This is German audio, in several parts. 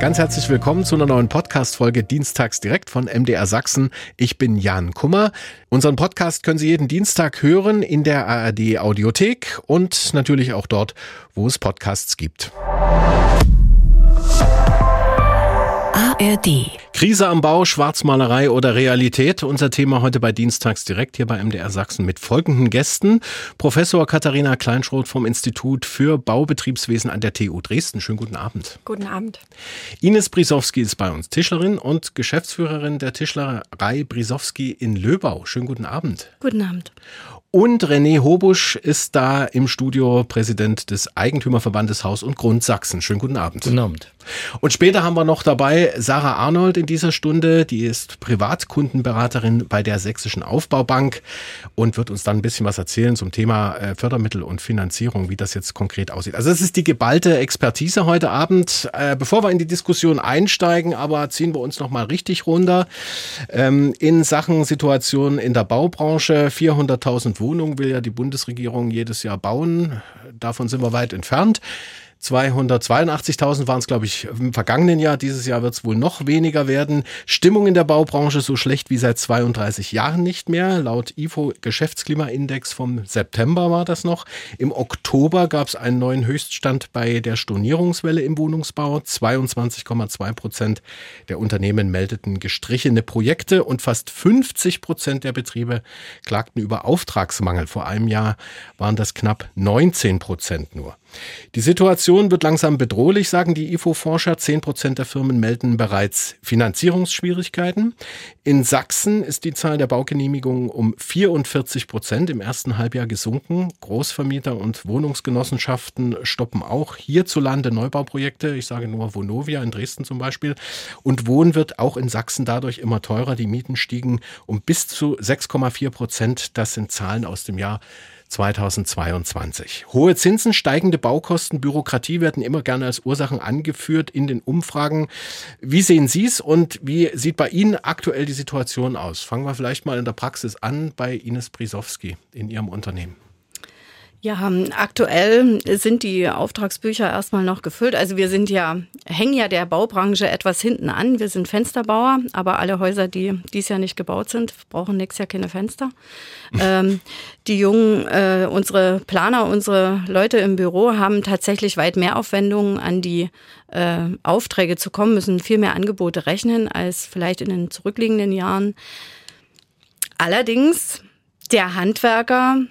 Ganz herzlich willkommen zu einer neuen Podcast-Folge Dienstags direkt von MDR Sachsen. Ich bin Jan Kummer. Unseren Podcast können Sie jeden Dienstag hören in der ARD Audiothek und natürlich auch dort, wo es Podcasts gibt. ARD. Krise am Bau, Schwarzmalerei oder Realität? Unser Thema heute bei Dienstags direkt hier bei MDR Sachsen mit folgenden Gästen. Professor Katharina Kleinschroth vom Institut für Baubetriebswesen an der TU Dresden. Schönen guten Abend. Guten Abend. Ines Brisowski ist bei uns, Tischlerin und Geschäftsführerin der Tischlerei Brisowski in Löbau. Schönen guten Abend. Guten Abend. Und René Hobusch ist da im Studio Präsident des Eigentümerverbandes Haus und Grund Sachsen. Schönen guten Abend. Guten Abend. Und später haben wir noch dabei Sarah Arnold in dieser Stunde. Die ist Privatkundenberaterin bei der Sächsischen Aufbaubank und wird uns dann ein bisschen was erzählen zum Thema äh, Fördermittel und Finanzierung, wie das jetzt konkret aussieht. Also es ist die geballte Expertise heute Abend. Äh, bevor wir in die Diskussion einsteigen, aber ziehen wir uns noch mal richtig runter. Ähm, in Sachen Situation in der Baubranche 400.000 Wohnungen will ja die Bundesregierung jedes Jahr bauen. Davon sind wir weit entfernt. 282.000 waren es, glaube ich, im vergangenen Jahr. Dieses Jahr wird es wohl noch weniger werden. Stimmung in der Baubranche so schlecht wie seit 32 Jahren nicht mehr. Laut IFO Geschäftsklimaindex vom September war das noch. Im Oktober gab es einen neuen Höchststand bei der Stornierungswelle im Wohnungsbau. 22,2 Prozent der Unternehmen meldeten gestrichene Projekte und fast 50 Prozent der Betriebe klagten über Auftragsmangel. Vor einem Jahr waren das knapp 19 Prozent nur. Die Situation wird langsam bedrohlich, sagen die IFO-Forscher. Zehn Prozent der Firmen melden bereits Finanzierungsschwierigkeiten. In Sachsen ist die Zahl der Baugenehmigungen um 44 Prozent im ersten Halbjahr gesunken. Großvermieter und Wohnungsgenossenschaften stoppen auch hierzulande Neubauprojekte. Ich sage nur Vonovia in Dresden zum Beispiel. Und Wohnen wird auch in Sachsen dadurch immer teurer. Die Mieten stiegen um bis zu 6,4 Prozent. Das sind Zahlen aus dem Jahr 2022. Hohe Zinsen, steigende Baukosten, Bürokratie werden immer gerne als Ursachen angeführt in den Umfragen. Wie sehen Sie es und wie sieht bei Ihnen aktuell die Situation aus? Fangen wir vielleicht mal in der Praxis an bei Ines Brisowski in Ihrem Unternehmen. Ja, aktuell sind die Auftragsbücher erstmal noch gefüllt. Also wir sind ja, hängen ja der Baubranche etwas hinten an. Wir sind Fensterbauer, aber alle Häuser, die dies Jahr nicht gebaut sind, brauchen nächstes Jahr keine Fenster. ähm, die jungen, äh, unsere Planer, unsere Leute im Büro haben tatsächlich weit mehr Aufwendungen an die äh, Aufträge zu kommen, müssen viel mehr Angebote rechnen als vielleicht in den zurückliegenden Jahren. Allerdings, der Handwerker,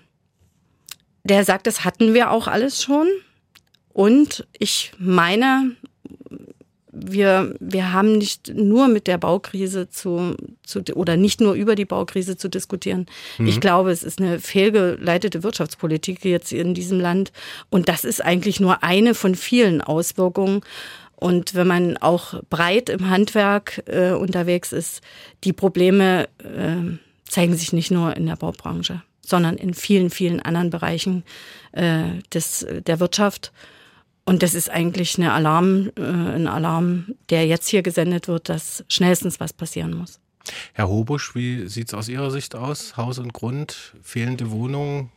der sagt, das hatten wir auch alles schon. Und ich meine, wir, wir haben nicht nur mit der Baukrise zu, zu oder nicht nur über die Baukrise zu diskutieren. Mhm. Ich glaube, es ist eine fehlgeleitete Wirtschaftspolitik jetzt in diesem Land. Und das ist eigentlich nur eine von vielen Auswirkungen. Und wenn man auch breit im Handwerk äh, unterwegs ist, die Probleme äh, zeigen sich nicht nur in der Baubranche sondern in vielen, vielen anderen Bereichen äh, des, der Wirtschaft. Und das ist eigentlich eine Alarm, äh, ein Alarm, der jetzt hier gesendet wird, dass schnellstens was passieren muss. Herr Hobusch, wie sieht es aus Ihrer Sicht aus? Haus und Grund, fehlende Wohnungen,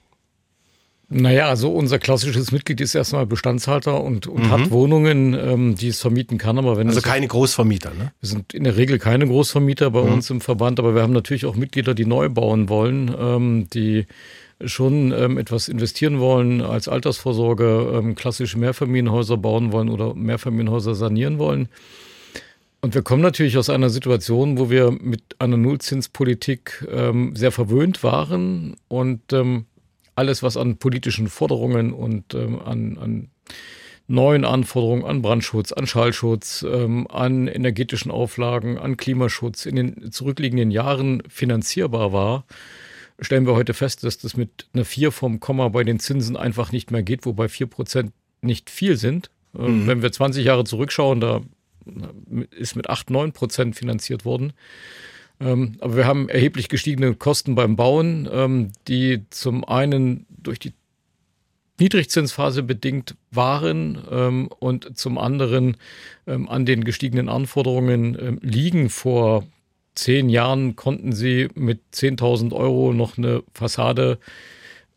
naja, also unser klassisches Mitglied ist erstmal Bestandshalter und, und mhm. hat Wohnungen, ähm, die es vermieten kann. Aber wenn also keine Großvermieter, ne? Wir sind in der Regel keine Großvermieter bei mhm. uns im Verband, aber wir haben natürlich auch Mitglieder, die neu bauen wollen, ähm, die schon ähm, etwas investieren wollen als Altersvorsorge, ähm, klassische Mehrfamilienhäuser bauen wollen oder Mehrfamilienhäuser sanieren wollen. Und wir kommen natürlich aus einer Situation, wo wir mit einer Nullzinspolitik ähm, sehr verwöhnt waren und ähm, alles, was an politischen Forderungen und ähm, an, an neuen Anforderungen an Brandschutz, an Schallschutz, ähm, an energetischen Auflagen, an Klimaschutz in den zurückliegenden Jahren finanzierbar war, stellen wir heute fest, dass das mit einer 4 vom Komma bei den Zinsen einfach nicht mehr geht, wobei 4 Prozent nicht viel sind. Ähm, mhm. Wenn wir 20 Jahre zurückschauen, da ist mit 8, 9 Prozent finanziert worden. Ähm, aber wir haben erheblich gestiegene Kosten beim Bauen, ähm, die zum einen durch die Niedrigzinsphase bedingt waren ähm, und zum anderen an den gestiegenen Anforderungen liegen. Vor zehn Jahren konnten sie mit 10.000 Euro noch eine Fassade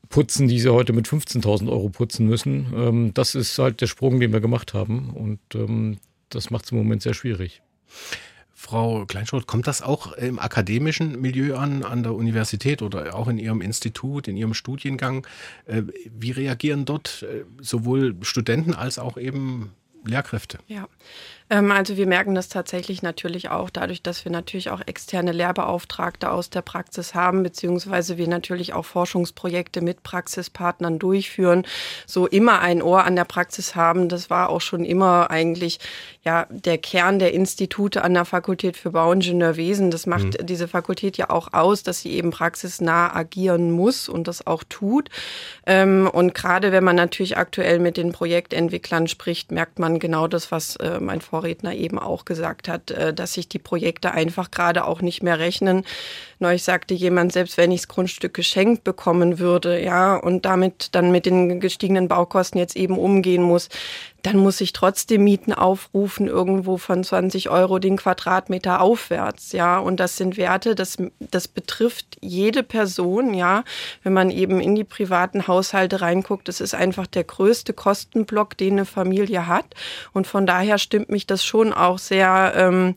putzen, die sie heute mit 15.000 Euro putzen müssen. das ist halt der Sprung, den wir gemacht haben. Und das macht es im Moment sehr schwierig. Frau Kleinschroth, kommt das auch im akademischen Milieu an, an der Universität oder auch in Ihrem Institut, in Ihrem Studiengang? Äh, wie reagieren dort äh, sowohl Studenten als auch eben Lehrkräfte? Ja, also wir merken das tatsächlich natürlich auch dadurch, dass wir natürlich auch externe Lehrbeauftragte aus der Praxis haben, beziehungsweise wir natürlich auch Forschungsprojekte mit Praxispartnern durchführen, so immer ein Ohr an der Praxis haben. Das war auch schon immer eigentlich ja der Kern der Institute an der Fakultät für Bauingenieurwesen. Das macht mhm. diese Fakultät ja auch aus, dass sie eben praxisnah agieren muss und das auch tut. Ähm, und gerade wenn man natürlich aktuell mit den Projektentwicklern spricht, merkt man genau das, was äh, mein Vorredner Vorredner eben auch gesagt hat, äh, dass sich die Projekte einfach gerade auch nicht mehr rechnen. Neulich sagte jemand, selbst wenn ich das Grundstück geschenkt bekommen würde, ja, und damit dann mit den gestiegenen Baukosten jetzt eben umgehen muss, dann muss ich trotzdem Mieten aufrufen, irgendwo von 20 Euro den Quadratmeter aufwärts, ja. Und das sind Werte, das, das betrifft jede Person, ja. Wenn man eben in die privaten Haushalte reinguckt, das ist einfach der größte Kostenblock, den eine Familie hat. Und von daher stimmt mich das schon auch sehr, ähm,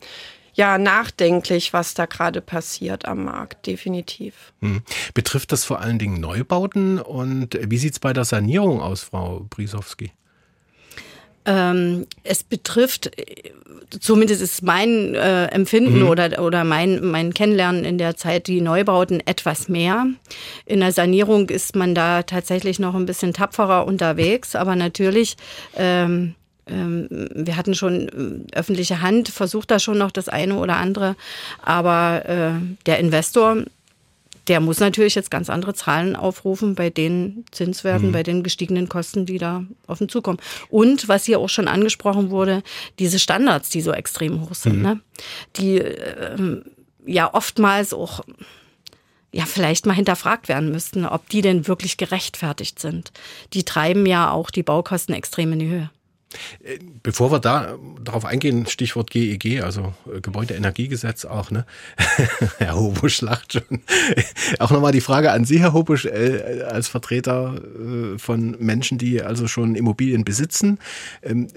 ja, nachdenklich, was da gerade passiert am Markt, definitiv. Hm. Betrifft das vor allen Dingen Neubauten und wie sieht es bei der Sanierung aus, Frau Brisowski? Ähm, es betrifft, zumindest ist mein äh, Empfinden mhm. oder, oder mein, mein Kennenlernen in der Zeit, die Neubauten etwas mehr. In der Sanierung ist man da tatsächlich noch ein bisschen tapferer unterwegs, aber natürlich ähm, wir hatten schon äh, öffentliche Hand, versucht da schon noch das eine oder andere, aber äh, der Investor der muss natürlich jetzt ganz andere Zahlen aufrufen bei den Zinswerten, mhm. bei den gestiegenen Kosten, die da auf ihn zukommen. Und was hier auch schon angesprochen wurde, diese Standards, die so extrem hoch sind, mhm. ne? die äh, ja oftmals auch ja vielleicht mal hinterfragt werden müssten, ob die denn wirklich gerechtfertigt sind. Die treiben ja auch die Baukosten extrem in die Höhe. Bevor wir da darauf eingehen, Stichwort GEG, also äh, Gebäudeenergiegesetz auch, ne? Herr Hobusch lacht schon. auch nochmal die Frage an Sie, Herr Hobusch, äh, als Vertreter äh, von Menschen, die also schon Immobilien besitzen. Ähm,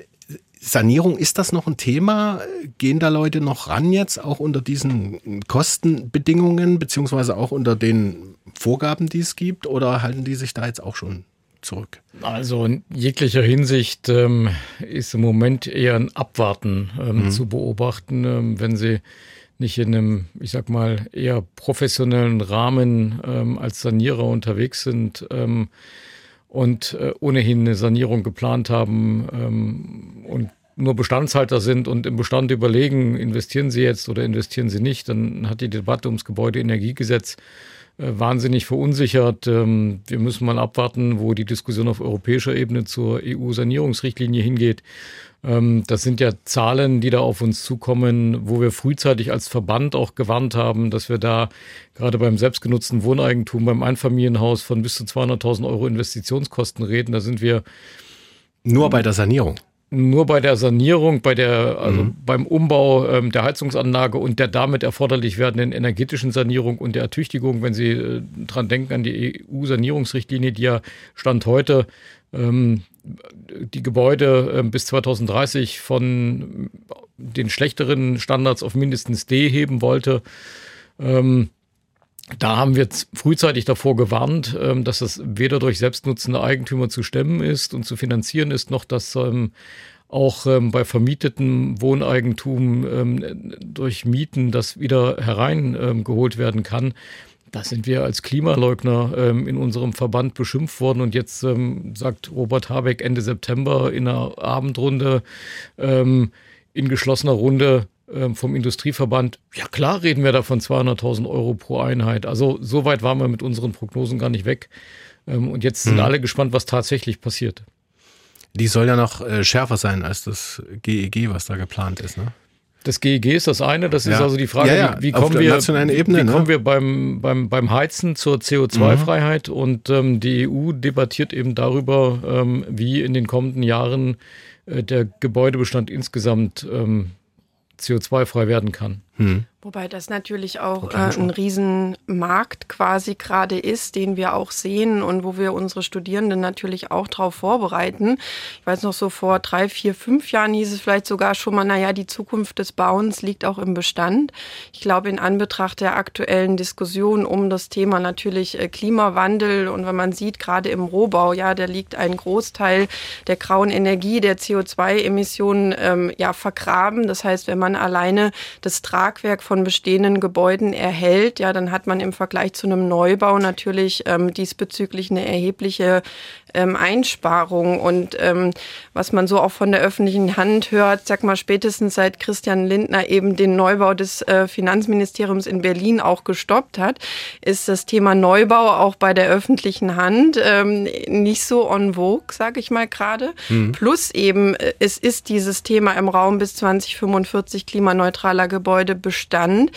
Sanierung, ist das noch ein Thema? Gehen da Leute noch ran jetzt, auch unter diesen Kostenbedingungen, beziehungsweise auch unter den Vorgaben, die es gibt, oder halten die sich da jetzt auch schon zurück? Also in jeglicher Hinsicht ähm, ist im Moment eher ein Abwarten ähm, mhm. zu beobachten, ähm, wenn Sie nicht in einem, ich sag mal, eher professionellen Rahmen ähm, als Sanierer unterwegs sind ähm, und äh, ohnehin eine Sanierung geplant haben ähm, und nur Bestandshalter sind und im Bestand überlegen, investieren sie jetzt oder investieren sie nicht, dann hat die Debatte ums Gebäudeenergiegesetz wahnsinnig verunsichert. Ähm, wir müssen mal abwarten, wo die Diskussion auf europäischer Ebene zur EU-Sanierungsrichtlinie hingeht. Ähm, das sind ja Zahlen, die da auf uns zukommen, wo wir frühzeitig als Verband auch gewarnt haben, dass wir da gerade beim selbstgenutzten Wohneigentum, beim Einfamilienhaus von bis zu 200.000 Euro Investitionskosten reden. Da sind wir nur bei der Sanierung nur bei der Sanierung, bei der, also mhm. beim Umbau ähm, der Heizungsanlage und der damit erforderlich werdenden energetischen Sanierung und der Ertüchtigung, wenn Sie äh, dran denken an die EU-Sanierungsrichtlinie, die ja Stand heute ähm, die Gebäude äh, bis 2030 von den schlechteren Standards auf mindestens D heben wollte. Ähm, da haben wir frühzeitig davor gewarnt, ähm, dass das weder durch selbstnutzende Eigentümer zu stemmen ist und zu finanzieren ist, noch dass ähm, auch ähm, bei vermietetem Wohneigentum durch Mieten das wieder hereingeholt werden kann. Da sind wir als Klimaleugner in unserem Verband beschimpft worden und jetzt sagt Robert Habeck Ende September in einer Abendrunde in geschlossener Runde, ähm, vom Industrieverband, ja klar reden wir da von 200.000 Euro pro Einheit. Also so weit waren wir mit unseren Prognosen gar nicht weg. Ähm, und jetzt sind mhm. alle gespannt, was tatsächlich passiert. Die soll ja noch äh, schärfer sein als das GEG, was da geplant ist, ne? Das GEG ist das eine, das ja. ist also die Frage, ja, ja. wie, wie kommen wir, Ebene, wie ne? kommen wir beim, beim, beim Heizen zur CO2-Freiheit mhm. und ähm, die EU debattiert eben darüber, ähm, wie in den kommenden Jahren äh, der Gebäudebestand insgesamt ähm, CO2-frei werden kann. Hm. Wobei das natürlich auch äh, ein Riesenmarkt quasi gerade ist, den wir auch sehen und wo wir unsere Studierenden natürlich auch darauf vorbereiten. Ich weiß noch so vor drei, vier, fünf Jahren hieß es vielleicht sogar schon mal, naja, die Zukunft des Bauens liegt auch im Bestand. Ich glaube, in Anbetracht der aktuellen Diskussion um das Thema natürlich äh, Klimawandel und wenn man sieht, gerade im Rohbau, ja, da liegt ein Großteil der grauen Energie, der CO2-Emissionen ähm, ja vergraben. Das heißt, wenn man alleine das Tragwerk von bestehenden Gebäuden erhält, ja, dann hat man im Vergleich zu einem Neubau natürlich ähm, diesbezüglich eine erhebliche ähm, Einsparung. Und ähm, was man so auch von der öffentlichen Hand hört, sag mal, spätestens seit Christian Lindner eben den Neubau des äh, Finanzministeriums in Berlin auch gestoppt hat, ist das Thema Neubau auch bei der öffentlichen Hand ähm, nicht so on vogue, sage ich mal gerade. Mhm. Plus eben, äh, es ist dieses Thema im Raum bis 2045 klimaneutraler Gebäudebestand.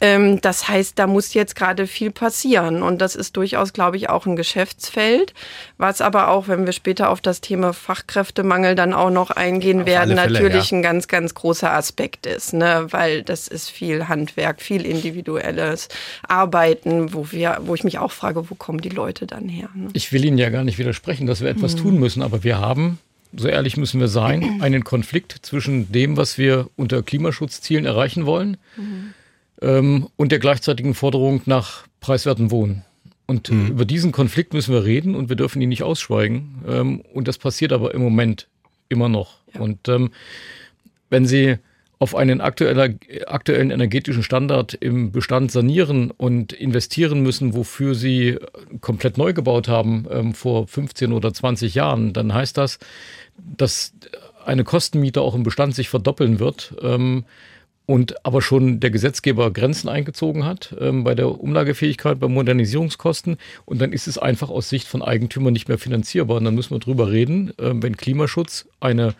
Ähm, das heißt, da muss jetzt gerade viel passieren. Und das ist durchaus, glaube ich, auch ein Geschäftsfeld, was aber aber auch, wenn wir später auf das Thema Fachkräftemangel dann auch noch eingehen auf werden, Fälle, natürlich ja. ein ganz, ganz großer Aspekt ist, ne? weil das ist viel Handwerk, viel individuelles Arbeiten, wo wir, wo ich mich auch frage, wo kommen die Leute dann her? Ne? Ich will Ihnen ja gar nicht widersprechen, dass wir etwas mhm. tun müssen, aber wir haben so ehrlich müssen wir sein, einen Konflikt zwischen dem, was wir unter Klimaschutzzielen erreichen wollen, mhm. ähm, und der gleichzeitigen Forderung nach preiswertem Wohnen. Und mhm. über diesen Konflikt müssen wir reden und wir dürfen ihn nicht ausschweigen. Ähm, und das passiert aber im Moment immer noch. Ja. Und ähm, wenn Sie auf einen aktuellen energetischen Standard im Bestand sanieren und investieren müssen, wofür sie komplett neu gebaut haben ähm, vor 15 oder 20 Jahren, dann heißt das, dass eine Kostenmiete auch im Bestand sich verdoppeln wird. Ähm, und aber schon der Gesetzgeber Grenzen eingezogen hat ähm, bei der Umlagefähigkeit, bei Modernisierungskosten. Und dann ist es einfach aus Sicht von Eigentümern nicht mehr finanzierbar. Und dann müssen wir drüber reden, äh, wenn Klimaschutz eine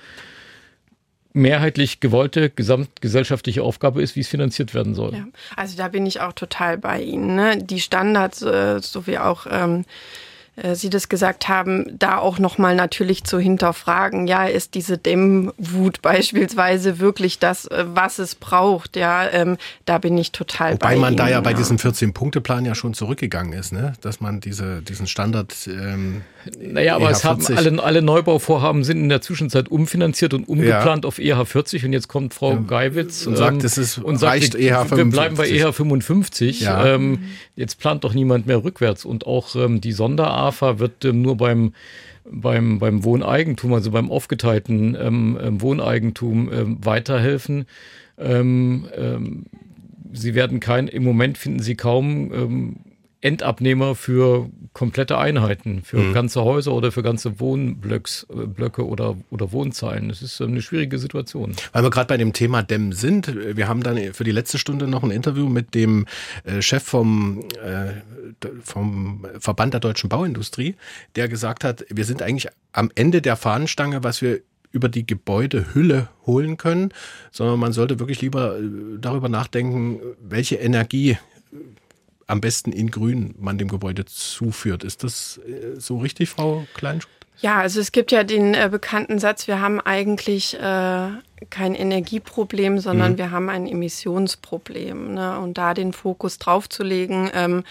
mehrheitlich gewollte gesamtgesellschaftliche Aufgabe ist, wie es finanziert werden soll. Ja, also da bin ich auch total bei Ihnen. Ne? Die Standards, äh, so wie auch ähm, äh, Sie das gesagt haben, da auch nochmal natürlich zu hinterfragen, ja, ist diese Dämmwut beispielsweise wirklich das, äh, was es braucht, ja, ähm, da bin ich total Wobei bei man Ihnen, da ja bei diesem 14-Punkte-Plan ja schon zurückgegangen ist, ne? dass man diese, diesen Standard ähm, Naja, aber EH es haben alle, alle Neubauvorhaben sind in der Zwischenzeit umfinanziert und umgeplant ja. auf EH 40 und jetzt kommt Frau ja. Geiwitz und sagt, es ist, und sagt, reicht EH 55. wir bleiben bei EH 55. Ja. Ähm, jetzt plant doch niemand mehr rückwärts und auch ähm, die Sonderart AFA wird ähm, nur beim beim, beim Wohneigentum, also beim aufgeteilten ähm, ähm Wohneigentum ähm, weiterhelfen. Ähm, ähm, sie werden kein, im Moment finden Sie kaum Endabnehmer für komplette Einheiten, für mhm. ganze Häuser oder für ganze Wohnblöcke oder, oder Wohnzeilen. Das ist eine schwierige Situation. Weil wir gerade bei dem Thema Dämm sind, wir haben dann für die letzte Stunde noch ein Interview mit dem äh, Chef vom, äh, vom Verband der deutschen Bauindustrie, der gesagt hat, wir sind eigentlich am Ende der Fahnenstange, was wir über die Gebäudehülle holen können, sondern man sollte wirklich lieber äh, darüber nachdenken, welche Energie am besten in Grün man dem Gebäude zuführt. Ist das äh, so richtig, Frau Kleinschmidt? Ja, also es gibt ja den äh, bekannten Satz, wir haben eigentlich äh, kein Energieproblem, sondern mhm. wir haben ein Emissionsproblem. Ne? Und da den Fokus drauf zu legen, ähm,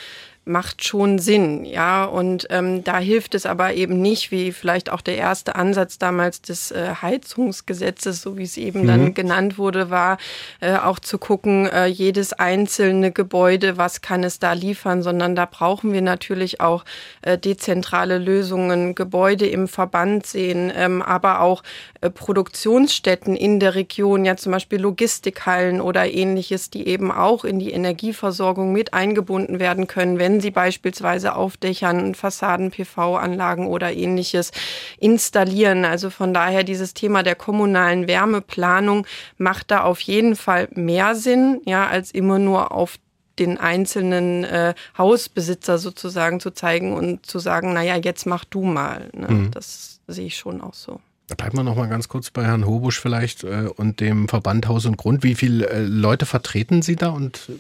macht schon Sinn, ja. Und ähm, da hilft es aber eben nicht, wie vielleicht auch der erste Ansatz damals des äh, Heizungsgesetzes, so wie es eben mhm. dann genannt wurde, war, äh, auch zu gucken, äh, jedes einzelne Gebäude, was kann es da liefern, sondern da brauchen wir natürlich auch äh, dezentrale Lösungen, Gebäude im Verband sehen, ähm, aber auch Produktionsstätten in der Region, ja zum Beispiel Logistikhallen oder ähnliches, die eben auch in die Energieversorgung mit eingebunden werden können, wenn sie beispielsweise auf Dächern, Fassaden, PV-Anlagen oder ähnliches installieren. Also von daher dieses Thema der kommunalen Wärmeplanung macht da auf jeden Fall mehr Sinn, ja, als immer nur auf den einzelnen äh, Hausbesitzer sozusagen zu zeigen und zu sagen, naja, jetzt mach du mal. Ne? Mhm. Das sehe ich schon auch so. Da bleiben wir noch mal ganz kurz bei Herrn Hobusch vielleicht äh, und dem Verband Haus und Grund. Wie viele äh, Leute vertreten Sie da und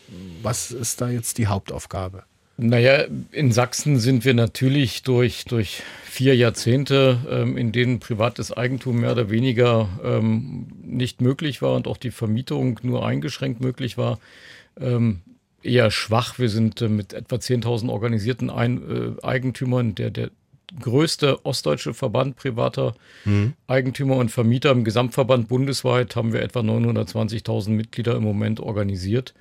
was ist da jetzt die Hauptaufgabe? Naja, in Sachsen sind wir natürlich durch, durch vier Jahrzehnte, ähm, in denen privates Eigentum mehr oder weniger ähm, nicht möglich war und auch die Vermietung nur eingeschränkt möglich war, ähm, eher schwach. Wir sind äh, mit etwa 10.000 organisierten Ein äh, Eigentümern der, der größte ostdeutsche Verband privater mhm. Eigentümer und Vermieter. Im Gesamtverband bundesweit haben wir etwa 920.000 Mitglieder im Moment organisiert.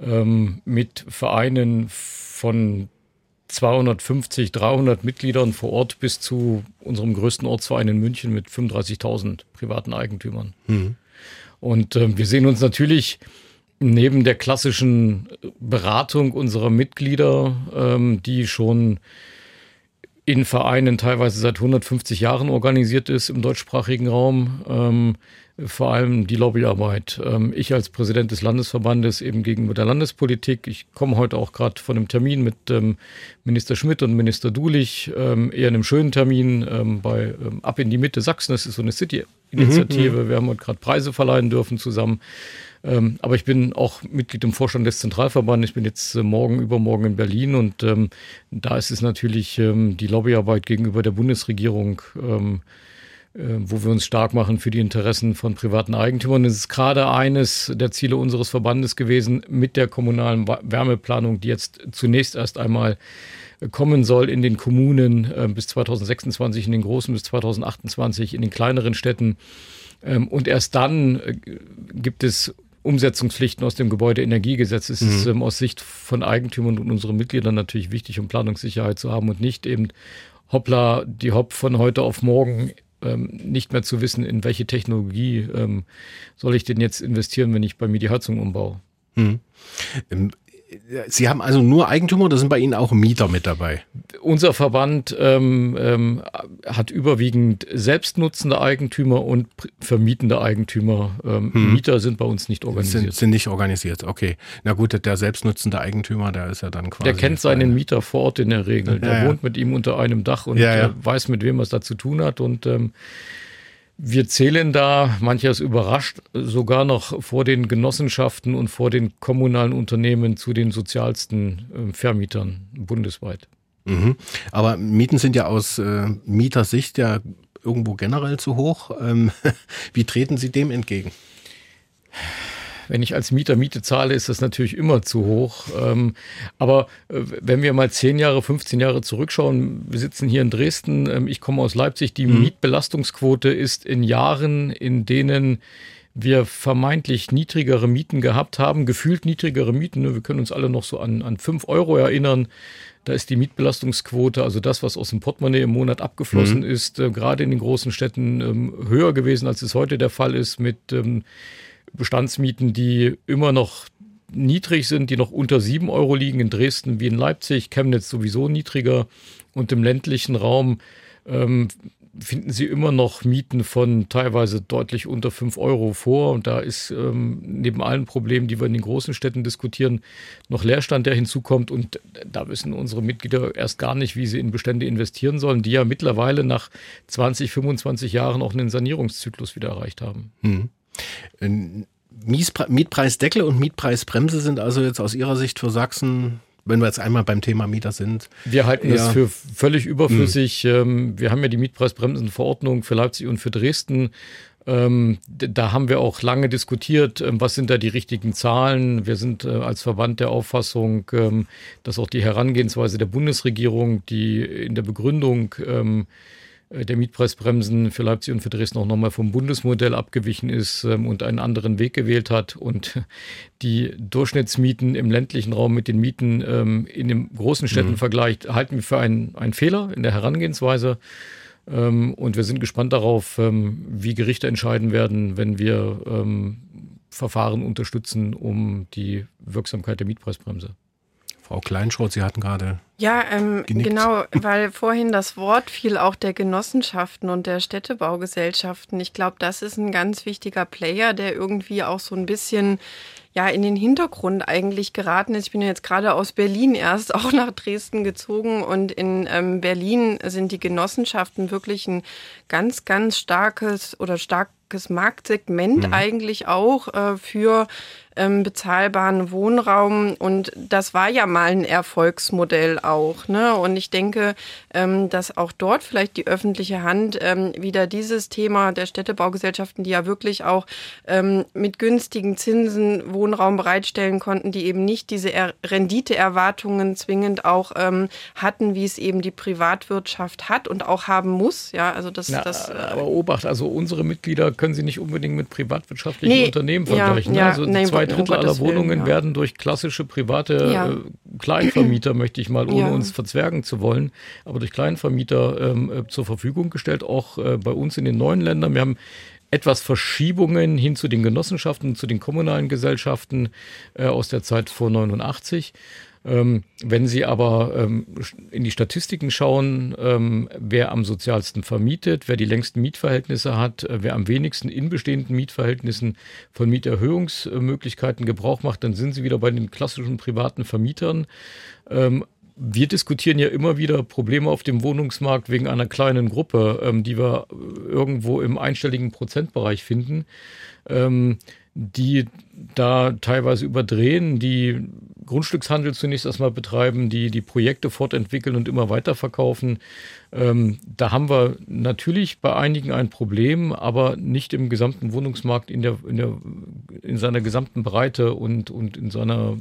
Ähm, mit Vereinen von 250, 300 Mitgliedern vor Ort bis zu unserem größten Ortsverein in München mit 35.000 privaten Eigentümern. Mhm. Und äh, wir sehen uns natürlich neben der klassischen Beratung unserer Mitglieder, ähm, die schon in Vereinen teilweise seit 150 Jahren organisiert ist im deutschsprachigen Raum, ähm, vor allem die Lobbyarbeit. Ähm, ich als Präsident des Landesverbandes eben gegenüber der Landespolitik. Ich komme heute auch gerade von einem Termin mit ähm, Minister Schmidt und Minister Dulich, ähm, eher einem schönen Termin ähm, bei ähm, Ab in die Mitte Sachsen. Das ist so eine City-Initiative. Mhm, mhm. Wir haben heute gerade Preise verleihen dürfen zusammen. Ähm, aber ich bin auch Mitglied im Vorstand des Zentralverbandes. Ich bin jetzt äh, morgen, übermorgen in Berlin und ähm, da ist es natürlich ähm, die Lobbyarbeit gegenüber der Bundesregierung ähm, äh, wo wir uns stark machen für die Interessen von privaten Eigentümern. Das ist gerade eines der Ziele unseres Verbandes gewesen mit der kommunalen Wärmeplanung, die jetzt zunächst erst einmal kommen soll in den Kommunen äh, bis 2026, in den großen bis 2028, in den kleineren Städten. Ähm, und erst dann äh, gibt es Umsetzungspflichten aus dem Gebäudeenergiegesetz. Es mhm. ist ähm, aus Sicht von Eigentümern und unseren Mitgliedern natürlich wichtig, um Planungssicherheit zu haben und nicht eben hoppla, die Hopp von heute auf morgen ähm, nicht mehr zu wissen, in welche Technologie ähm, soll ich denn jetzt investieren, wenn ich bei mir die Heizung umbaue. Hm. Sie haben also nur Eigentümer oder sind bei Ihnen auch Mieter mit dabei? Unser Verband ähm, ähm, hat überwiegend selbstnutzende Eigentümer und vermietende Eigentümer. Ähm, hm. Mieter sind bei uns nicht organisiert. Sind, sind, nicht organisiert, okay. Na gut, der selbstnutzende Eigentümer, der ist ja dann quasi. Der kennt seinen Mieter vor Ort in der Regel. Der ja, wohnt mit ihm unter einem Dach und ja, ja. weiß, mit wem er es da zu tun hat und ähm, wir zählen da, mancher ist überrascht, sogar noch vor den Genossenschaften und vor den kommunalen Unternehmen zu den sozialsten äh, Vermietern bundesweit. Mhm. Aber Mieten sind ja aus äh, Mietersicht ja irgendwo generell zu hoch. Ähm, wie treten Sie dem entgegen? Wenn ich als Mieter Miete zahle, ist das natürlich immer zu hoch. Ähm, aber äh, wenn wir mal 10 Jahre, 15 Jahre zurückschauen, wir sitzen hier in Dresden, ähm, ich komme aus Leipzig, die mhm. Mietbelastungsquote ist in Jahren, in denen wir vermeintlich niedrigere Mieten gehabt haben, gefühlt niedrigere Mieten. Ne? Wir können uns alle noch so an, an 5 Euro erinnern. Da ist die Mietbelastungsquote, also das, was aus dem Portemonnaie im Monat abgeflossen mhm. ist, äh, gerade in den großen Städten ähm, höher gewesen, als es heute der Fall ist, mit ähm, Bestandsmieten, die immer noch niedrig sind, die noch unter sieben Euro liegen in Dresden wie in Leipzig, Chemnitz sowieso niedriger und im ländlichen Raum ähm, finden Sie immer noch Mieten von teilweise deutlich unter fünf Euro vor. Und da ist ähm, neben allen Problemen, die wir in den großen Städten diskutieren, noch Leerstand, der hinzukommt. Und da wissen unsere Mitglieder erst gar nicht, wie sie in Bestände investieren sollen, die ja mittlerweile nach 20, 25 Jahren auch einen Sanierungszyklus wieder erreicht haben. Hm. Mietpreisdeckel und Mietpreisbremse sind also jetzt aus Ihrer Sicht für Sachsen wenn wir jetzt einmal beim Thema Mieter sind. Wir halten das für völlig überflüssig. Mhm. Wir haben ja die Mietpreisbremsenverordnung für Leipzig und für Dresden. Ähm, da haben wir auch lange diskutiert, ähm, was sind da die richtigen Zahlen. Wir sind äh, als Verband der Auffassung, dass auch die Herangehensweise der Bundesregierung, die in der Begründung der Mietpreisbremsen für Leipzig und für Dresden auch nochmal vom Bundesmodell abgewichen ist ähm, und einen anderen Weg gewählt hat und die Durchschnittsmieten im ländlichen Raum mit den Mieten ähm, in den großen Städten mhm. vergleicht, halten wir für einen, einen Fehler in der Herangehensweise. Ähm, und wir sind gespannt darauf, wie Gerichte entscheiden werden, wenn wir Verfahren unterstützen, um die Wirksamkeit der Mietpreisbremse. Frau Kleinschrott, Sie hatten gerade. Ja, ähm, genau, weil vorhin das Wort fiel auch der Genossenschaften und der Städtebaugesellschaften. Ich glaube, das ist ein ganz wichtiger Player, der irgendwie auch so ein bisschen ja in den Hintergrund eigentlich geraten ist. Ich bin ja jetzt gerade aus Berlin erst auch nach Dresden gezogen und in ähm, Berlin sind die Genossenschaften wirklich ein ganz, ganz starkes oder starkes Marktsegment mhm. eigentlich auch äh, für ähm, bezahlbaren Wohnraum. Und das war ja mal ein Erfolgsmodell auch. Ne? Und ich denke, ähm, dass auch dort vielleicht die öffentliche Hand ähm, wieder dieses Thema der Städtebaugesellschaften, die ja wirklich auch ähm, mit günstigen Zinsen Wohnraum bereitstellen konnten, die eben nicht diese er Renditeerwartungen zwingend auch ähm, hatten, wie es eben die Privatwirtschaft hat und auch haben muss. Ja, also das, Na, das äh, aber Obacht, also unsere Mitglieder können Sie nicht unbedingt mit privatwirtschaftlichen nee, Unternehmen vergleichen. Ja, ne? also nee, zwei Drittel aller Wohnungen ja. werden durch klassische private ja. äh, Kleinvermieter, möchte ich mal, ohne uns verzwergen zu wollen, aber durch Kleinvermieter ähm, äh, zur Verfügung gestellt, auch äh, bei uns in den neuen Ländern. Wir haben etwas Verschiebungen hin zu den Genossenschaften, zu den kommunalen Gesellschaften äh, aus der Zeit vor 89. Ähm, wenn Sie aber ähm, in die Statistiken schauen, ähm, wer am sozialsten vermietet, wer die längsten Mietverhältnisse hat, äh, wer am wenigsten in bestehenden Mietverhältnissen von Mieterhöhungsmöglichkeiten Gebrauch macht, dann sind Sie wieder bei den klassischen privaten Vermietern. Wir diskutieren ja immer wieder Probleme auf dem Wohnungsmarkt wegen einer kleinen Gruppe, ähm, die wir irgendwo im einstelligen Prozentbereich finden, ähm, die da teilweise überdrehen, die Grundstückshandel zunächst erstmal betreiben, die die Projekte fortentwickeln und immer weiter verkaufen. Ähm, da haben wir natürlich bei einigen ein Problem, aber nicht im gesamten Wohnungsmarkt in, der, in, der, in seiner gesamten Breite und, und in seiner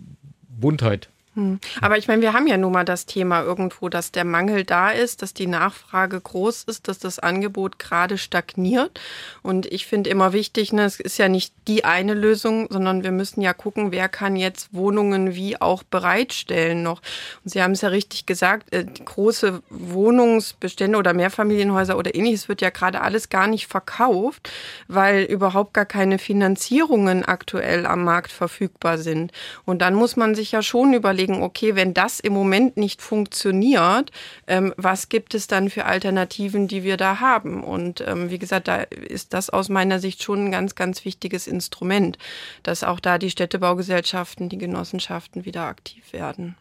Buntheit. Hm. Aber ich meine, wir haben ja nun mal das Thema irgendwo, dass der Mangel da ist, dass die Nachfrage groß ist, dass das Angebot gerade stagniert. Und ich finde immer wichtig, ne, es ist ja nicht die eine Lösung, sondern wir müssen ja gucken, wer kann jetzt Wohnungen wie auch bereitstellen noch. Und Sie haben es ja richtig gesagt, äh, große Wohnungsbestände oder Mehrfamilienhäuser oder ähnliches wird ja gerade alles gar nicht verkauft, weil überhaupt gar keine Finanzierungen aktuell am Markt verfügbar sind. Und dann muss man sich ja schon überlegen, überlegen, okay, wenn das im Moment nicht funktioniert, ähm, was gibt es dann für Alternativen, die wir da haben? Und ähm, wie gesagt, da ist das aus meiner Sicht schon ein ganz, ganz wichtiges Instrument, dass auch da die Städtebaugesellschaften, die Genossenschaften wieder aktiv werden.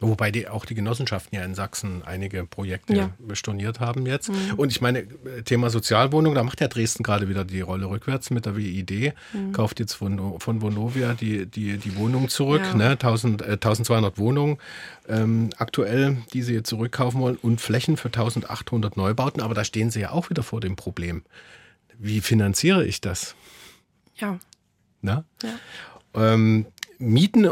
Wobei die, auch die Genossenschaften ja in Sachsen einige Projekte ja. storniert haben jetzt. Mhm. Und ich meine, Thema Sozialwohnung, da macht ja Dresden gerade wieder die Rolle rückwärts mit der WID. Mhm. Kauft jetzt von, von Vonovia die, die, die Wohnung zurück, ja. ne? 1000, äh, 1200 Wohnungen ähm, aktuell, die sie jetzt zurückkaufen wollen und Flächen für 1800 Neubauten. Aber da stehen sie ja auch wieder vor dem Problem. Wie finanziere ich das? Ja. Na? ja. Ähm, Mieten, äh,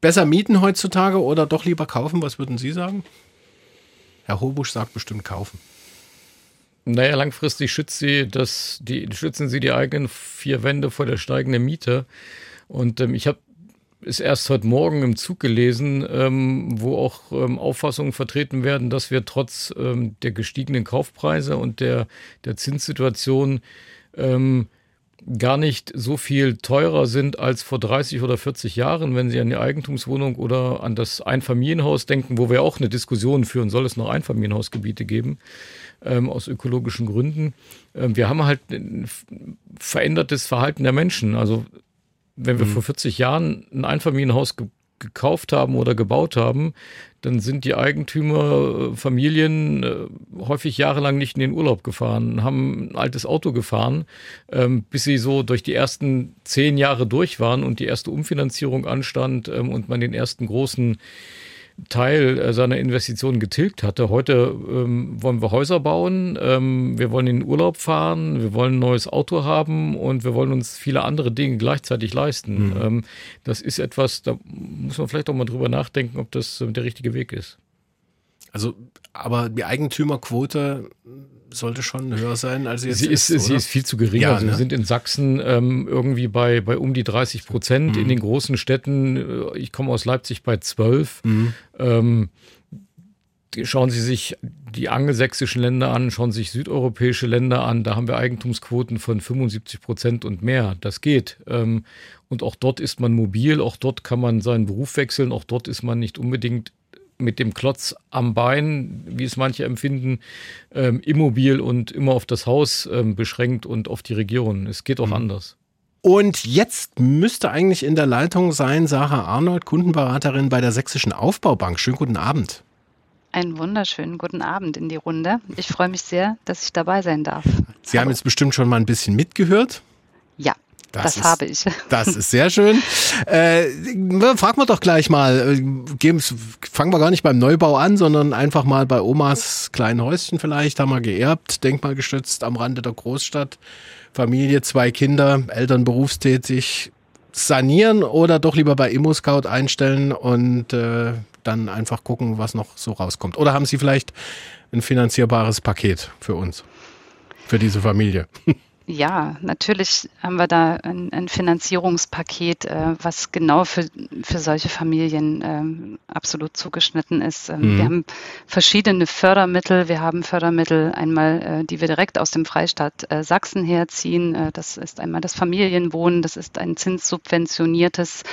besser mieten heutzutage oder doch lieber kaufen? Was würden Sie sagen? Herr Hobusch sagt bestimmt kaufen. Naja, langfristig schützt sie das, die, schützen sie die eigenen vier Wände vor der steigenden Miete. Und ähm, ich habe es erst heute Morgen im Zug gelesen, ähm, wo auch ähm, Auffassungen vertreten werden, dass wir trotz ähm, der gestiegenen Kaufpreise und der, der Zinssituation ähm, gar nicht so viel teurer sind als vor 30 oder 40 Jahren, wenn Sie an die Eigentumswohnung oder an das Einfamilienhaus denken, wo wir auch eine Diskussion führen, soll es noch Einfamilienhausgebiete geben, ähm, aus ökologischen Gründen. Ähm, wir haben halt ein verändertes Verhalten der Menschen. Also wenn wir mhm. vor 40 Jahren ein Einfamilienhaus ge gekauft haben oder gebaut haben, dann sind die Eigentümer, äh, Familien äh, häufig jahrelang nicht in den Urlaub gefahren, haben ein altes Auto gefahren, ähm, bis sie so durch die ersten zehn Jahre durch waren und die erste Umfinanzierung anstand ähm, und man den ersten großen Teil äh, seiner Investitionen getilgt hatte. Heute ähm, wollen wir Häuser bauen, ähm, wir wollen in den Urlaub fahren, wir wollen ein neues Auto haben und wir wollen uns viele andere Dinge gleichzeitig leisten. Mhm. Ähm, das ist etwas, da muss man vielleicht auch mal drüber nachdenken, ob das äh, der richtige Weg ist. Also, aber die Eigentümerquote sollte schon höher sein, als sie jetzt sie ist. ist sie ist viel zu gering. Ja, also ne? Wir sind in Sachsen ähm, irgendwie bei, bei um die 30 Prozent. Mhm. In den großen Städten, äh, ich komme aus Leipzig bei 12. Mhm. Ähm, schauen Sie sich die angelsächsischen Länder an, schauen Sie sich südeuropäische Länder an, da haben wir Eigentumsquoten von 75 Prozent und mehr. Das geht. Ähm, und auch dort ist man mobil, auch dort kann man seinen Beruf wechseln, auch dort ist man nicht unbedingt mit dem Klotz am Bein, wie es manche empfinden, ähm, immobil und immer auf das Haus ähm, beschränkt und auf die Region. Es geht auch mhm. anders. Und jetzt müsste eigentlich in der Leitung sein Sarah Arnold, Kundenberaterin bei der Sächsischen Aufbaubank. Schönen guten Abend. Einen wunderschönen guten Abend in die Runde. Ich freue mich sehr, dass ich dabei sein darf. Sie Hallo. haben jetzt bestimmt schon mal ein bisschen mitgehört. Das, das ist, habe ich. Das ist sehr schön. Äh, fragen wir doch gleich mal. Geben, fangen wir gar nicht beim Neubau an, sondern einfach mal bei Omas kleinen Häuschen vielleicht. Haben wir geerbt, denkmalgestützt am Rande der Großstadt. Familie, zwei Kinder, Eltern berufstätig. Sanieren oder doch lieber bei ImmoScout einstellen und äh, dann einfach gucken, was noch so rauskommt. Oder haben Sie vielleicht ein finanzierbares Paket für uns, für diese Familie? Ja, natürlich haben wir da ein, ein Finanzierungspaket, äh, was genau für, für solche Familien ähm, absolut zugeschnitten ist. Ähm, mhm. Wir haben verschiedene Fördermittel. Wir haben Fördermittel einmal, äh, die wir direkt aus dem Freistaat äh, Sachsen herziehen. Äh, das ist einmal das Familienwohnen. Das ist ein zinssubventioniertes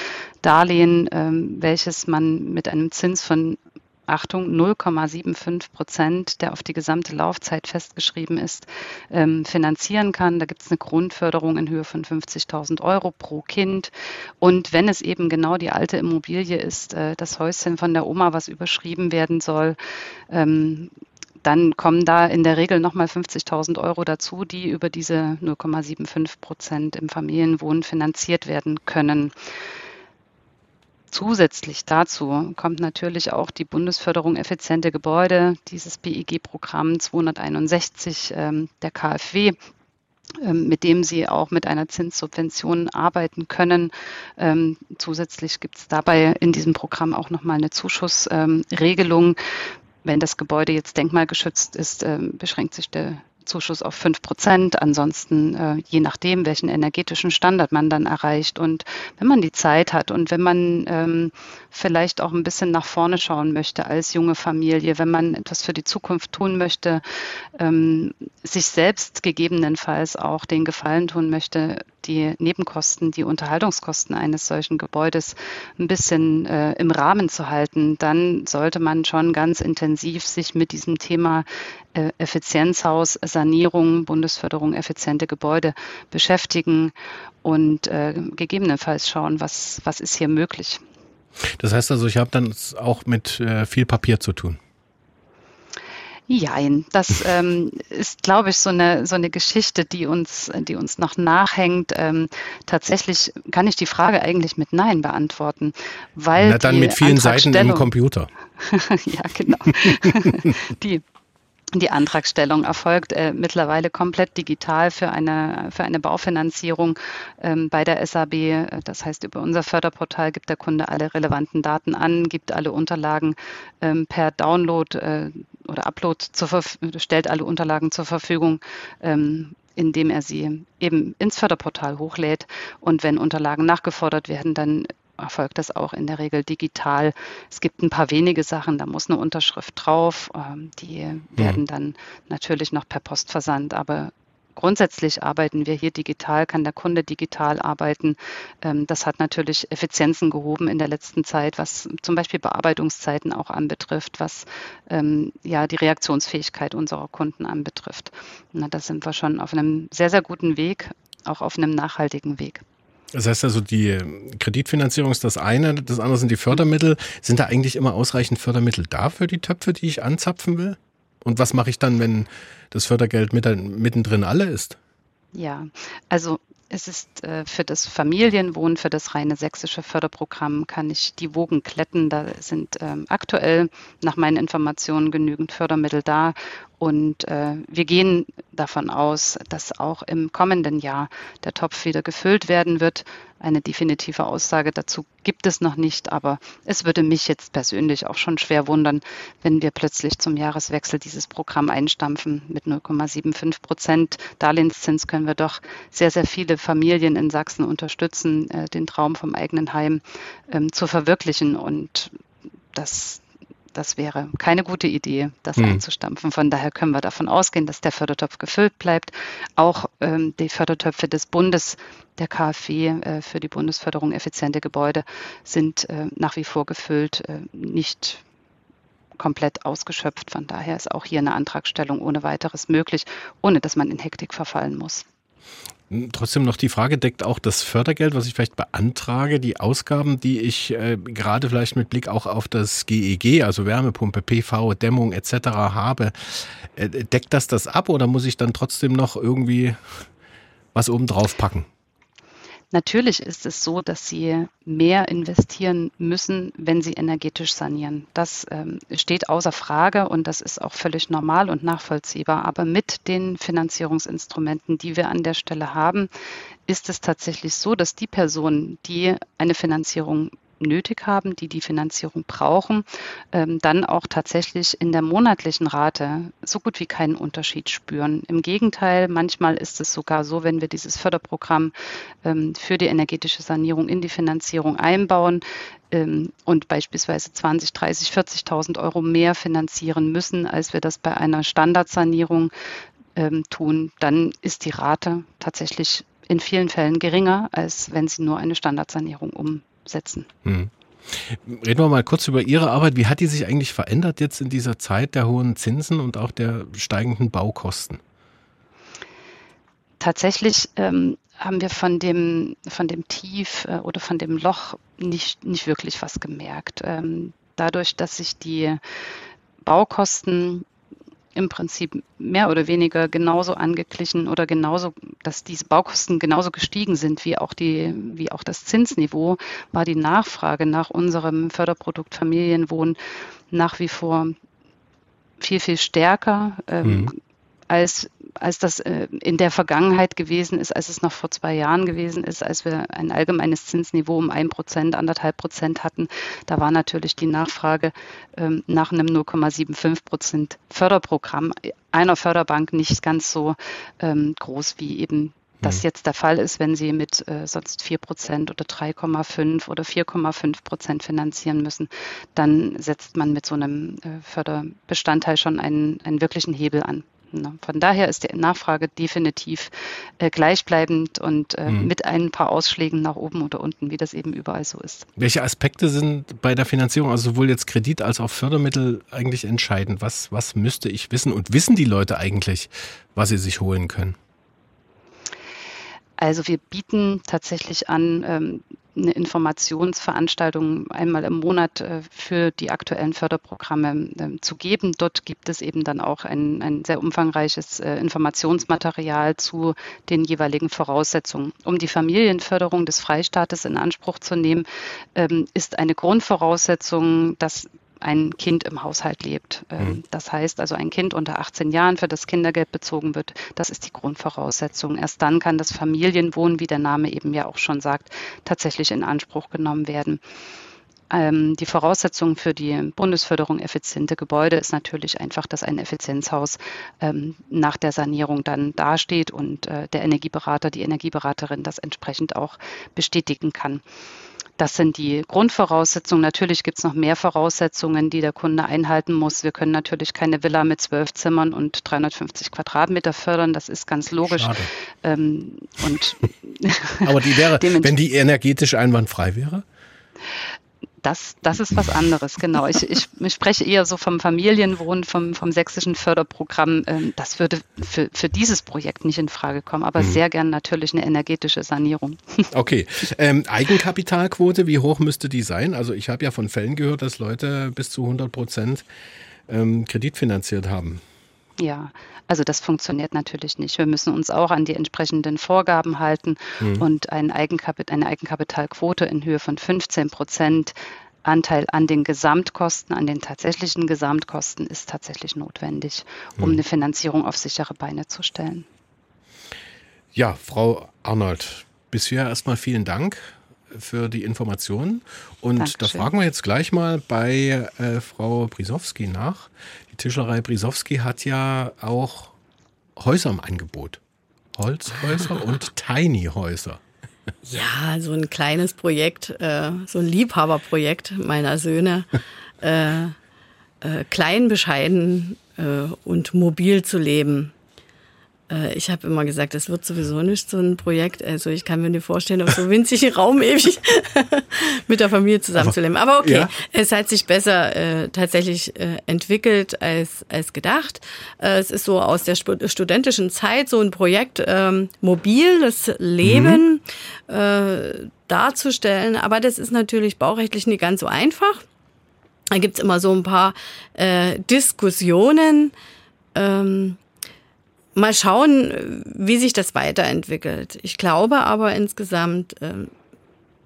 Darlehen, ähm, welches man mit einem Zins von Achtung, 0,75 Prozent, der auf die gesamte Laufzeit festgeschrieben ist, ähm, finanzieren kann. Da gibt es eine Grundförderung in Höhe von 50.000 Euro pro Kind. Und wenn es eben genau die alte Immobilie ist, äh, das Häuschen von der Oma, was überschrieben werden soll, ähm, dann kommen da in der Regel nochmal 50.000 Euro dazu, die über diese 0,75 Prozent im Familienwohnen finanziert werden können. Zusätzlich dazu kommt natürlich auch die Bundesförderung effiziente Gebäude, dieses BIG-Programm 261 ähm, der KfW, ähm, mit dem sie auch mit einer Zinssubvention arbeiten können. Ähm, zusätzlich gibt es dabei in diesem Programm auch nochmal eine Zuschussregelung. Wenn das Gebäude jetzt denkmalgeschützt ist, ähm, beschränkt sich der Zuschuss auf 5 Prozent. Ansonsten, äh, je nachdem, welchen energetischen Standard man dann erreicht. Und wenn man die Zeit hat und wenn man ähm, vielleicht auch ein bisschen nach vorne schauen möchte als junge Familie, wenn man etwas für die Zukunft tun möchte, ähm, sich selbst gegebenenfalls auch den Gefallen tun möchte, die Nebenkosten, die Unterhaltungskosten eines solchen Gebäudes ein bisschen äh, im Rahmen zu halten, dann sollte man schon ganz intensiv sich mit diesem Thema Effizienzhaus, Sanierung, Bundesförderung, effiziente Gebäude beschäftigen und äh, gegebenenfalls schauen, was, was ist hier möglich. Das heißt also, ich habe dann auch mit äh, viel Papier zu tun. Jein, das ähm, ist, glaube ich, so eine, so eine Geschichte, die uns, die uns noch nachhängt. Ähm, tatsächlich kann ich die Frage eigentlich mit Nein beantworten, weil. Na dann mit vielen Seiten im Computer. ja, genau. die die Antragstellung erfolgt äh, mittlerweile komplett digital für eine, für eine Baufinanzierung ähm, bei der SAB. Das heißt, über unser Förderportal gibt der Kunde alle relevanten Daten an, gibt alle Unterlagen ähm, per Download äh, oder Upload zur Verfügung, stellt alle Unterlagen zur Verfügung. Ähm, indem er sie eben ins Förderportal hochlädt. Und wenn Unterlagen nachgefordert werden, dann erfolgt das auch in der Regel digital. Es gibt ein paar wenige Sachen, da muss eine Unterschrift drauf. Ähm, die mhm. werden dann natürlich noch per Post versandt, aber grundsätzlich arbeiten wir hier digital, kann der Kunde digital arbeiten. Ähm, das hat natürlich Effizienzen gehoben in der letzten Zeit, was zum Beispiel Bearbeitungszeiten auch anbetrifft, was ähm, ja die Reaktionsfähigkeit unserer Kunden anbetrifft. Na, da sind wir schon auf einem sehr, sehr guten Weg, auch auf einem nachhaltigen Weg. Das heißt also, die Kreditfinanzierung ist das eine, das andere sind die Fördermittel. Sind da eigentlich immer ausreichend Fördermittel da für die Töpfe, die ich anzapfen will? Und was mache ich dann, wenn das Fördergeld mittendrin alle ist? Ja, also es ist äh, für das Familienwohnen, für das reine sächsische Förderprogramm kann ich die Wogen kletten. Da sind ähm, aktuell nach meinen Informationen genügend Fördermittel da. Und äh, wir gehen davon aus, dass auch im kommenden Jahr der Topf wieder gefüllt werden wird. Eine definitive Aussage dazu gibt es noch nicht, aber es würde mich jetzt persönlich auch schon schwer wundern, wenn wir plötzlich zum Jahreswechsel dieses Programm einstampfen. Mit 0,75 Prozent Darlehenszins können wir doch sehr, sehr viele Familien in Sachsen unterstützen, äh, den Traum vom eigenen Heim ähm, zu verwirklichen. Und das, das wäre keine gute Idee, das hm. einzustampfen. Von daher können wir davon ausgehen, dass der Fördertopf gefüllt bleibt. Auch ähm, die Fördertöpfe des Bundes, der KfW äh, für die Bundesförderung effiziente Gebäude sind äh, nach wie vor gefüllt, äh, nicht komplett ausgeschöpft. Von daher ist auch hier eine Antragstellung ohne weiteres möglich, ohne dass man in Hektik verfallen muss. Trotzdem noch die Frage, deckt auch das Fördergeld, was ich vielleicht beantrage, die Ausgaben, die ich äh, gerade vielleicht mit Blick auch auf das GEG, e also Wärmepumpe, PV, Dämmung etc. habe, äh, deckt das das ab oder muss ich dann trotzdem noch irgendwie was oben drauf packen? Natürlich ist es so, dass sie mehr investieren müssen, wenn sie energetisch sanieren. Das ähm, steht außer Frage und das ist auch völlig normal und nachvollziehbar. Aber mit den Finanzierungsinstrumenten, die wir an der Stelle haben, ist es tatsächlich so, dass die Personen, die eine Finanzierung nötig haben, die die Finanzierung brauchen, ähm, dann auch tatsächlich in der monatlichen Rate so gut wie keinen Unterschied spüren. Im Gegenteil, manchmal ist es sogar so, wenn wir dieses Förderprogramm ähm, für die energetische Sanierung in die Finanzierung einbauen, ähm, und beispielsweise 20, 30, 40.000 Euro mehr finanzieren müssen, als wir das bei einer Standardsanierung tun, dann ist die Rate tatsächlich in vielen Fällen geringer, als wenn Sie nur eine Standardsanierung um setzen. Hm. Reden wir mal kurz über Ihre Arbeit. Wie hat die sich eigentlich verändert jetzt in dieser Zeit der hohen Zinsen und auch der steigenden Baukosten? Tatsächlich ähm, haben wir von dem, von dem Tief äh, oder von dem Loch nicht, nicht wirklich was gemerkt. Ähm, dadurch, dass sich die Baukosten im Prinzip mehr oder weniger genauso angeglichen oder genauso, dass diese Baukosten genauso gestiegen sind wie auch die, wie auch das Zinsniveau, war die Nachfrage nach unserem Förderprodukt Familienwohnen nach wie vor viel, viel stärker. Ähm, mhm als, als das äh, in der Vergangenheit gewesen ist, als es noch vor zwei Jahren gewesen ist, als wir ein allgemeines Zinsniveau um ein Prozent, anderthalb Prozent hatten. Da war natürlich die Nachfrage ähm, nach einem 0,75 Prozent Förderprogramm einer Förderbank nicht ganz so ähm, groß wie eben das hm. jetzt der Fall ist, wenn Sie mit äh, sonst 4 Prozent oder 3,5 oder 4,5 Prozent finanzieren müssen, dann setzt man mit so einem äh, Förderbestandteil schon einen, einen wirklichen Hebel an. Von daher ist die Nachfrage definitiv äh, gleichbleibend und äh, mhm. mit ein paar Ausschlägen nach oben oder unten, wie das eben überall so ist. Welche Aspekte sind bei der Finanzierung, also sowohl jetzt Kredit als auch Fördermittel, eigentlich entscheidend? Was, was müsste ich wissen und wissen die Leute eigentlich, was sie sich holen können? Also wir bieten tatsächlich an, ähm, eine Informationsveranstaltung einmal im Monat äh, für die aktuellen Förderprogramme ähm, zu geben. Dort gibt es eben dann auch ein, ein sehr umfangreiches äh, Informationsmaterial zu den jeweiligen Voraussetzungen. Um die Familienförderung des Freistaates in Anspruch zu nehmen, ähm, ist eine Grundvoraussetzung, dass ein Kind im Haushalt lebt. Ähm, mhm. Das heißt also ein Kind unter 18 Jahren, für das Kindergeld bezogen wird, das ist die Grundvoraussetzung. Erst dann kann das Familienwohnen, wie der Name eben ja auch schon sagt, tatsächlich in Anspruch genommen werden. Ähm, die Voraussetzung für die Bundesförderung effiziente Gebäude ist natürlich einfach, dass ein Effizienzhaus ähm, nach der Sanierung dann dasteht und äh, der Energieberater, die Energieberaterin das entsprechend auch bestätigen kann. Das sind die Grundvoraussetzungen. Natürlich gibt es noch mehr Voraussetzungen, die der Kunde einhalten muss. Wir können natürlich keine Villa mit zwölf Zimmern und 350 Quadratmeter fördern. Das ist ganz logisch. Ähm, und Aber die wäre, wenn die energetisch einwandfrei wäre? Das, das ist was anderes, genau. Ich, ich, ich spreche eher so vom Familienwohnen, vom, vom sächsischen Förderprogramm. Ähm, das würde für, für dieses Projekt nicht in Frage kommen, aber mhm. sehr gern natürlich eine energetische Sanierung. Okay. Ähm, Eigenkapitalquote, wie hoch müsste die sein? Also ich habe ja von Fällen gehört, dass Leute bis zu 100 Prozent ähm, kreditfinanziert haben. Ja, also das funktioniert natürlich nicht. Wir müssen uns auch an die entsprechenden Vorgaben halten mhm. und ein Eigenkapit eine Eigenkapitalquote in Höhe von 15 Prozent Anteil an den Gesamtkosten, an den tatsächlichen Gesamtkosten ist tatsächlich notwendig, um mhm. eine Finanzierung auf sichere Beine zu stellen. Ja, Frau Arnold, bisher erstmal vielen Dank für die Informationen. Und Dankeschön. da fragen wir jetzt gleich mal bei äh, Frau Brisowski nach. Tischlerei Brisowski hat ja auch Häuser im Angebot. Holzhäuser und Tiny-Häuser. Ja, so ein kleines Projekt, äh, so ein Liebhaberprojekt meiner Söhne. Äh, äh, klein, bescheiden äh, und mobil zu leben. Äh, ich habe immer gesagt, das wird sowieso nicht so ein Projekt. Also ich kann mir nicht vorstellen, auf so winzigen Raum ewig mit der Familie zusammenzuleben. Aber okay, ja. es hat sich besser äh, tatsächlich äh, entwickelt als, als gedacht. Äh, es ist so aus der studentischen Zeit so ein Projekt, ähm, mobiles Leben mhm. äh, darzustellen. Aber das ist natürlich baurechtlich nicht ganz so einfach. Da gibt's immer so ein paar äh, Diskussionen. Ähm, mal schauen, wie sich das weiterentwickelt. Ich glaube aber insgesamt äh,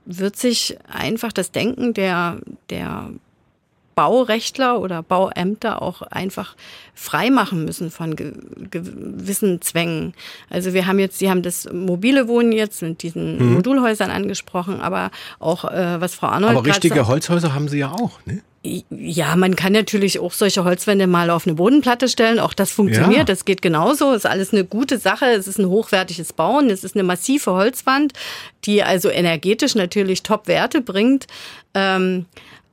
wird sich einfach das Denken der, der Baurechtler oder Bauämter auch einfach freimachen müssen von ge gewissen Zwängen. Also wir haben jetzt, Sie haben das mobile Wohnen jetzt mit diesen hm. Modulhäusern angesprochen, aber auch äh, was Frau Arnold. Aber richtige Holzhäuser haben Sie ja auch, ne? Ja, man kann natürlich auch solche Holzwände mal auf eine Bodenplatte stellen. Auch das funktioniert. Ja. Das geht genauso. Ist alles eine gute Sache. Es ist ein hochwertiges Bauen. Es ist eine massive Holzwand, die also energetisch natürlich Top-Werte bringt. Ähm,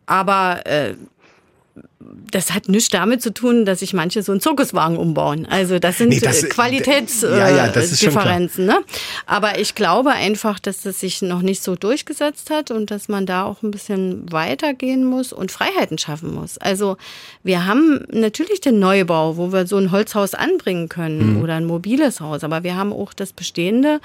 aber äh, das hat nichts damit zu tun, dass sich manche so einen Zirkuswagen umbauen. Also das sind nee, Qualitätsdifferenzen. Ja, ja, ne? Aber ich glaube einfach, dass das sich noch nicht so durchgesetzt hat und dass man da auch ein bisschen weitergehen muss und Freiheiten schaffen muss. Also wir haben natürlich den Neubau, wo wir so ein Holzhaus anbringen können mhm. oder ein mobiles Haus, aber wir haben auch das Bestehende.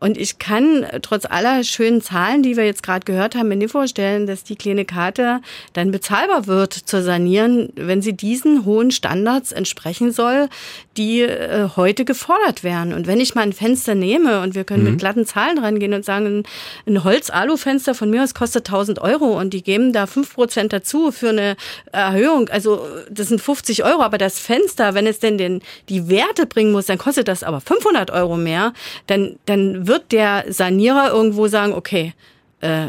Und ich kann trotz aller schönen Zahlen, die wir jetzt gerade gehört haben, mir nicht vorstellen, dass die kleine Karte dann bezahlbar wird zu sanieren, wenn sie diesen hohen Standards entsprechen soll, die äh, heute gefordert werden. Und wenn ich mal ein Fenster nehme und wir können mhm. mit glatten Zahlen rangehen und sagen, ein, ein Holz-Alu-Fenster von mir aus kostet 1000 Euro und die geben da 5% dazu für eine Erhöhung, also das sind 50 Euro, aber das Fenster, wenn es denn den, die Werte bringen muss, dann kostet das aber 500 Euro mehr, dann, dann wird der Sanierer irgendwo sagen, okay, äh,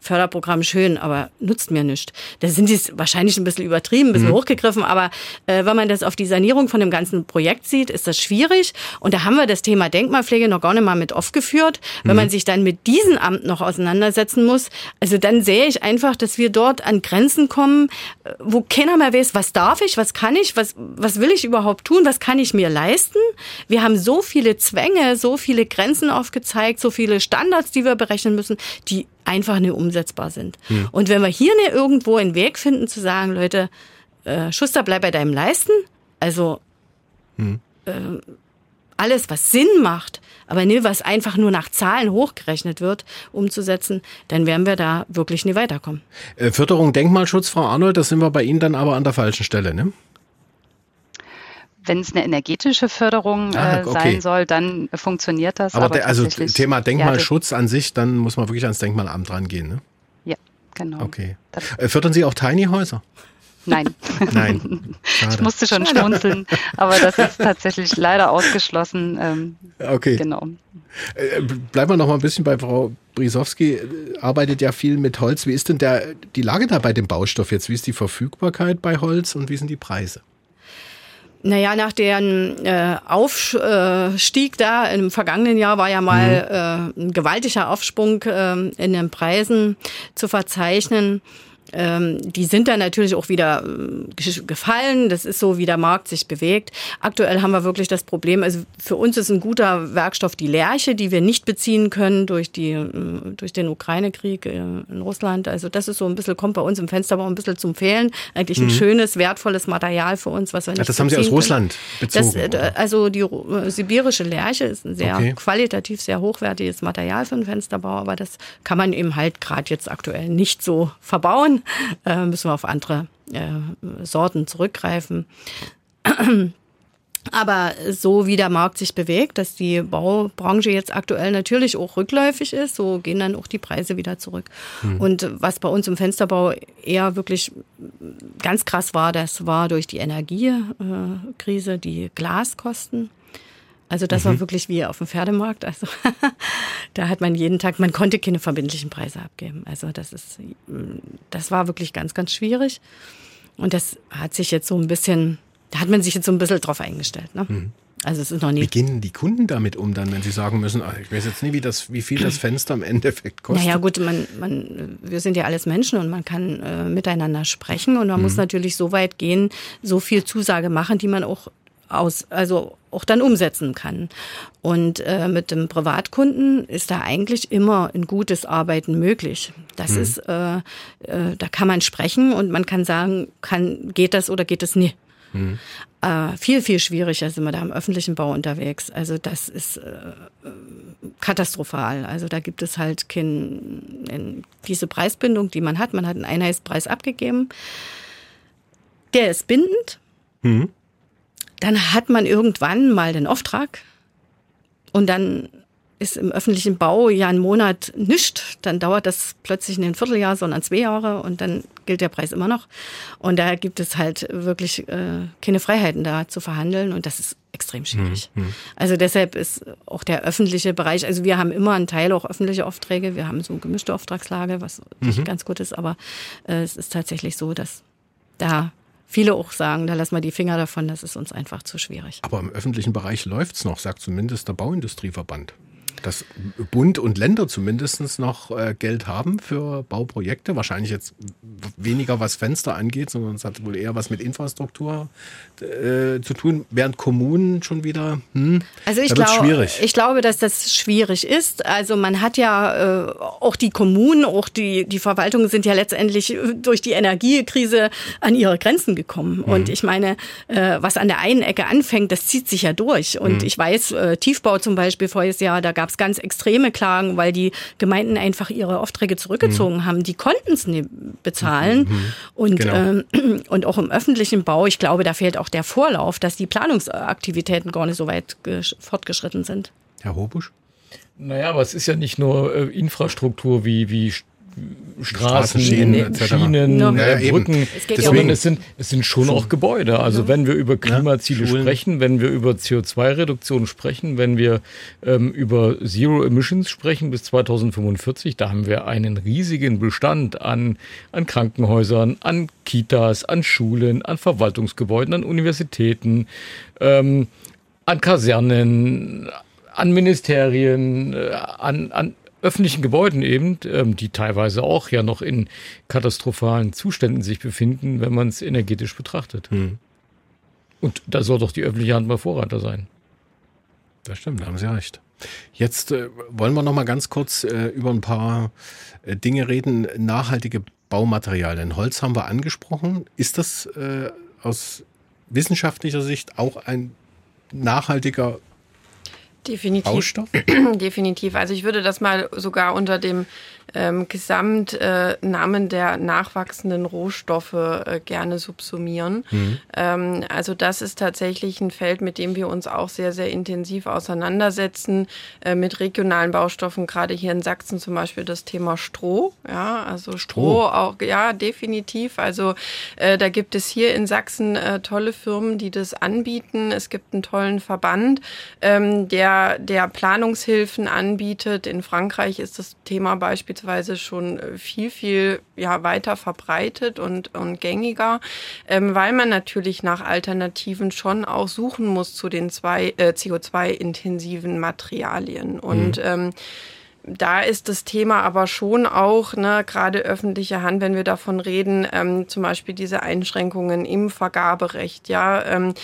Förderprogramm schön, aber nutzt mir nichts. Da sind die wahrscheinlich ein bisschen übertrieben, ein bisschen mhm. hochgegriffen, aber äh, wenn man das auf die Sanierung von dem ganzen Projekt sieht, ist das schwierig. Und da haben wir das Thema Denkmalpflege noch gar nicht mal mit aufgeführt. Wenn mhm. man sich dann mit diesem Amt noch auseinandersetzen muss, also dann sehe ich einfach, dass wir dort an Grenzen kommen, äh, wo keiner mehr weiß, was darf ich, was kann ich, was, was will ich überhaupt tun, was kann ich mir leisten. Wir haben so viele Zwänge, so viele Grenzen aufgezeigt, so viele Standards, die wir berechnen müssen, die einfach nicht umsetzbar sind. Hm. Und wenn wir hier nicht irgendwo einen Weg finden zu sagen, Leute, äh, Schuster, bleib bei deinem Leisten, also hm. äh, alles, was Sinn macht, aber nicht, was einfach nur nach Zahlen hochgerechnet wird, umzusetzen, dann werden wir da wirklich nie weiterkommen. Äh, Förderung Denkmalschutz, Frau Arnold, das sind wir bei Ihnen dann aber an der falschen Stelle, ne? Wenn es eine energetische Förderung ah, okay. sein soll, dann funktioniert das. Aber, aber der, also Thema Denkmalschutz ja, an sich, dann muss man wirklich ans Denkmalamt rangehen, ne? Ja, genau. Okay. Äh, fördern Sie auch Tiny Häuser? Nein. Nein. Schade. Ich musste schon schmunzeln, aber das ist tatsächlich leider ausgeschlossen. Ähm, okay. Genau. Äh, bleiben wir noch mal ein bisschen bei Frau Brisowski. Arbeitet ja viel mit Holz. Wie ist denn der, die Lage da bei dem Baustoff jetzt? Wie ist die Verfügbarkeit bei Holz und wie sind die Preise? Naja, nach deren äh, Aufstieg da im vergangenen Jahr war ja mal mhm. äh, ein gewaltiger Aufsprung äh, in den Preisen zu verzeichnen. Ähm, die sind dann natürlich auch wieder äh, gefallen. Das ist so, wie der Markt sich bewegt. Aktuell haben wir wirklich das Problem, also für uns ist ein guter Werkstoff die Lerche, die wir nicht beziehen können durch, die, äh, durch den Ukraine-Krieg äh, in Russland. Also das ist so ein bisschen, kommt bei uns im Fensterbau ein bisschen zum Fehlen. Eigentlich ein mhm. schönes, wertvolles Material für uns, was wir nicht Ach, Das haben Sie aus. Russland bezogen? Das, also die sibirische Lerche ist ein sehr okay. qualitativ sehr hochwertiges Material für einen Fensterbau, aber das kann man eben halt gerade jetzt aktuell nicht so verbauen äh, müssen wir auf andere äh, Sorten zurückgreifen. Aber so wie der Markt sich bewegt, dass die Baubranche jetzt aktuell natürlich auch rückläufig ist, so gehen dann auch die Preise wieder zurück. Mhm. Und was bei uns im Fensterbau eher wirklich ganz krass war, das war durch die Energiekrise die Glaskosten. Also das mhm. war wirklich wie auf dem Pferdemarkt. Also da hat man jeden Tag, man konnte keine verbindlichen Preise abgeben. Also das ist, das war wirklich ganz, ganz schwierig. Und das hat sich jetzt so ein bisschen, da hat man sich jetzt so ein bisschen drauf eingestellt. Ne? Mhm. Also es ist noch nie. Wie gehen die Kunden damit um dann, wenn sie sagen müssen, ach, ich weiß jetzt nie, wie, das, wie viel das Fenster im Endeffekt kostet? Naja gut, man, man, wir sind ja alles Menschen und man kann äh, miteinander sprechen und man mhm. muss natürlich so weit gehen, so viel Zusage machen, die man auch aus, also auch dann umsetzen kann. Und äh, mit dem Privatkunden ist da eigentlich immer ein gutes Arbeiten möglich. Das mhm. ist, äh, äh, da kann man sprechen und man kann sagen, kann, geht das oder geht es nicht. Mhm. Äh, viel, viel schwieriger sind wir da im öffentlichen Bau unterwegs. Also das ist äh, katastrophal. Also da gibt es halt kein, diese Preisbindung, die man hat. Man hat einen Einheitspreis abgegeben. Der ist bindend. Mhm dann hat man irgendwann mal den Auftrag und dann ist im öffentlichen Bau ja ein Monat nichts, dann dauert das plötzlich ein Vierteljahr, sondern zwei Jahre und dann gilt der Preis immer noch. Und da gibt es halt wirklich äh, keine Freiheiten da zu verhandeln und das ist extrem schwierig. Mhm. Also deshalb ist auch der öffentliche Bereich, also wir haben immer einen Teil auch öffentliche Aufträge, wir haben so eine gemischte Auftragslage, was mhm. ganz gut ist, aber äh, es ist tatsächlich so, dass da viele auch sagen, da lassen wir die Finger davon, das ist uns einfach zu schwierig. Aber im öffentlichen Bereich läuft's noch, sagt zumindest der Bauindustrieverband dass Bund und Länder zumindest noch äh, Geld haben für Bauprojekte. Wahrscheinlich jetzt weniger was Fenster angeht, sondern es hat wohl eher was mit Infrastruktur äh, zu tun, während Kommunen schon wieder. Hm, also ich, glaub, schwierig. ich glaube, dass das schwierig ist. Also man hat ja äh, auch die Kommunen, auch die, die Verwaltungen sind ja letztendlich durch die Energiekrise an ihre Grenzen gekommen. Mhm. Und ich meine, äh, was an der einen Ecke anfängt, das zieht sich ja durch. Und mhm. ich weiß, äh, Tiefbau zum Beispiel voriges Jahr, da gab gab es ganz extreme Klagen, weil die Gemeinden einfach ihre Aufträge zurückgezogen mhm. haben. Die konnten es nicht bezahlen. Mhm. Und, genau. ähm, und auch im öffentlichen Bau, ich glaube, da fehlt auch der Vorlauf, dass die Planungsaktivitäten gar nicht so weit fortgeschritten sind. Herr Hobusch? Naja, aber es ist ja nicht nur äh, Infrastruktur wie, wie Straßen, Schienen, Schienen ja, äh, Brücken, sondern es sind, es sind schon, schon. auch Gebäude. Also ja. wenn wir über Klimaziele ja, sprechen, wenn wir über CO2-Reduktion sprechen, wenn wir ähm, über Zero Emissions sprechen bis 2045, da haben wir einen riesigen Bestand an, an Krankenhäusern, an Kitas, an Schulen, an Verwaltungsgebäuden, an Universitäten, ähm, an Kasernen, an Ministerien, äh, an, an öffentlichen Gebäuden eben, ähm, die teilweise auch ja noch in katastrophalen Zuständen sich befinden, wenn man es energetisch betrachtet. Hm. Und da soll doch die öffentliche Hand mal Vorreiter sein. Das stimmt, da haben Sie recht. Jetzt äh, wollen wir noch mal ganz kurz äh, über ein paar äh, Dinge reden. Nachhaltige Baumaterialien. Holz haben wir angesprochen. Ist das äh, aus wissenschaftlicher Sicht auch ein nachhaltiger Definitiv. Baustoff? Definitiv. Also ich würde das mal sogar unter dem ähm, Gesamtnamen äh, der nachwachsenden Rohstoffe äh, gerne subsumieren. Mhm. Ähm, also das ist tatsächlich ein Feld, mit dem wir uns auch sehr, sehr intensiv auseinandersetzen, äh, mit regionalen Baustoffen, gerade hier in Sachsen zum Beispiel das Thema Stroh. Ja, also Stroh, Stroh auch, ja, definitiv. Also äh, da gibt es hier in Sachsen äh, tolle Firmen, die das anbieten. Es gibt einen tollen Verband, ähm, der, der Planungshilfen anbietet. In Frankreich ist das Thema beispielsweise schon äh, viel, viel ja, weiter verbreitet und, und gängiger, ähm, weil man natürlich nach Alternativen schon auch suchen muss zu den zwei äh, CO2-intensiven Materialien. Und mhm. ähm, da ist das Thema aber schon auch, ne, gerade öffentliche Hand, wenn wir davon reden, ähm, zum Beispiel diese Einschränkungen im Vergaberecht, ja, ähm,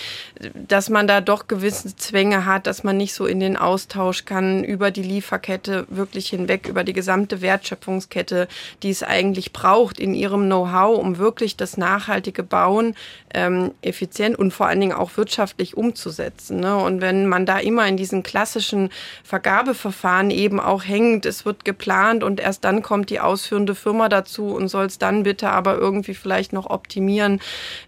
dass man da doch gewisse Zwänge hat, dass man nicht so in den Austausch kann über die Lieferkette wirklich hinweg, über die gesamte Wertschöpfungskette, die es eigentlich braucht in ihrem Know-how, um wirklich das nachhaltige Bauen ähm, effizient und vor allen Dingen auch wirtschaftlich umzusetzen. Ne? Und wenn man da immer in diesen klassischen Vergabeverfahren eben auch hängen unbedingt, es wird geplant und erst dann kommt die ausführende Firma dazu und soll es dann bitte aber irgendwie vielleicht noch optimieren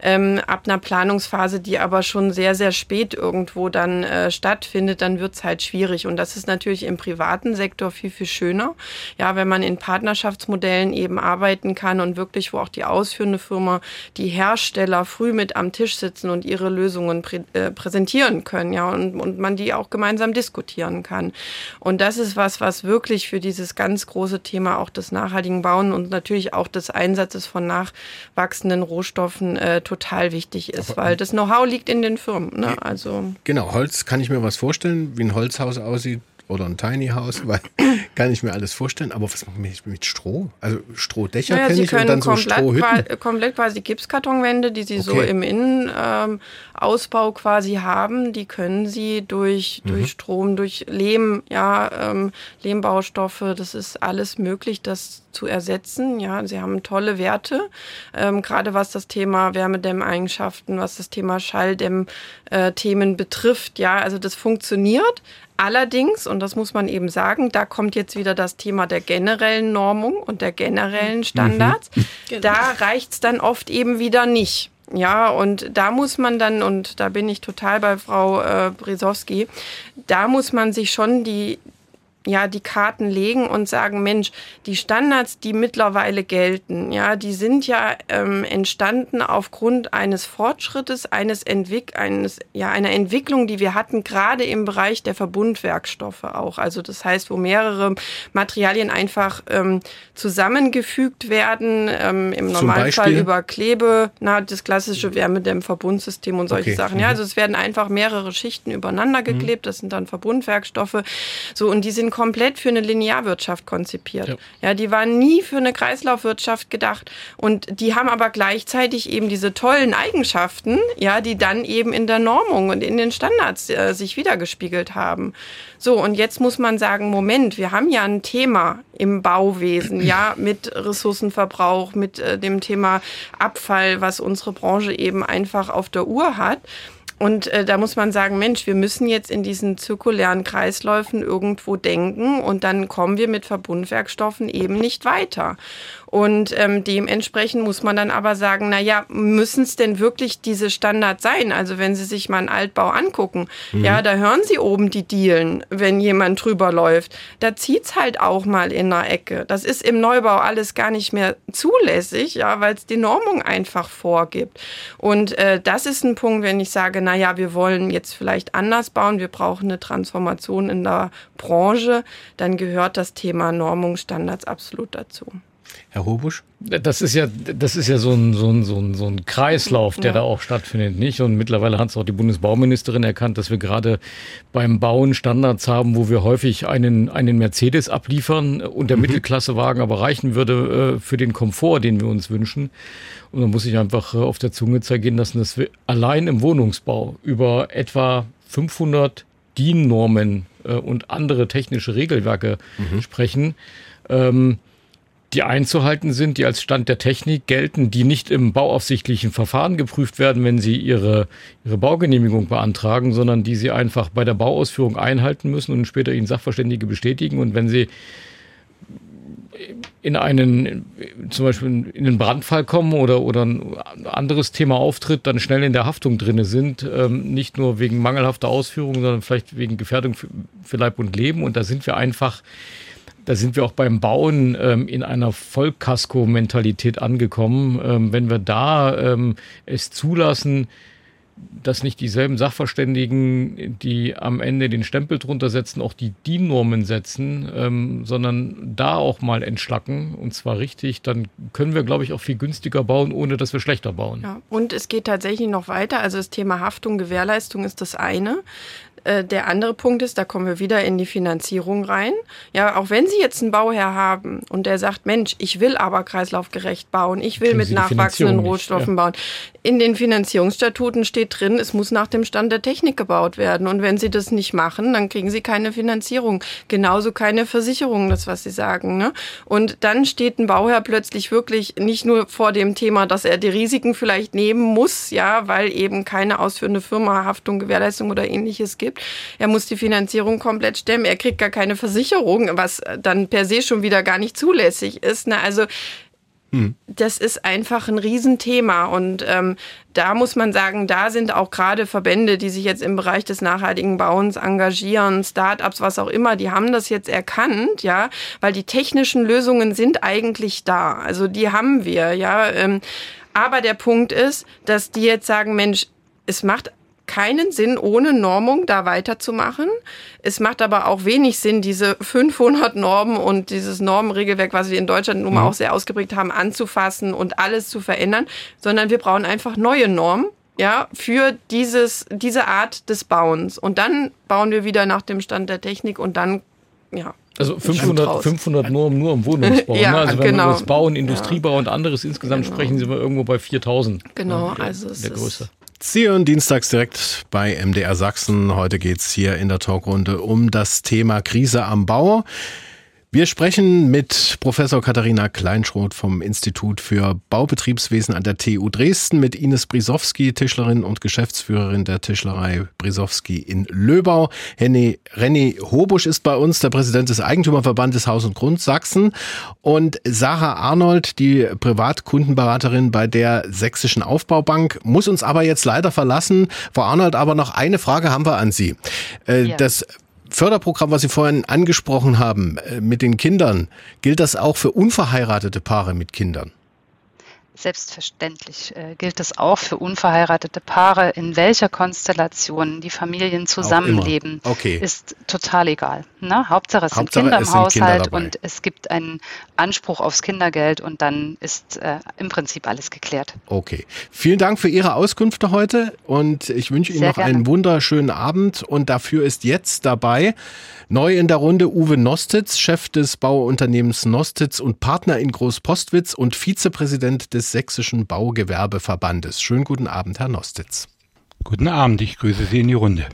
ähm, ab einer Planungsphase, die aber schon sehr, sehr spät irgendwo dann äh, stattfindet, dann wird es halt schwierig. Und das ist natürlich im privaten Sektor viel, viel schöner. Ja, wenn man in Partnerschaftsmodellen eben arbeiten kann und wirklich, wo auch die ausführende Firma, die Hersteller früh mit am Tisch sitzen und ihre Lösungen prä äh, präsentieren können, ja, und, und man die auch gemeinsam diskutieren kann. Und das ist was, was wirklich wirklich für dieses ganz große Thema auch des nachhaltigen Bauen und natürlich auch des Einsatzes von nachwachsenden Rohstoffen äh, total wichtig ist, Aber, weil das Know-how liegt in den Firmen. Ne? Also genau, Holz kann ich mir was vorstellen, wie ein Holzhaus aussieht oder ein Tiny House, weil kann ich mir alles vorstellen. Aber was machen wir mit Stroh? Also Strohdächer naja, kenne ich und dann so Strohhütten. komplett quasi Gipskartonwände, die Sie okay. so im Innenausbau ähm, quasi haben, die können Sie durch, mhm. durch Strom, durch Lehm, ja, ähm, Lehmbaustoffe, das ist alles möglich, das zu ersetzen. Ja, sie haben tolle Werte, ähm, gerade was das Thema Wärmedämmeigenschaften, was das Thema Schalldämm-Themen äh, betrifft. Ja, also das funktioniert, Allerdings, und das muss man eben sagen, da kommt jetzt wieder das Thema der generellen Normung und der generellen Standards. Mhm. Genau. Da reicht es dann oft eben wieder nicht. Ja, und da muss man dann, und da bin ich total bei Frau äh, Bresowski, da muss man sich schon die, ja, die Karten legen und sagen, Mensch, die Standards, die mittlerweile gelten, ja, die sind ja ähm, entstanden aufgrund eines Fortschrittes, eines Entwick eines, ja, einer Entwicklung, die wir hatten, gerade im Bereich der Verbundwerkstoffe auch. Also das heißt, wo mehrere Materialien einfach ähm, zusammengefügt werden, ähm, im Normalfall über Klebe, na, das klassische Wärmedämmverbundsystem und solche okay. Sachen. Ja, mhm. also es werden einfach mehrere Schichten übereinander geklebt, mhm. das sind dann Verbundwerkstoffe. So, und die sind komplett für eine Linearwirtschaft konzipiert. Ja. ja, die waren nie für eine Kreislaufwirtschaft gedacht. Und die haben aber gleichzeitig eben diese tollen Eigenschaften, ja, die dann eben in der Normung und in den Standards äh, sich wiedergespiegelt haben. So, und jetzt muss man sagen, Moment, wir haben ja ein Thema im Bauwesen, ja, mit Ressourcenverbrauch, mit äh, dem Thema Abfall, was unsere Branche eben einfach auf der Uhr hat. Und äh, da muss man sagen, Mensch, wir müssen jetzt in diesen zirkulären Kreisläufen irgendwo denken und dann kommen wir mit Verbundwerkstoffen eben nicht weiter. Und ähm, dementsprechend muss man dann aber sagen, na ja, müssen es denn wirklich diese Standards sein? Also wenn Sie sich mal einen Altbau angucken, mhm. ja, da hören Sie oben die Dielen, wenn jemand drüber läuft. Da zieht's halt auch mal in der Ecke. Das ist im Neubau alles gar nicht mehr zulässig, ja, weil es die Normung einfach vorgibt. Und äh, das ist ein Punkt, wenn ich sage, na ja, wir wollen jetzt vielleicht anders bauen, wir brauchen eine Transformation in der Branche, dann gehört das Thema Normungsstandards absolut dazu. Herr Hobusch? Das ist ja, das ist ja so ein, so ein, so ein, so ein Kreislauf, der ja. da auch stattfindet, nicht? Und mittlerweile hat es auch die Bundesbauministerin erkannt, dass wir gerade beim Bauen Standards haben, wo wir häufig einen, einen Mercedes abliefern und der mhm. Mittelklassewagen aber reichen würde äh, für den Komfort, den wir uns wünschen. Und dann muss ich einfach äh, auf der Zunge zergehen lassen, dass wir allein im Wohnungsbau über etwa 500 DIN-Normen äh, und andere technische Regelwerke mhm. sprechen. Ähm, die einzuhalten sind, die als Stand der Technik gelten, die nicht im bauaufsichtlichen Verfahren geprüft werden, wenn sie ihre, ihre Baugenehmigung beantragen, sondern die sie einfach bei der Bauausführung einhalten müssen und später ihnen Sachverständige bestätigen. Und wenn sie in einen, zum Beispiel in einen Brandfall kommen oder, oder ein anderes Thema auftritt, dann schnell in der Haftung drinne sind, ähm, nicht nur wegen mangelhafter Ausführung, sondern vielleicht wegen Gefährdung für, für Leib und Leben. Und da sind wir einfach da sind wir auch beim Bauen ähm, in einer Vollkasko-Mentalität angekommen. Ähm, wenn wir da ähm, es zulassen, dass nicht dieselben Sachverständigen, die am Ende den Stempel drunter setzen, auch die DIN-Normen setzen, ähm, sondern da auch mal entschlacken und zwar richtig, dann können wir, glaube ich, auch viel günstiger bauen, ohne dass wir schlechter bauen. Ja, und es geht tatsächlich noch weiter. Also das Thema Haftung, Gewährleistung ist das eine. Äh, der andere Punkt ist, da kommen wir wieder in die Finanzierung rein. Ja, auch wenn Sie jetzt einen Bauherr haben und der sagt, Mensch, ich will aber kreislaufgerecht bauen, ich will mit nachwachsenden Rohstoffen ja. bauen. In den Finanzierungsstatuten steht drin, es muss nach dem Stand der Technik gebaut werden. Und wenn Sie das nicht machen, dann kriegen Sie keine Finanzierung. Genauso keine Versicherung, das was Sie sagen. Ne? Und dann steht ein Bauherr plötzlich wirklich nicht nur vor dem Thema, dass er die Risiken vielleicht nehmen muss, ja, weil eben keine ausführende Firma Haftung, Gewährleistung oder ähnliches gibt. Er muss die Finanzierung komplett stemmen. Er kriegt gar keine Versicherung, was dann per se schon wieder gar nicht zulässig ist. Ne? Also hm. Das ist einfach ein Riesenthema und ähm, da muss man sagen, da sind auch gerade Verbände, die sich jetzt im Bereich des nachhaltigen Bauens engagieren, Startups, was auch immer, die haben das jetzt erkannt, ja, weil die technischen Lösungen sind eigentlich da. Also die haben wir, ja. Ähm, aber der Punkt ist, dass die jetzt sagen, Mensch, es macht keinen Sinn, ohne Normung da weiterzumachen. Es macht aber auch wenig Sinn, diese 500 Normen und dieses Normenregelwerk, was wir in Deutschland nun mal mhm. auch sehr ausgeprägt haben, anzufassen und alles zu verändern, sondern wir brauchen einfach neue Normen, ja, für dieses, diese Art des Bauens. Und dann bauen wir wieder nach dem Stand der Technik und dann, ja, also 500, 500 nur, nur im Wohnungsbau. ja, ne? Also wenn genau. wir über das Bauen, Industriebau ja. und anderes insgesamt genau. sprechen, sind wir irgendwo bei 4000. Genau, der, also es der Größe. Zion dienstags direkt bei MDR Sachsen. Heute geht's hier in der Talkrunde um das Thema Krise am Bau. Wir sprechen mit Professor Katharina Kleinschroth vom Institut für Baubetriebswesen an der TU Dresden, mit Ines Brisowski, Tischlerin und Geschäftsführerin der Tischlerei Brisowski in Löbau. Henny, René Hobusch ist bei uns, der Präsident des Eigentümerverbandes Haus und Grund Sachsen. Und Sarah Arnold, die Privatkundenberaterin bei der Sächsischen Aufbaubank, muss uns aber jetzt leider verlassen. Frau Arnold, aber noch eine Frage haben wir an Sie. Äh, ja. Das Förderprogramm, was Sie vorhin angesprochen haben, äh, mit den Kindern, gilt das auch für unverheiratete Paare mit Kindern? Selbstverständlich äh, gilt es auch für unverheiratete Paare, in welcher Konstellation die Familien zusammenleben, okay. ist total egal. Ne? Hauptsache es Hauptsache, sind Kinder im Haushalt Kinder und es gibt einen Anspruch aufs Kindergeld und dann ist äh, im Prinzip alles geklärt. Okay. Vielen Dank für Ihre Auskünfte heute und ich wünsche Ihnen Sehr noch gerne. einen wunderschönen Abend und dafür ist jetzt dabei neu in der Runde Uwe Nostitz, Chef des Bauunternehmens Nostitz und Partner in Großpostwitz und Vizepräsident des Sächsischen Baugewerbeverbandes. Schönen guten Abend, Herr Nostitz. Guten Abend, ich grüße Sie in die Runde.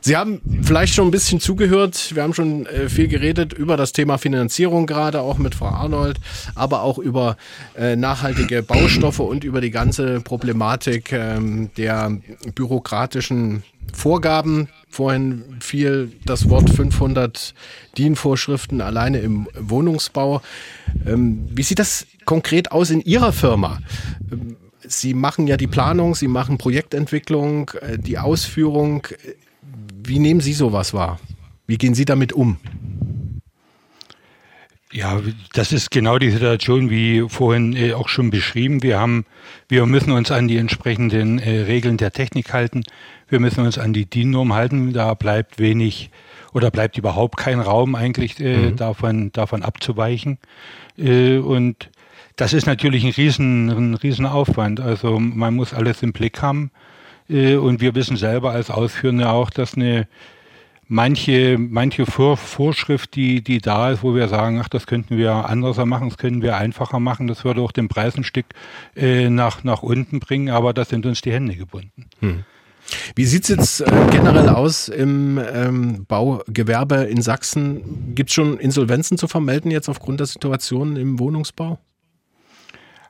Sie haben vielleicht schon ein bisschen zugehört. Wir haben schon äh, viel geredet über das Thema Finanzierung gerade, auch mit Frau Arnold, aber auch über äh, nachhaltige Baustoffe und über die ganze Problematik ähm, der bürokratischen Vorgaben. Vorhin fiel das Wort 500 DIN-Vorschriften alleine im Wohnungsbau. Ähm, wie sieht das konkret aus in Ihrer Firma? Ähm, Sie machen ja die Planung, Sie machen Projektentwicklung, äh, die Ausführung. Wie nehmen Sie sowas wahr? Wie gehen Sie damit um? Ja, das ist genau die Situation, wie vorhin äh, auch schon beschrieben. Wir haben, wir müssen uns an die entsprechenden äh, Regeln der Technik halten. Wir müssen uns an die DIN-Norm halten. Da bleibt wenig oder bleibt überhaupt kein Raum eigentlich äh, mhm. davon, davon abzuweichen. Äh, und das ist natürlich ein riesen, ein riesen Aufwand. Also man muss alles im Blick haben. Äh, und wir wissen selber als Ausführende auch, dass eine manche, manche Vor Vorschrift, die, die da ist, wo wir sagen, ach, das könnten wir anders machen, das können wir einfacher machen, das würde auch den Preis ein Stück äh, nach, nach unten bringen, aber das sind uns die Hände gebunden. Hm. Wie sieht es jetzt äh, generell aus im ähm, Baugewerbe in Sachsen? Gibt es schon Insolvenzen zu vermelden jetzt aufgrund der Situation im Wohnungsbau?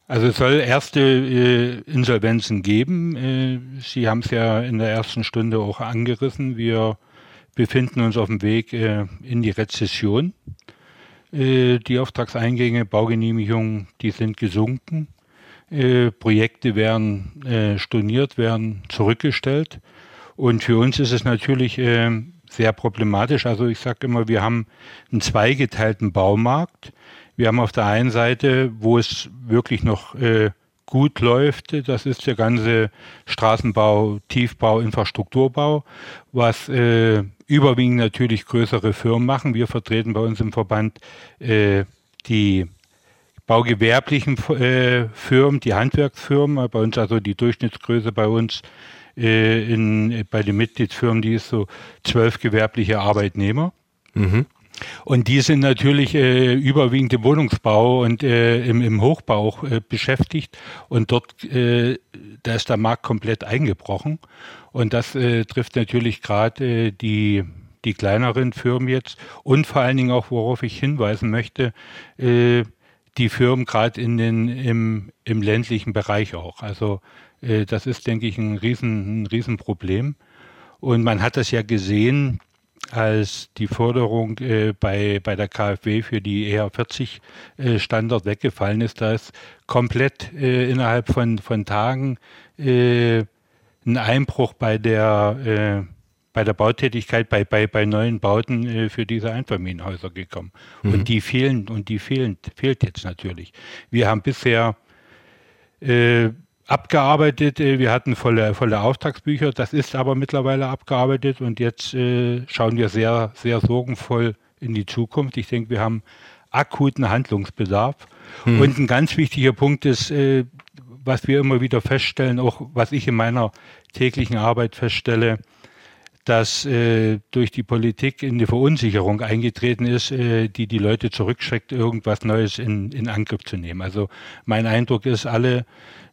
Also es soll erste äh, Insolvenzen geben. Äh, Sie haben es ja in der ersten Stunde auch angerissen. Wir befinden uns auf dem Weg äh, in die Rezession. Äh, die Auftragseingänge, Baugenehmigungen, die sind gesunken. Äh, Projekte werden äh, storniert, werden zurückgestellt. Und für uns ist es natürlich sehr problematisch. Also ich sage immer, wir haben einen zweigeteilten Baumarkt. Wir haben auf der einen Seite, wo es wirklich noch äh, gut läuft, das ist der ganze Straßenbau, Tiefbau, Infrastrukturbau, was äh, überwiegend natürlich größere Firmen machen. Wir vertreten bei uns im Verband äh, die baugewerblichen äh, Firmen, die Handwerksfirmen, bei uns also die Durchschnittsgröße bei uns äh, in, bei den Mitgliedsfirmen, die ist so zwölf gewerbliche Arbeitnehmer. Mhm. Und die sind natürlich äh, überwiegend im Wohnungsbau und äh, im, im Hochbau äh, beschäftigt. Und dort, äh, da ist der Markt komplett eingebrochen. Und das äh, trifft natürlich gerade äh, die, die kleineren Firmen jetzt. Und vor allen Dingen auch, worauf ich hinweisen möchte, äh, die Firmen gerade in den, im, im ländlichen Bereich auch. Also äh, das ist, denke ich, ein, Riesen, ein Riesenproblem. Und man hat das ja gesehen, als die Forderung äh, bei, bei der KfW für die ER40 äh, Standard weggefallen ist, da ist komplett äh, innerhalb von, von Tagen äh, ein Einbruch bei der, äh, bei der Bautätigkeit, bei, bei, bei neuen Bauten äh, für diese Einfamilienhäuser gekommen. Mhm. Und die fehlen, und die fehlen, fehlt jetzt natürlich. Wir haben bisher abgearbeitet. Äh, wir hatten volle, volle Auftragsbücher. Das ist aber mittlerweile abgearbeitet und jetzt äh, schauen wir sehr, sehr sorgenvoll in die Zukunft. Ich denke, wir haben akuten Handlungsbedarf. Hm. Und ein ganz wichtiger Punkt ist, äh, was wir immer wieder feststellen, auch was ich in meiner täglichen Arbeit feststelle, dass äh, durch die Politik in die Verunsicherung eingetreten ist, äh, die die Leute zurückschreckt, irgendwas Neues in, in Angriff zu nehmen. Also mein Eindruck ist, alle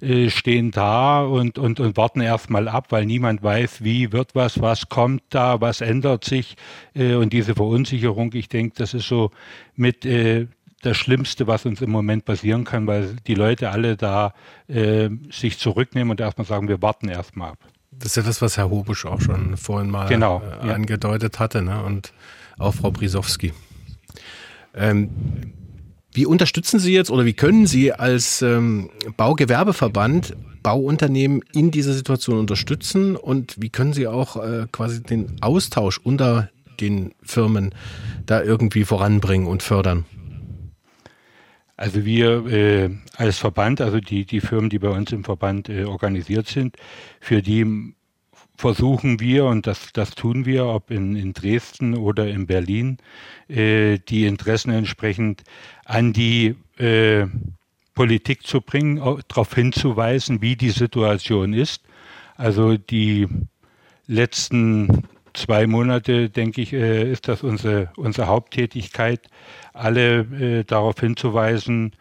äh, stehen da und, und, und warten erstmal ab, weil niemand weiß, wie wird was, was kommt da, was ändert sich. Äh, und diese Verunsicherung, ich denke, das ist so mit äh, das Schlimmste, was uns im Moment passieren kann, weil die Leute alle da äh, sich zurücknehmen und erstmal sagen, wir warten erstmal ab. Das ist ja das, was Herr Hobusch auch schon vorhin mal genau, äh, angedeutet hatte, ne? und auch Frau Brisowski. Ähm, wie unterstützen Sie jetzt oder wie können Sie als ähm, Baugewerbeverband Bauunternehmen in dieser Situation unterstützen und wie können Sie auch äh, quasi den Austausch unter den Firmen da irgendwie voranbringen und fördern? Also wir äh, als Verband, also die, die Firmen, die bei uns im Verband äh, organisiert sind, für die versuchen wir, und das, das tun wir, ob in, in Dresden oder in Berlin, äh, die Interessen entsprechend an die äh, Politik zu bringen, darauf hinzuweisen, wie die Situation ist. Also die letzten zwei Monate, denke ich, äh, ist das unsere, unsere Haupttätigkeit, alle äh, darauf hinzuweisen,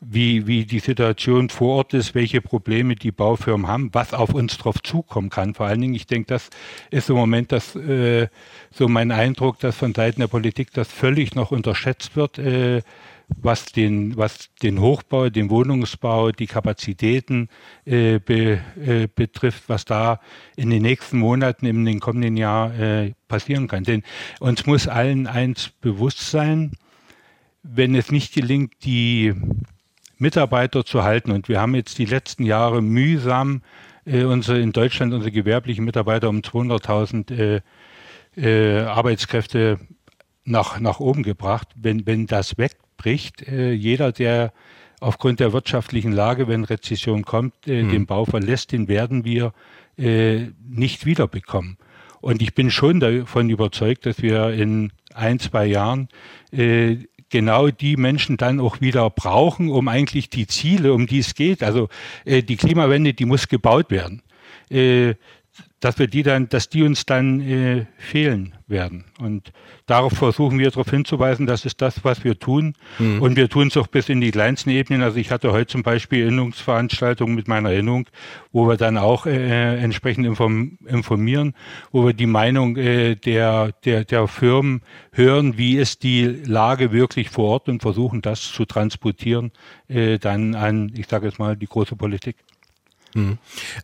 wie, wie die Situation vor Ort ist, welche Probleme die Baufirmen haben, was auf uns drauf zukommen kann. Vor allen Dingen, ich denke, das ist im Moment das, äh, so mein Eindruck, dass von Seiten der Politik das völlig noch unterschätzt wird, äh, was den, was den Hochbau, den Wohnungsbau, die Kapazitäten äh, be, äh, betrifft, was da in den nächsten Monaten, in den kommenden Jahr äh, passieren kann. Denn uns muss allen eins bewusst sein, wenn es nicht gelingt, die Mitarbeiter zu halten, und wir haben jetzt die letzten Jahre mühsam äh, unsere, in Deutschland unsere gewerblichen Mitarbeiter um 200.000 äh, äh, Arbeitskräfte nach, nach oben gebracht. Wenn, wenn das wegbricht, äh, jeder, der aufgrund der wirtschaftlichen Lage, wenn Rezession kommt, äh, mhm. den Bau verlässt, den werden wir äh, nicht wiederbekommen. Und ich bin schon davon überzeugt, dass wir in ein, zwei Jahren äh, genau die Menschen dann auch wieder brauchen, um eigentlich die Ziele, um die es geht. Also äh, die Klimawende, die muss gebaut werden. Äh, dass wir die dann, dass die uns dann äh, fehlen werden. Und darauf versuchen wir darauf hinzuweisen, das ist das, was wir tun. Mhm. Und wir tun es auch bis in die kleinsten Ebenen. Also ich hatte heute zum Beispiel Erinnerungsveranstaltungen mit meiner Erinnerung, wo wir dann auch äh, entsprechend inform informieren, wo wir die Meinung äh, der, der, der Firmen hören, wie ist die Lage wirklich vor Ort und versuchen das zu transportieren äh, dann an, ich sage jetzt mal, die große Politik. Hm.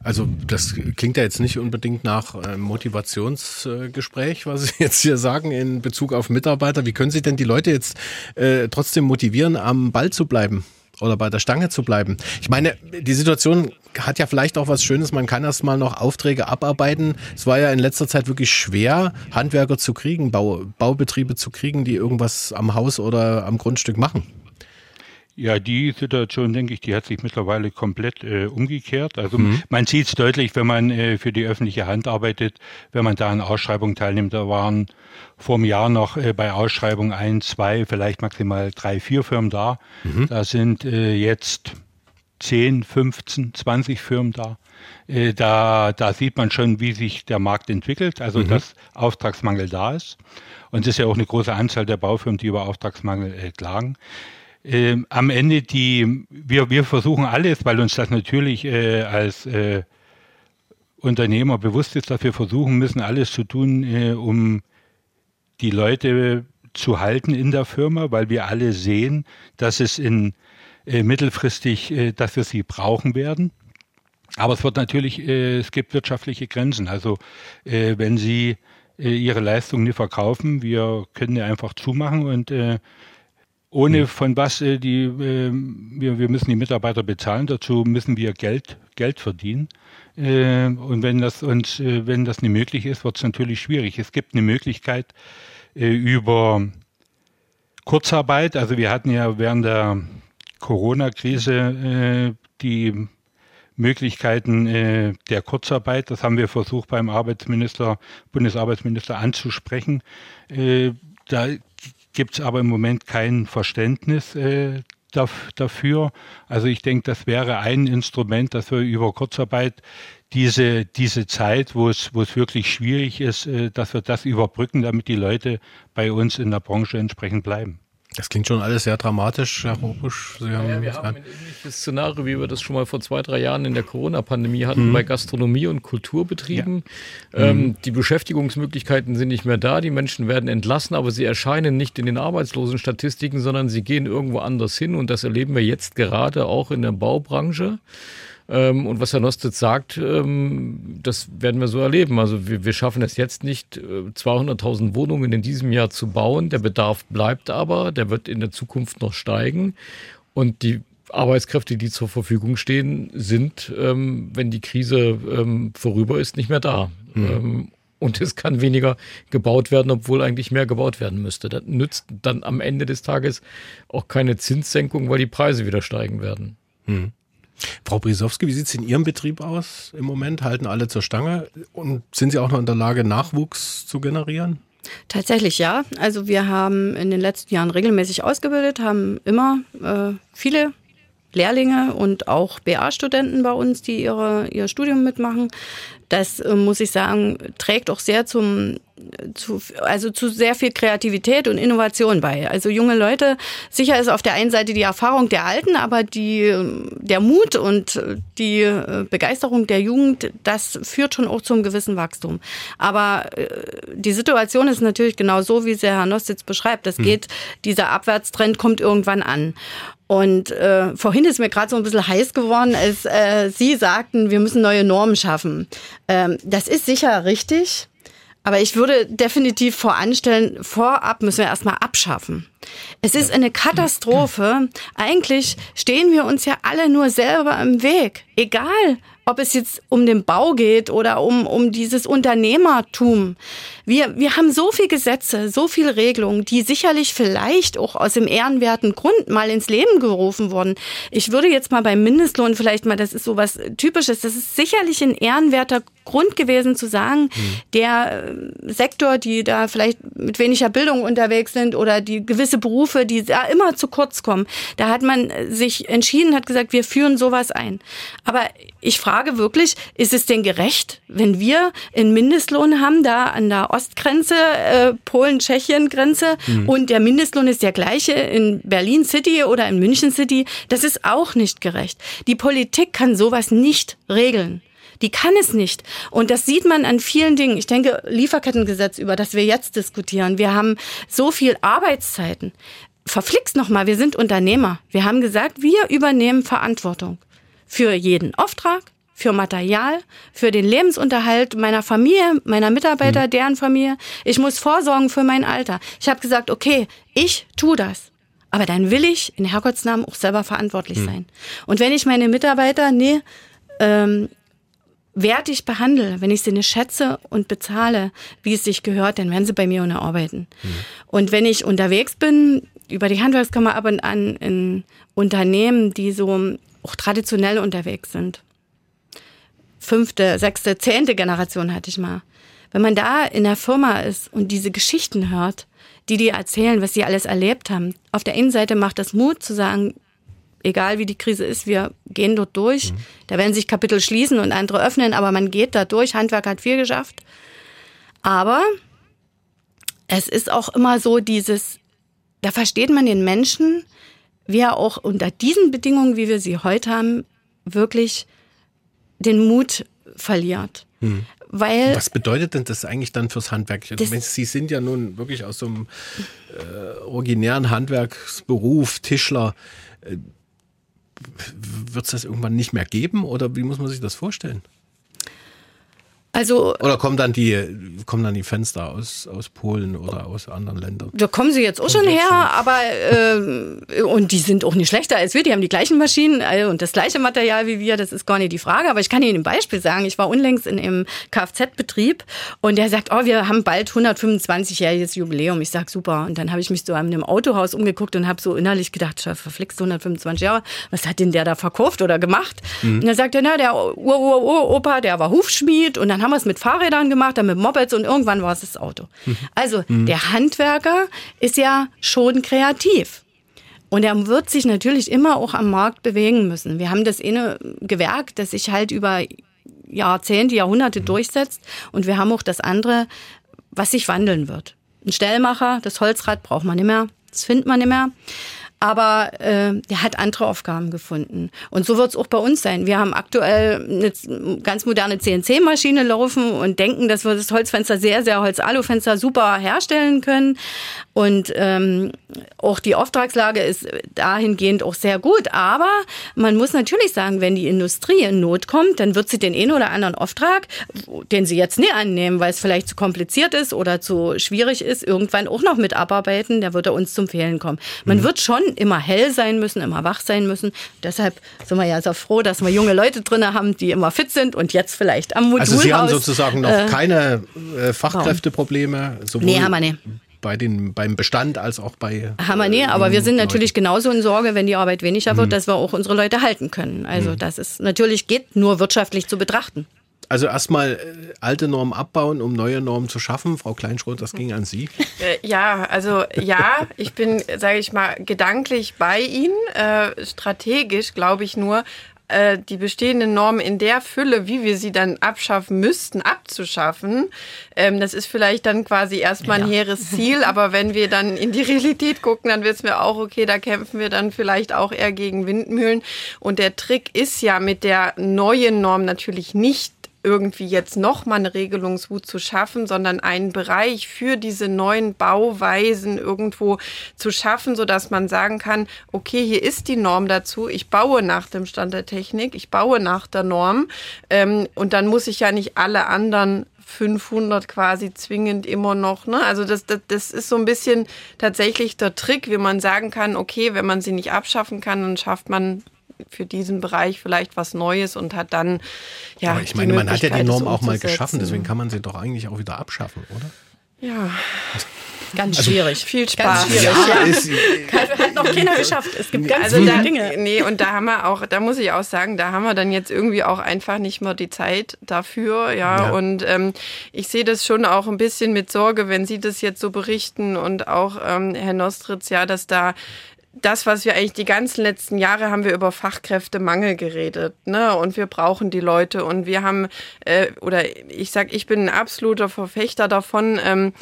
Also das klingt ja jetzt nicht unbedingt nach äh, Motivationsgespräch, was Sie jetzt hier sagen in Bezug auf Mitarbeiter. Wie können Sie denn die Leute jetzt äh, trotzdem motivieren, am Ball zu bleiben? oder bei der Stange zu bleiben. Ich meine, die Situation hat ja vielleicht auch was Schönes. Man kann erst mal noch Aufträge abarbeiten. Es war ja in letzter Zeit wirklich schwer, Handwerker zu kriegen, Bau, Baubetriebe zu kriegen, die irgendwas am Haus oder am Grundstück machen. Ja, die Situation, denke ich, die hat sich mittlerweile komplett äh, umgekehrt. Also mhm. man sieht es deutlich, wenn man äh, für die öffentliche Hand arbeitet, wenn man da an Ausschreibungen teilnimmt. Da waren vor einem Jahr noch äh, bei Ausschreibungen ein, zwei, vielleicht maximal drei, vier Firmen da. Mhm. Da sind äh, jetzt 10, 15, 20 Firmen da. Äh, da, da sieht man schon, wie sich der Markt entwickelt, also mhm. dass Auftragsmangel da ist. Und es ist ja auch eine große Anzahl der Baufirmen, die über Auftragsmangel äh, klagen äh, am Ende die, wir, wir versuchen alles, weil uns das natürlich äh, als äh, Unternehmer bewusst ist, dass wir versuchen müssen, alles zu tun, äh, um die Leute zu halten in der Firma, weil wir alle sehen, dass es in äh, mittelfristig, äh, dass wir sie brauchen werden. Aber es wird natürlich, es gibt wirtschaftliche Grenzen. Also wenn Sie Ihre Leistung nicht verkaufen, wir können ja einfach zumachen und ohne hm. von was äh, die, äh, wir, wir müssen die Mitarbeiter bezahlen, dazu müssen wir Geld, Geld verdienen. Äh, und wenn das uns, äh, wenn das nicht möglich ist, wird es natürlich schwierig. Es gibt eine Möglichkeit äh, über Kurzarbeit. Also wir hatten ja während der Corona-Krise äh, die Möglichkeiten äh, der Kurzarbeit. Das haben wir versucht beim Arbeitsminister, Bundesarbeitsminister anzusprechen. Äh, da gibt es aber im Moment kein Verständnis äh, dafür. Also ich denke, das wäre ein Instrument, dass wir über Kurzarbeit diese, diese Zeit, wo es, wo es wirklich schwierig ist, äh, dass wir das überbrücken, damit die Leute bei uns in der Branche entsprechend bleiben. Das klingt schon alles sehr dramatisch. Sie haben, ja, wir haben ein ähnliches Szenario, wie wir das schon mal vor zwei, drei Jahren in der Corona-Pandemie hatten, mhm. bei Gastronomie und Kulturbetrieben. Ja. Ähm, mhm. Die Beschäftigungsmöglichkeiten sind nicht mehr da, die Menschen werden entlassen, aber sie erscheinen nicht in den Arbeitslosenstatistiken, sondern sie gehen irgendwo anders hin und das erleben wir jetzt gerade auch in der Baubranche. Ähm, und was Herr Nostitz sagt, ähm, das werden wir so erleben. Also wir, wir schaffen es jetzt nicht, 200.000 äh, Wohnungen in diesem Jahr zu bauen. Der Bedarf bleibt aber, der wird in der Zukunft noch steigen. Und die Arbeitskräfte, die zur Verfügung stehen, sind, ähm, wenn die Krise vorüber ist, nicht mehr da. Mhm. und es kann weniger gebaut werden, obwohl eigentlich mehr gebaut werden müsste. Das nützt dann am Ende des Tages auch keine Zinssenkung, weil die Preise wieder steigen werden. Mhm. Frau Brisowski, wie sieht es in Ihrem Betrieb aus im Moment? Halten alle zur Stange? Und sind Sie auch noch in der Lage, Nachwuchs zu generieren? Tatsächlich ja. Also wir haben in den letzten Jahren regelmäßig ausgebildet, haben immer äh, viele Lehrlinge und auch BA-Studenten bei uns, die ihre, ihr Studium mitmachen. Das äh, muss ich sagen, trägt auch sehr zum zu, also zu sehr viel Kreativität und Innovation bei. Also junge Leute, sicher ist auf der einen Seite die Erfahrung der Alten, aber die, der Mut und die äh, Begeisterung der Jugend, das führt schon auch zum gewissen Wachstum. Aber äh, die Situation ist natürlich genau so, wie sie Herr Nostitz beschreibt. Das hm. geht, dieser Abwärtstrend kommt irgendwann an. Und äh, vorhin ist mir gerade so ein bisschen heiß geworden, als äh, Sie sagten, wir müssen neue Normen schaffen. Ähm, das ist sicher richtig. Aber ich würde definitiv voranstellen, vorab müssen wir erstmal abschaffen. Es ist eine Katastrophe. Eigentlich stehen wir uns ja alle nur selber im Weg. Egal, ob es jetzt um den Bau geht oder um, um dieses Unternehmertum. Wir, wir haben so viele Gesetze, so viele Regelungen, die sicherlich vielleicht auch aus dem ehrenwerten Grund mal ins Leben gerufen wurden. Ich würde jetzt mal beim Mindestlohn vielleicht mal, das ist so was Typisches, das ist sicherlich ein ehrenwerter Grund gewesen zu sagen, mhm. der äh, Sektor, die da vielleicht mit weniger Bildung unterwegs sind oder die gewisse Berufe, die da immer zu kurz kommen, da hat man sich entschieden, hat gesagt, wir führen sowas ein. Aber ich frage wirklich, ist es denn gerecht, wenn wir einen Mindestlohn haben, da an der Ostgrenze, äh, Polen-Tschechien-Grenze mhm. und der Mindestlohn ist der gleiche in Berlin City oder in München City? Das ist auch nicht gerecht. Die Politik kann sowas nicht regeln. Die kann es nicht. Und das sieht man an vielen Dingen. Ich denke, Lieferkettengesetz, über das wir jetzt diskutieren. Wir haben so viel Arbeitszeiten. Verflixt nochmal, wir sind Unternehmer. Wir haben gesagt, wir übernehmen Verantwortung für jeden Auftrag, für Material, für den Lebensunterhalt meiner Familie, meiner Mitarbeiter, mhm. deren Familie. Ich muss vorsorgen für mein Alter. Ich habe gesagt, okay, ich tu das. Aber dann will ich in Herrgottsnamen auch selber verantwortlich mhm. sein. Und wenn ich meine Mitarbeiter nee, ähm, wertig behandle, wenn ich sie nicht schätze und bezahle, wie es sich gehört, dann werden sie bei mir ohne arbeiten. Mhm. Und wenn ich unterwegs bin, über die Handwerkskammer ab und an in Unternehmen, die so auch traditionell unterwegs sind. Fünfte, sechste, zehnte Generation hatte ich mal. Wenn man da in der Firma ist und diese Geschichten hört, die dir erzählen, was sie alles erlebt haben. Auf der einen Seite macht das Mut zu sagen, egal wie die Krise ist, wir gehen dort durch. Mhm. Da werden sich Kapitel schließen und andere öffnen, aber man geht da durch. Handwerk hat viel geschafft. Aber es ist auch immer so dieses, da versteht man den Menschen, wie er auch unter diesen Bedingungen, wie wir sie heute haben, wirklich den Mut verliert. Hm. Weil Was bedeutet denn das eigentlich dann fürs Handwerk? Sie sind ja nun wirklich aus so einem äh, originären Handwerksberuf, Tischler. Wird es das irgendwann nicht mehr geben oder wie muss man sich das vorstellen? Also, oder kommen dann die, kommen dann die Fenster aus, aus Polen oder aus anderen Ländern? Da kommen sie jetzt auch schon her, aber äh, und die sind auch nicht schlechter als wir, die haben die gleichen Maschinen äh, und das gleiche Material wie wir, das ist gar nicht die Frage. Aber ich kann Ihnen ein Beispiel sagen. Ich war unlängst in einem Kfz-Betrieb und der sagt, oh, wir haben bald 125-jähriges Jubiläum. Ich sag super. Und dann habe ich mich so an einem Autohaus umgeguckt und habe so innerlich gedacht, verflixt 125 Jahre, was hat denn der da verkauft oder gemacht? Mhm. Und dann sagt er, na, der Ur-Ur-Opa, der war Hufschmied und dann haben wir es mit Fahrrädern gemacht, dann mit Mopeds und irgendwann war es das Auto. Also mhm. der Handwerker ist ja schon kreativ. Und er wird sich natürlich immer auch am Markt bewegen müssen. Wir haben das eine Gewerk, das sich halt über Jahrzehnte, Jahrhunderte durchsetzt. Und wir haben auch das andere, was sich wandeln wird. Ein Stellmacher, das Holzrad braucht man nicht mehr, das findet man nicht mehr aber äh, der hat andere Aufgaben gefunden. Und so wird es auch bei uns sein. Wir haben aktuell eine ganz moderne CNC-Maschine laufen und denken, dass wir das Holzfenster sehr, sehr Holz-Alu-Fenster super herstellen können. Und ähm, auch die Auftragslage ist dahingehend auch sehr gut. Aber man muss natürlich sagen, wenn die Industrie in Not kommt, dann wird sie den einen oder anderen Auftrag, den sie jetzt nie annehmen, weil es vielleicht zu kompliziert ist oder zu schwierig ist, irgendwann auch noch mit abarbeiten. Der wird uns zum Fehlen kommen. Man mhm. wird schon immer hell sein müssen, immer wach sein müssen. Deshalb sind wir ja sehr froh, dass wir junge Leute drin haben, die immer fit sind und jetzt vielleicht am Modulhaus. Also Sie haben sozusagen noch äh, keine äh, Fachkräfteprobleme? Sowohl nee, haben wir nicht bei den, beim Bestand als auch bei. Haben wir nie, aber wir sind natürlich genauso in Sorge, wenn die Arbeit weniger wird, mhm. dass wir auch unsere Leute halten können. Also mhm. das ist natürlich geht nur wirtschaftlich zu betrachten. Also erstmal äh, alte Normen abbauen, um neue Normen zu schaffen. Frau Kleinschroth, das ging an Sie. Äh, ja, also ja, ich bin, sage ich mal, gedanklich bei Ihnen. Äh, strategisch glaube ich nur, äh, die bestehenden Normen in der Fülle, wie wir sie dann abschaffen müssten, abzuschaffen. Ähm, das ist vielleicht dann quasi erstmal ein ja. hehres Ziel, aber wenn wir dann in die Realität gucken, dann wissen wir auch, okay, da kämpfen wir dann vielleicht auch eher gegen Windmühlen. Und der Trick ist ja mit der neuen Norm natürlich nicht irgendwie jetzt nochmal eine Regelungswut zu schaffen, sondern einen Bereich für diese neuen Bauweisen irgendwo zu schaffen, sodass man sagen kann, okay, hier ist die Norm dazu, ich baue nach dem Stand der Technik, ich baue nach der Norm ähm, und dann muss ich ja nicht alle anderen 500 quasi zwingend immer noch. Ne? Also das, das, das ist so ein bisschen tatsächlich der Trick, wie man sagen kann, okay, wenn man sie nicht abschaffen kann, dann schafft man für diesen Bereich vielleicht was Neues und hat dann ja. Aber ich meine, man hat ja die Norm auch mal geschaffen, deswegen kann man sie doch eigentlich auch wieder abschaffen, oder? Ja. Ganz also, schwierig. Viel Spaß. Ganz schwierig, ja. Ist, hat noch keiner geschafft. Es gibt ganz also viele da, Dinge. Nee, und da haben wir auch, da muss ich auch sagen, da haben wir dann jetzt irgendwie auch einfach nicht mehr die Zeit dafür. Ja, ja. und ähm, ich sehe das schon auch ein bisschen mit Sorge, wenn Sie das jetzt so berichten und auch ähm, Herr Nostritz, ja, dass da das, was wir eigentlich die ganzen letzten Jahre haben wir über Fachkräftemangel geredet, ne? Und wir brauchen die Leute und wir haben äh, oder ich sag, ich bin ein absoluter Verfechter davon. Ähm,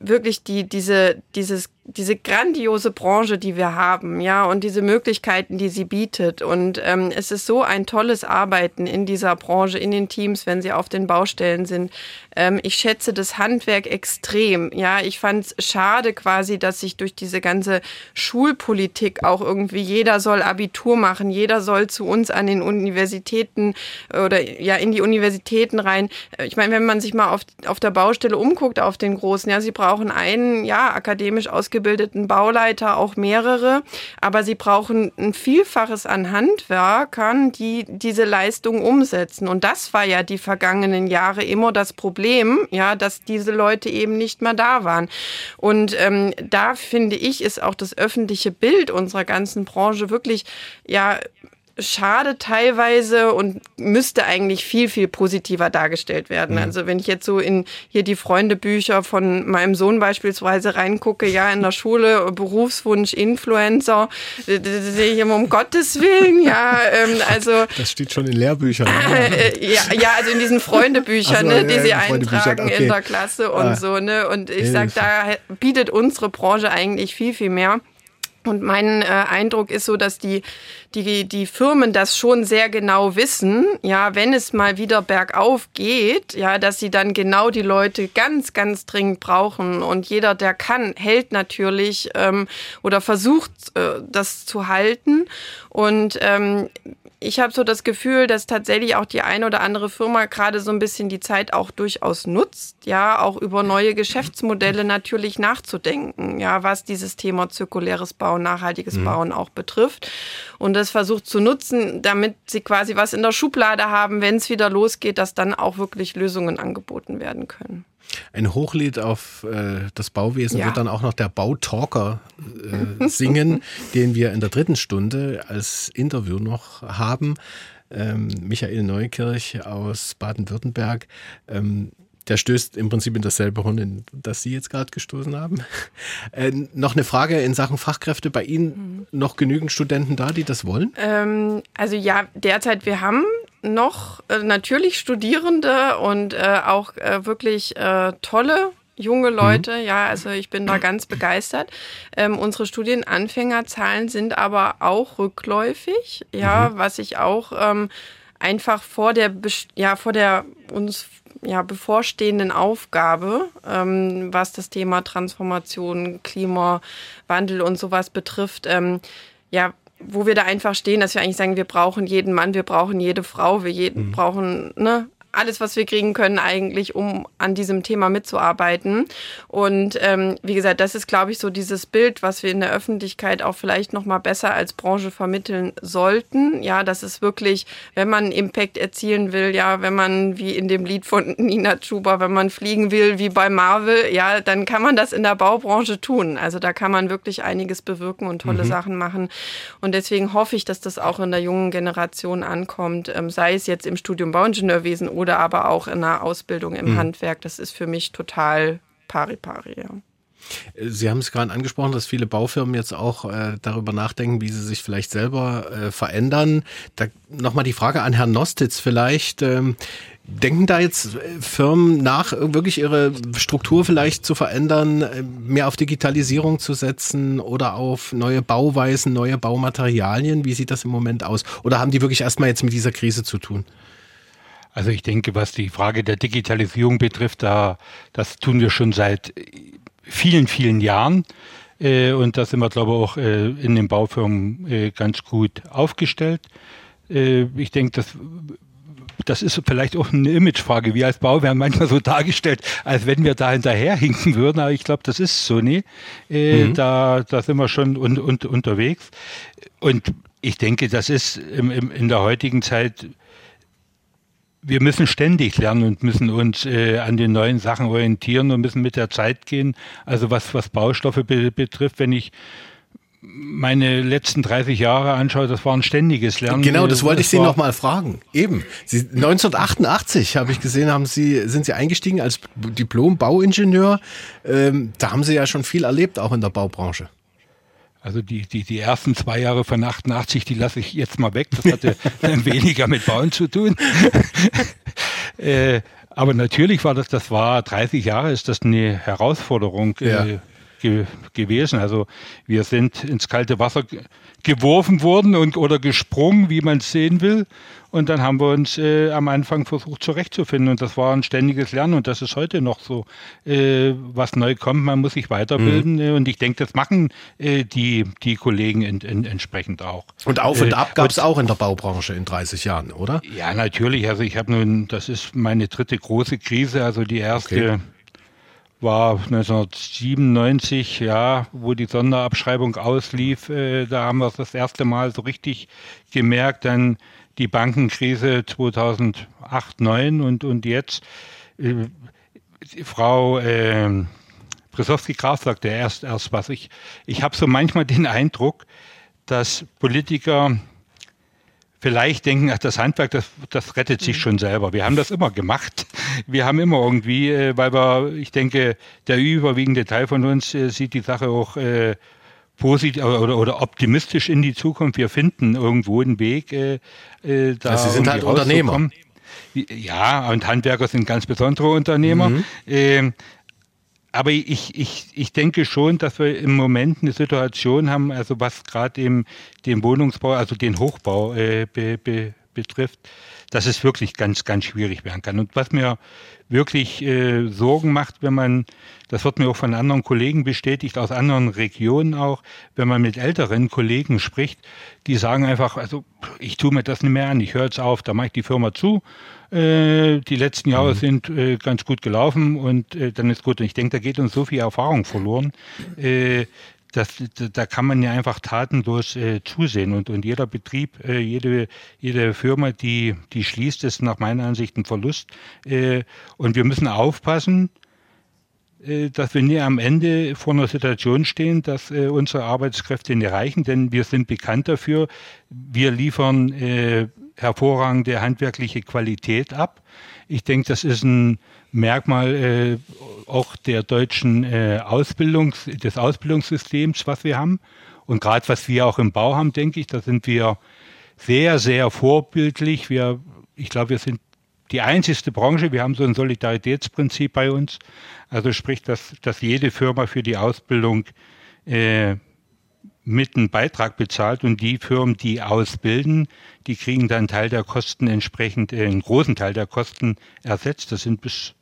wirklich die, diese, dieses, diese grandiose Branche, die wir haben, ja, und diese Möglichkeiten, die sie bietet. Und ähm, es ist so ein tolles Arbeiten in dieser Branche, in den Teams, wenn sie auf den Baustellen sind. Ähm, ich schätze das Handwerk extrem. Ja, ich fand es schade quasi, dass sich durch diese ganze Schulpolitik auch irgendwie jeder soll Abitur machen, jeder soll zu uns an den Universitäten oder ja in die Universitäten rein. Äh, ich meine, wenn man sich mal auf, auf der Baustelle umguckt, auf den großen, ja, sie brauchen einen, ja, akademisch ausgebildeten Bauleiter, auch mehrere, aber sie brauchen ein Vielfaches an Handwerkern, die diese Leistung umsetzen. Und das war ja die vergangenen Jahre immer das Problem ja, dass diese Leute eben nicht mehr da waren. Und ähm, da finde ich, ist auch das öffentliche Bild unserer ganzen Branche wirklich, ja, schade teilweise und müsste eigentlich viel, viel positiver dargestellt werden. Mhm. Also wenn ich jetzt so in hier die Freundebücher von meinem Sohn beispielsweise reingucke, ja, in der Schule, Berufswunsch, Influencer, da sehe ich immer um Gottes Willen, ja, ähm, also. Das steht schon in Lehrbüchern. Äh, ja, ja, also in diesen Freundebüchern, so, ne, die ja, sie eintragen okay. in der Klasse und ah. so, ne, und ich sag, da bietet unsere Branche eigentlich viel, viel mehr. Und mein äh, Eindruck ist so, dass die, die, die Firmen das schon sehr genau wissen, ja, wenn es mal wieder bergauf geht, ja, dass sie dann genau die Leute ganz, ganz dringend brauchen. Und jeder, der kann, hält natürlich ähm, oder versucht, äh, das zu halten. Und ähm, ich habe so das Gefühl, dass tatsächlich auch die eine oder andere Firma gerade so ein bisschen die Zeit auch durchaus nutzt, ja, auch über neue Geschäftsmodelle natürlich nachzudenken, ja, was dieses Thema zirkuläres Bauen, nachhaltiges mhm. Bauen auch betrifft. Und das versucht zu nutzen, damit sie quasi was in der Schublade haben, wenn es wieder losgeht, dass dann auch wirklich Lösungen angeboten werden können. Ein Hochlied auf äh, das Bauwesen ja. wird dann auch noch der Bautalker äh, singen, den wir in der dritten Stunde als Interview noch haben. Ähm, Michael Neukirch aus Baden-Württemberg. Ähm, Der stößt im Prinzip in dasselbe Horn, in das Sie jetzt gerade gestoßen haben. Äh, noch eine Frage in Sachen Fachkräfte. Bei Ihnen mhm. noch genügend Studenten da, die das wollen? Ähm, also ja, derzeit wir haben noch äh, natürlich Studierende und äh, auch äh, wirklich äh, tolle junge Leute. Mhm. Ja, also ich bin da ganz begeistert. Ähm, unsere Studienanfängerzahlen sind aber auch rückläufig. Ja, mhm. was ich auch ähm, einfach vor der, ja, vor der uns ja, bevorstehenden Aufgabe, ähm, was das Thema Transformation, Klimawandel und sowas betrifft, ähm, ja, wo wir da einfach stehen, dass wir eigentlich sagen, wir brauchen jeden Mann, wir brauchen jede Frau, wir jeden, mhm. brauchen ne, alles, was wir kriegen können, eigentlich, um an diesem Thema mitzuarbeiten. Und ähm, wie gesagt, das ist, glaube ich, so dieses Bild, was wir in der Öffentlichkeit auch vielleicht noch mal besser als Branche vermitteln sollten. Ja, das ist wirklich, wenn man Impact erzielen will, ja, wenn man wie in dem Lied von Nina Chuba, wenn man fliegen will wie bei Marvel, ja, dann kann man das in der Baubranche tun. Also da kann man wirklich einiges bewirken und tolle mhm. Sachen machen. Und deswegen hoffe ich, dass das auch in der jungen Generation ankommt, ähm, sei es jetzt im Studium Bauingenieurwesen oder aber auch in einer Ausbildung im mhm. Handwerk. Das ist für mich total pari pari. Ja. Sie haben es gerade angesprochen, dass viele Baufirmen jetzt auch äh, darüber nachdenken, wie sie sich vielleicht selber äh, verändern. Da nochmal die Frage an Herrn Nostitz vielleicht. Ähm, denken da jetzt äh, Firmen nach, wirklich ihre Struktur vielleicht zu verändern, äh, mehr auf Digitalisierung zu setzen oder auf neue Bauweisen, neue Baumaterialien? Wie sieht das im Moment aus? Oder haben die wirklich erstmal jetzt mit dieser Krise zu tun? Also ich denke, was die Frage der Digitalisierung betrifft, da, das tun wir schon seit vielen, vielen Jahren. Äh, und da sind wir, glaube ich, auch äh, in den Baufirmen äh, ganz gut aufgestellt. Ich denke, das das ist vielleicht auch eine Imagefrage. Wir als Bau werden manchmal so dargestellt, als wenn wir da hinterherhinken würden, aber ich glaube, das ist so nie. Äh, mhm. da, da sind wir schon un, un, unterwegs. Und ich denke, das ist im, im, in der heutigen Zeit wir müssen ständig lernen und müssen uns äh, an den neuen Sachen orientieren und müssen mit der Zeit gehen. Also was, was Baustoffe be betrifft, wenn ich meine letzten 30 Jahre anschaue, das war ein ständiges Lernen. Genau, das wollte ich Sie noch mal fragen. Eben. Sie, 1988 habe ich gesehen, haben Sie, sind Sie eingestiegen als Diplom-Bauingenieur. Ähm, da haben Sie ja schon viel erlebt, auch in der Baubranche. Also die, die, die ersten zwei Jahre von 88, die lasse ich jetzt mal weg. Das hatte weniger mit Bauen zu tun. äh, aber natürlich war das, das war 30 Jahre, ist das eine Herausforderung äh, ja. Ge gewesen. Also wir sind ins kalte Wasser geworfen worden und oder gesprungen, wie man es sehen will. Und dann haben wir uns äh, am Anfang versucht zurechtzufinden und das war ein ständiges Lernen und das ist heute noch so. Äh, was neu kommt, man muss sich weiterbilden mhm. und ich denke, das machen äh, die, die Kollegen in, in, entsprechend auch. Und Auf und äh, Ab gab es auch in der Baubranche in 30 Jahren, oder? Ja, natürlich. Also ich habe nun, das ist meine dritte große Krise, also die erste. Okay war 1997, ja, wo die Sonderabschreibung auslief, äh, da haben wir es das erste Mal so richtig gemerkt. Dann die Bankenkrise 2008, 2009 und, und jetzt. Äh, Frau äh, Brisowski-Graf sagte erst, erst was. Ich, ich habe so manchmal den Eindruck, dass Politiker vielleicht denken, ach, das Handwerk, das, das rettet sich mhm. schon selber. Wir haben das immer gemacht. Wir haben immer irgendwie, äh, weil wir, ich denke, der überwiegende Teil von uns äh, sieht die Sache auch äh, positiv oder, oder optimistisch in die Zukunft. Wir finden irgendwo einen Weg. Äh, äh, da also Sie sind halt Unternehmer. Ja, und Handwerker sind ganz besondere Unternehmer. Mhm. Ähm, aber ich, ich, ich denke schon, dass wir im Moment eine Situation haben, also was gerade eben den Wohnungsbau, also den Hochbau äh, be, be, betrifft, dass es wirklich ganz, ganz schwierig werden kann. Und was mir wirklich äh, Sorgen macht, wenn man, das wird mir auch von anderen Kollegen bestätigt, aus anderen Regionen auch, wenn man mit älteren Kollegen spricht, die sagen einfach, also ich tue mir das nicht mehr an, ich höre jetzt auf, da mache ich die Firma zu. Äh, die letzten Jahre mhm. sind äh, ganz gut gelaufen und äh, dann ist gut. Und ich denke, da geht uns so viel Erfahrung verloren. Äh, das, da kann man ja einfach tatenlos äh, zusehen und, und jeder Betrieb, äh, jede, jede Firma, die, die schließt, ist nach meiner Ansicht ein Verlust. Äh, und wir müssen aufpassen, äh, dass wir nie am Ende vor einer Situation stehen, dass unsere Arbeitskräfte nicht reichen, denn wir sind bekannt dafür, wir liefern hervorragende handwerkliche Qualität ab. Ich denke, das ist ein Merkmal äh, auch der deutschen äh, Ausbildungs, des Ausbildungssystems, was wir haben. Und gerade was wir auch im Bau haben, denke ich, da sind wir sehr, sehr vorbildlich. Wir, ich glaube, wir sind die einzigste Branche, wir haben so ein Solidaritätsprinzip bei uns. Also sprich, dass, dass jede Firma für die Ausbildung äh, mit einen Beitrag bezahlt und die Firmen, die ausbilden, die kriegen dann einen Teil der Kosten entsprechend, äh, einen großen Teil der Kosten ersetzt. Das sind bis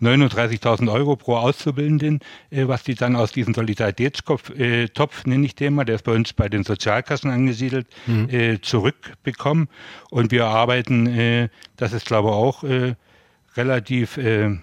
39.000 Euro pro Auszubildenden, äh, was die dann aus diesem Solidaritätstopf, äh, Topf, nenne ich den mal, der ist bei uns bei den Sozialkassen angesiedelt, mhm. äh, zurückbekommen. Und wir arbeiten, das ist glaube ich auch relativ ein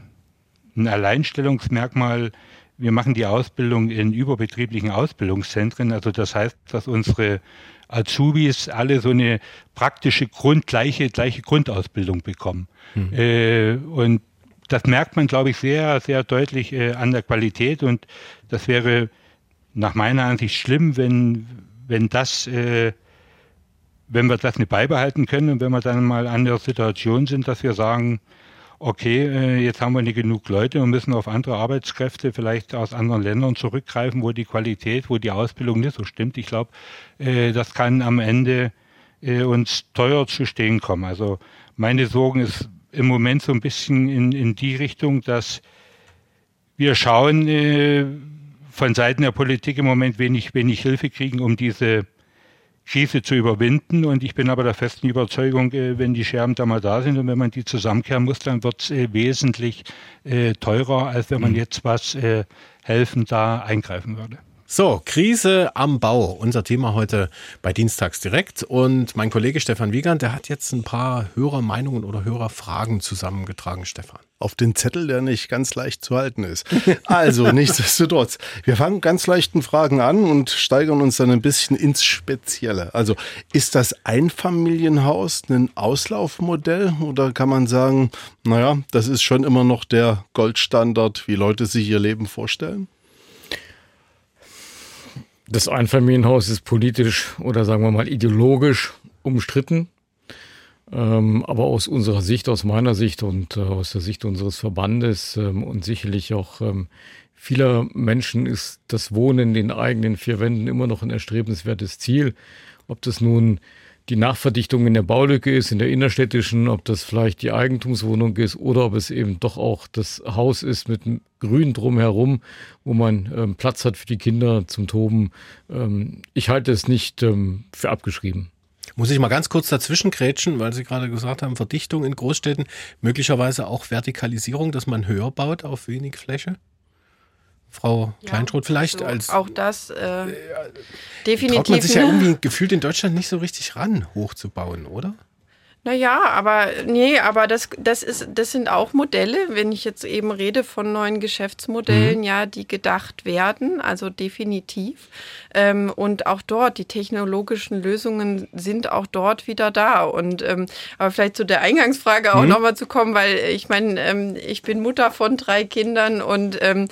Alleinstellungsmerkmal, wir machen die Ausbildung in überbetrieblichen Ausbildungszentren. Also das heißt, dass unsere Azubis alle so eine praktische Grund, gleiche, gleiche Grundausbildung bekommen. Mhm. Äh, und das merkt man, glaube ich, sehr, sehr deutlich äh, an der Qualität. Und das wäre nach meiner Ansicht schlimm, wenn, wenn das, äh, wenn wir das nicht beibehalten können und wenn wir dann mal an der Situation sind, dass wir sagen, okay, äh, jetzt haben wir nicht genug Leute und müssen auf andere Arbeitskräfte vielleicht aus anderen Ländern zurückgreifen, wo die Qualität, wo die Ausbildung nicht so stimmt. Ich glaube, äh, das kann am Ende äh, uns teuer zu stehen kommen. Also meine Sorgen ist im Moment so ein bisschen in, in die Richtung, dass wir schauen, von Seiten der Politik im Moment wenig, wenig Hilfe kriegen, um diese Krise zu überwinden. Und ich bin aber der festen Überzeugung, äh, wenn die Scherben da mal da sind und wenn man die zusammenkehren muss, dann wird es äh, wesentlich äh, teurer, als wenn man mhm. jetzt was helfen da eingreifen würde. So, Krise am Bau, unser Thema heute bei Dienstags direkt. Und mein Kollege Stefan Wiegand, der hat jetzt ein paar Hörermeinungen oder Hörerfragen zusammengetragen, Stefan. Auf den Zettel, der nicht ganz leicht zu halten ist. Also, nichtsdestotrotz, wir fangen ganz leichten Fragen an und steigern uns dann ein bisschen ins Spezielle. Also, ist das Einfamilienhaus ein Auslaufmodell oder kann man sagen, naja, das ist schon immer noch der Goldstandard, wie Leute sich ihr Leben vorstellen? Das Einfamilienhaus ist politisch oder sagen wir mal ideologisch umstritten. Ähm, aber aus unserer Sicht, aus meiner Sicht und äh, aus der Sicht unseres Verbandes ähm, und sicherlich auch ähm, vieler Menschen ist das Wohnen in den eigenen vier Wänden immer noch ein erstrebenswertes Ziel. Ob das nun die Nachverdichtung in der Baulücke ist, in der innerstädtischen, ob das vielleicht die Eigentumswohnung ist oder ob es eben doch auch das Haus ist mit Grün drumherum, wo man ähm, Platz hat für die Kinder zum Toben. Ähm, ich halte es nicht ähm, für abgeschrieben. Muss ich mal ganz kurz dazwischen grätschen, weil Sie gerade gesagt haben, Verdichtung in Großstädten, möglicherweise auch Vertikalisierung, dass man höher baut auf wenig Fläche? Frau ja, Kleinschroth vielleicht also als. Auch das äh, definitiv. Traut man sich ja irgendwie gefühlt in Deutschland nicht so richtig ran, hochzubauen, oder? Naja, aber nee, aber das, das, ist, das sind auch Modelle, wenn ich jetzt eben rede von neuen Geschäftsmodellen, mhm. ja, die gedacht werden, also definitiv. Ähm, und auch dort, die technologischen Lösungen sind auch dort wieder da. Und ähm, aber vielleicht zu der Eingangsfrage auch mhm. nochmal zu kommen, weil ich meine, ähm, ich bin Mutter von drei Kindern und ähm,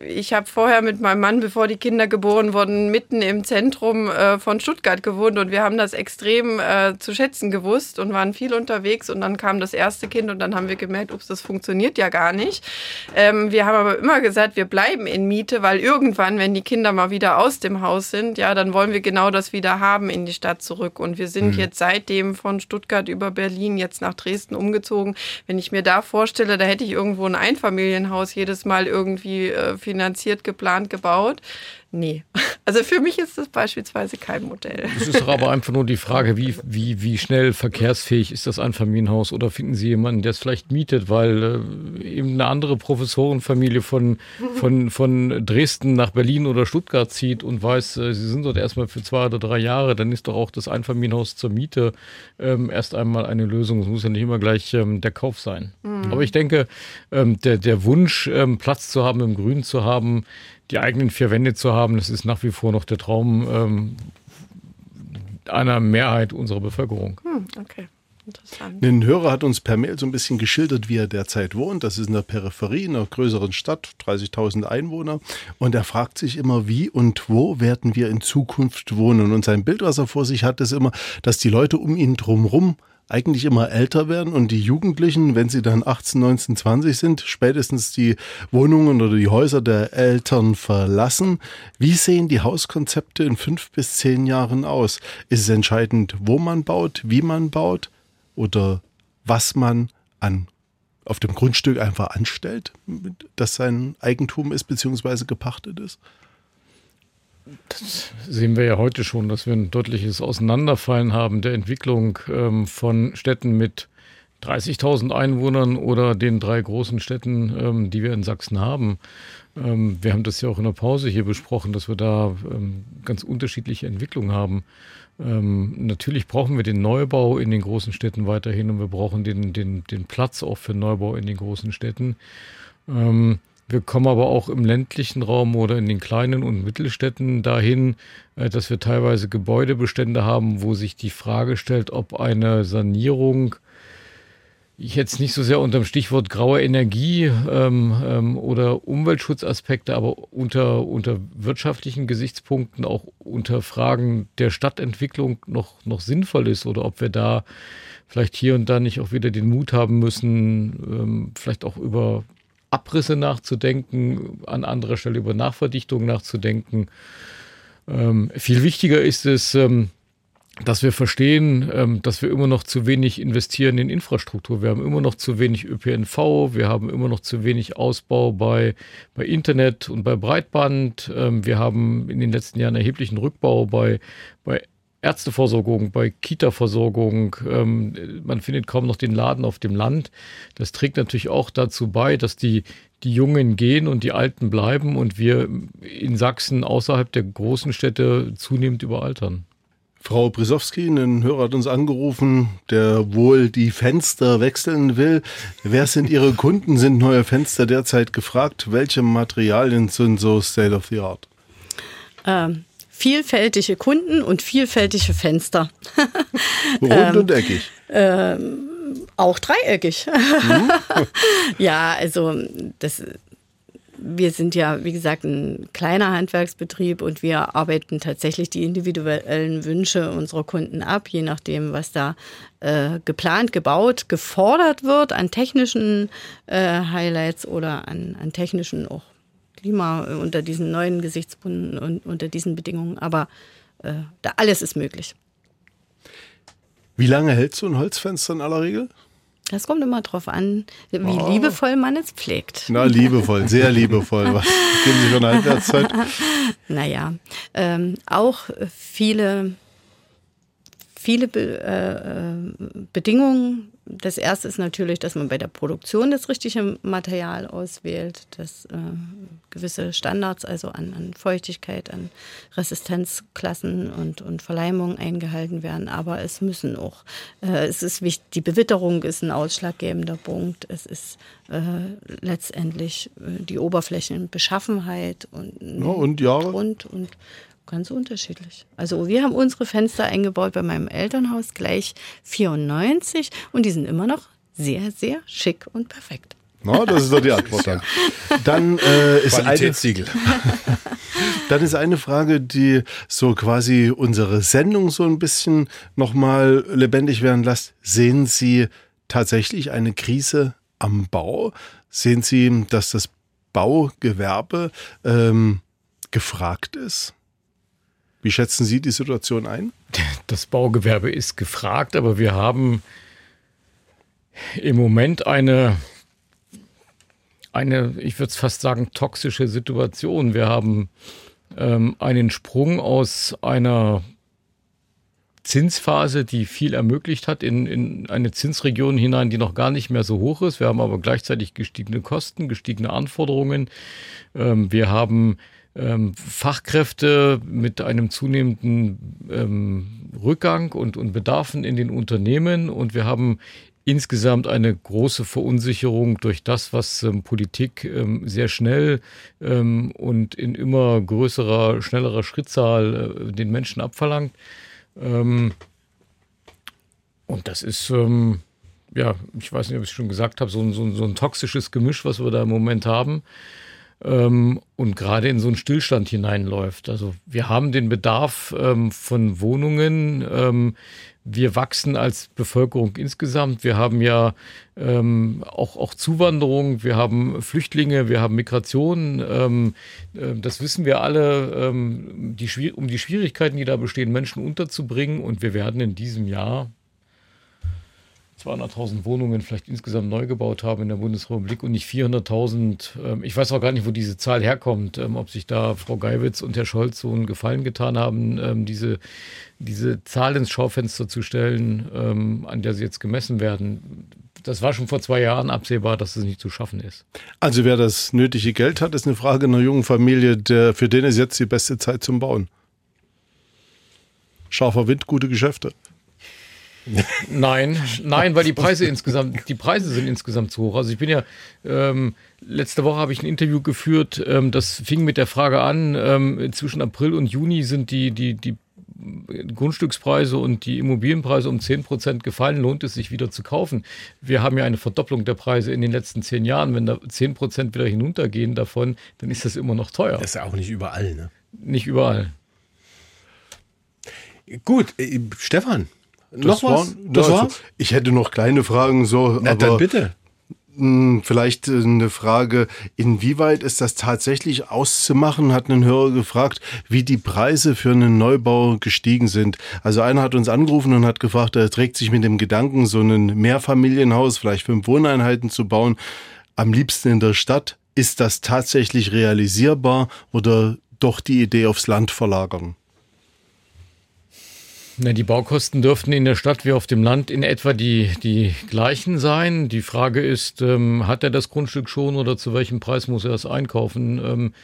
ich habe vorher mit meinem Mann, bevor die Kinder geboren wurden, mitten im Zentrum äh, von Stuttgart gewohnt und wir haben das extrem äh, zu schätzen gewusst und waren viel unterwegs und dann kam das erste Kind und dann haben wir gemerkt, ups, das funktioniert ja gar nicht. Ähm, wir haben aber immer gesagt, wir bleiben in Miete, weil irgendwann, wenn die Kinder mal wieder aus dem Haus sind, ja, dann wollen wir genau das wieder haben in die Stadt zurück und wir sind mhm. jetzt seitdem von Stuttgart über Berlin jetzt nach Dresden umgezogen. Wenn ich mir da vorstelle, da hätte ich irgendwo ein Einfamilienhaus jedes Mal irgendwie äh, finanziert, geplant, gebaut. Nee. Also für mich ist das beispielsweise kein Modell. Es ist aber einfach nur die Frage, wie, wie, wie schnell verkehrsfähig ist das Einfamilienhaus oder finden Sie jemanden, der es vielleicht mietet, weil äh, eben eine andere Professorenfamilie von, von, von Dresden nach Berlin oder Stuttgart zieht und weiß, äh, sie sind dort erstmal für zwei oder drei Jahre, dann ist doch auch das Einfamilienhaus zur Miete ähm, erst einmal eine Lösung. Es muss ja nicht immer gleich ähm, der Kauf sein. Mhm. Aber ich denke, ähm, der, der Wunsch, ähm, Platz zu haben, im Grün zu haben, die eigenen vier Wände zu haben, das ist nach wie vor noch der Traum ähm, einer Mehrheit unserer Bevölkerung. Hm, okay. Interessant. Ein Hörer hat uns per Mail so ein bisschen geschildert, wie er derzeit wohnt. Das ist in der Peripherie, in einer größeren Stadt, 30.000 Einwohner. Und er fragt sich immer, wie und wo werden wir in Zukunft wohnen? Und sein Bild, was er vor sich hat, ist immer, dass die Leute um ihn drumherum eigentlich immer älter werden und die Jugendlichen, wenn sie dann 18, 19, 20 sind, spätestens die Wohnungen oder die Häuser der Eltern verlassen. Wie sehen die Hauskonzepte in fünf bis zehn Jahren aus? Ist es entscheidend, wo man baut, wie man baut oder was man an auf dem Grundstück einfach anstellt, das sein Eigentum ist bzw. gepachtet ist? Das sehen wir ja heute schon, dass wir ein deutliches Auseinanderfallen haben der Entwicklung ähm, von Städten mit 30.000 Einwohnern oder den drei großen Städten, ähm, die wir in Sachsen haben. Ähm, wir haben das ja auch in der Pause hier besprochen, dass wir da ähm, ganz unterschiedliche Entwicklungen haben. Ähm, natürlich brauchen wir den Neubau in den großen Städten weiterhin und wir brauchen den, den, den Platz auch für Neubau in den großen Städten. Wir kommen aber auch im ländlichen Raum oder in den kleinen und Mittelstädten dahin, äh, dass wir teilweise Gebäudebestände haben, wo sich die Frage stellt, ob eine Sanierung ich jetzt nicht so sehr unter dem Stichwort graue Energie ähm, ähm, oder Umweltschutzaspekte, aber unter, unter wirtschaftlichen Gesichtspunkten, auch unter Fragen der Stadtentwicklung noch, noch sinnvoll ist oder ob wir da vielleicht hier und da nicht auch wieder den Mut haben müssen, ähm, vielleicht auch über Abrisse nachzudenken, an anderer Stelle über Nachverdichtung nachzudenken. Ähm, viel wichtiger ist es, ähm, dass wir verstehen, ähm, dass wir immer noch zu wenig investieren in Infrastruktur. Wir haben immer noch zu wenig ÖPNV, wir haben immer noch zu wenig Ausbau bei, bei Internet und bei Breitband. Ähm, wir haben in den letzten Jahren erheblichen Rückbau bei, bei Ärzteversorgung, bei Kita-Versorgung. Ähm, man findet kaum noch den Laden auf dem Land. Das trägt natürlich auch dazu bei, dass die, die Jungen gehen und die Alten bleiben und wir in Sachsen außerhalb der großen Städte zunehmend überaltern. Frau Brisowski, ein Hörer hat uns angerufen, der wohl die Fenster wechseln will. Wer sind Ihre Kunden? Sind neue Fenster derzeit gefragt? Welche Materialien sind so State of the Art? Ähm, vielfältige Kunden und vielfältige Fenster. Rund ähm, und eckig. Ähm, auch dreieckig. Mhm. ja, also das wir sind ja, wie gesagt, ein kleiner Handwerksbetrieb und wir arbeiten tatsächlich die individuellen Wünsche unserer Kunden ab, je nachdem, was da äh, geplant, gebaut, gefordert wird an technischen äh, Highlights oder an, an technischen auch Klima äh, unter diesen neuen Gesichtspunkten und unter diesen Bedingungen. Aber äh, da alles ist möglich. Wie lange hält so ein Holzfenster in aller Regel? Das kommt immer drauf an, wie oh. liebevoll man es pflegt. Na, liebevoll, sehr liebevoll. Was geben Sie eine Halbwertszeit? Naja, ähm, auch viele viele Be äh, äh, Bedingungen. Das erste ist natürlich, dass man bei der Produktion das richtige Material auswählt, dass äh, gewisse Standards, also an, an, Feuchtigkeit, an Resistenzklassen und, und Verleimung eingehalten werden. Aber es müssen auch, äh, es ist wichtig, die Bewitterung ist ein ausschlaggebender Punkt. Es ist äh, letztendlich äh, die Oberflächenbeschaffenheit und, ja, und Jahre. Grund und Ganz unterschiedlich. Also wir haben unsere Fenster eingebaut bei meinem Elternhaus gleich 94 und die sind immer noch sehr, sehr schick und perfekt. No, das ist doch die Antwort dann. Dann äh, ist eine, dann ist eine Frage, die so quasi unsere Sendung so ein bisschen nochmal lebendig werden lässt. Sehen Sie tatsächlich eine Krise am Bau? Sehen Sie, dass das Baugewerbe ähm, gefragt ist? Wie schätzen Sie die Situation ein? Das Baugewerbe ist gefragt, aber wir haben im Moment eine, eine ich würde es fast sagen, toxische Situation. Wir haben ähm, einen Sprung aus einer Zinsphase, die viel ermöglicht hat, in, in eine Zinsregion hinein, die noch gar nicht mehr so hoch ist. Wir haben aber gleichzeitig gestiegene Kosten, gestiegene Anforderungen. Ähm, wir haben ähm, Fachkräfte mit einem zunehmenden ähm, Rückgang und, und Bedarfen in den Unternehmen und wir haben insgesamt eine große Verunsicherung durch das, was ähm, Politik ähm, sehr schnell ähm, und in immer größerer, schnellerer Schrittzahl äh, den Menschen abverlangt. Ähm, und das ist, ähm, ja, ich weiß nicht, ob ich es schon gesagt habe, so, so, so ein toxisches Gemisch, was wir da im Moment haben. Ähm, und gerade in so einen Stillstand hineinläuft. Also wir haben den Bedarf ähm, von Wohnungen. Ähm, wir wachsen als Bevölkerung insgesamt. Wir haben ja ähm, auch, auch Zuwanderung, wir haben Flüchtlinge, wir haben Migration. Ähm, äh, das wissen wir alle, ähm, die, um die Schwierigkeiten, die da bestehen, Menschen unterzubringen. Und wir werden in diesem Jahr 200.000 Wohnungen vielleicht insgesamt neu gebaut haben in der Bundesrepublik und nicht 400.000. Ähm, ich weiß auch gar nicht, wo diese Zahl herkommt, ähm, ob sich da Frau Geiwitz und Herr Scholz so einen Gefallen getan haben, ähm, diese, diese Zahl ins Schaufenster zu stellen, an der sie jetzt gemessen werden. Das war schon vor zwei Jahren absehbar, dass es nicht zu schaffen ist. Also wer das nötige Geld hat, ist eine Frage einer jungen Familie, der, für den ist jetzt die beste Zeit zum Bauen. Scharfer Wind, gute Geschäfte. Nein, nein, weil die Preise insgesamt, die Preise sind insgesamt zu hoch. Also ich bin ja, ähm, letzte Woche habe ich ein Interview geführt, ähm, das fing mit der Frage an, ähm, zwischen April und Juni sind die, die, die Grundstückspreise und die Immobilienpreise um 10 Prozent gefallen, lohnt es sich wieder zu kaufen. Wir haben ja eine Verdopplung der Preise in den letzten zehn Jahren. Wenn da 10 Prozent wieder hinuntergehen davon, dann ist das immer noch teuer. Das ist ja auch nicht überall, ne? Nicht überall. Gut, äh, Stefan, noch was? War, das war? Ich hätte noch kleine Fragen so. Na, dann bitte. Hm, vielleicht äh, eine Frage, inwieweit ist das tatsächlich auszumachen, hat ein Hörer gefragt, wie die Preise für einen Neubau gestiegen sind. Also einer hat uns angerufen und hat gefragt, er trägt sich mit dem Gedanken, so ein Mehrfamilienhaus, vielleicht fünf Wohneinheiten zu bauen, am liebsten in der Stadt. Ist das tatsächlich realisierbar oder doch die Idee aufs Land verlagern? Na, die Baukosten dürften in der Stadt wie auf dem Land in etwa die, die gleichen sein. Die Frage ist, ähm, hat er das Grundstück schon oder zu welchem Preis muss er es einkaufen? Ähm,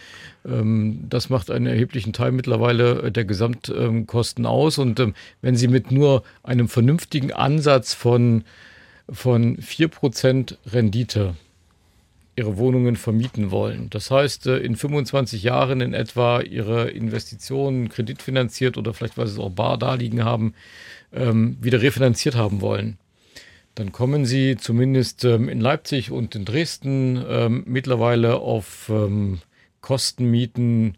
ähm, das macht einen erheblichen Teil mittlerweile der Gesamtkosten aus. Und ähm, wenn Sie mit nur einem vernünftigen Ansatz von, von 4% Rendite ihre Wohnungen vermieten wollen. Das heißt, äh, in 25 Jahren in etwa ihre Investitionen kreditfinanziert oder vielleicht, weil sie es auch bar da liegen haben, ähm, wieder refinanziert haben wollen. Dann kommen sie zumindest ähm, in Leipzig und in Dresden ähm, mittlerweile auf Kostenmieten,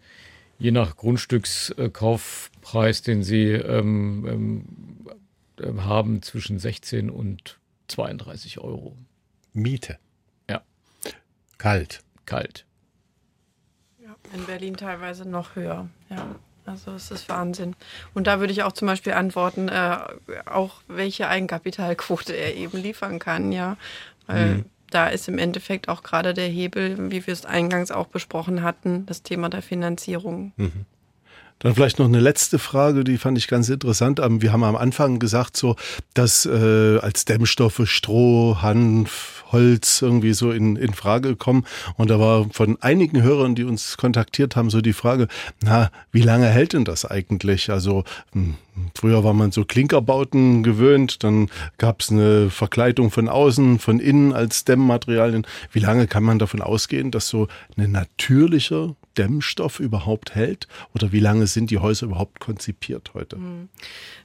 je nach Grundstückskaufpreis, den sie haben, zwischen 16 und 32 Euro. Miete. Kalt. Kalt. Ja, in Berlin teilweise noch höher. Ja. Also es ist Wahnsinn. Und da würde ich auch zum Beispiel antworten, äh, auch welche Eigenkapitalquote er eben liefern kann, ja. Weil mhm. da ist im Endeffekt auch gerade der Hebel, wie wir es eingangs auch besprochen hatten, das Thema der Finanzierung. Mhm. Dann vielleicht noch eine letzte Frage, die fand ich ganz interessant. Ähm, wir haben am Anfang gesagt, so, dass äh, als Dämmstoffe Stroh, Hanf, Holz irgendwie so in, in Frage kommen. Und da war von einigen Hörern, die uns kontaktiert haben, so die Frage, na, wie lange hält denn das eigentlich? Also hm, Früher war man so Klinkerbauten gewöhnt, dann gab es eine Verkleidung von außen, von innen als Dämmmaterialien. Wie lange kann man davon ausgehen, dass so ein natürlicher Dämmstoff überhaupt hält? Oder wie lange sind die Häuser überhaupt konzipiert heute?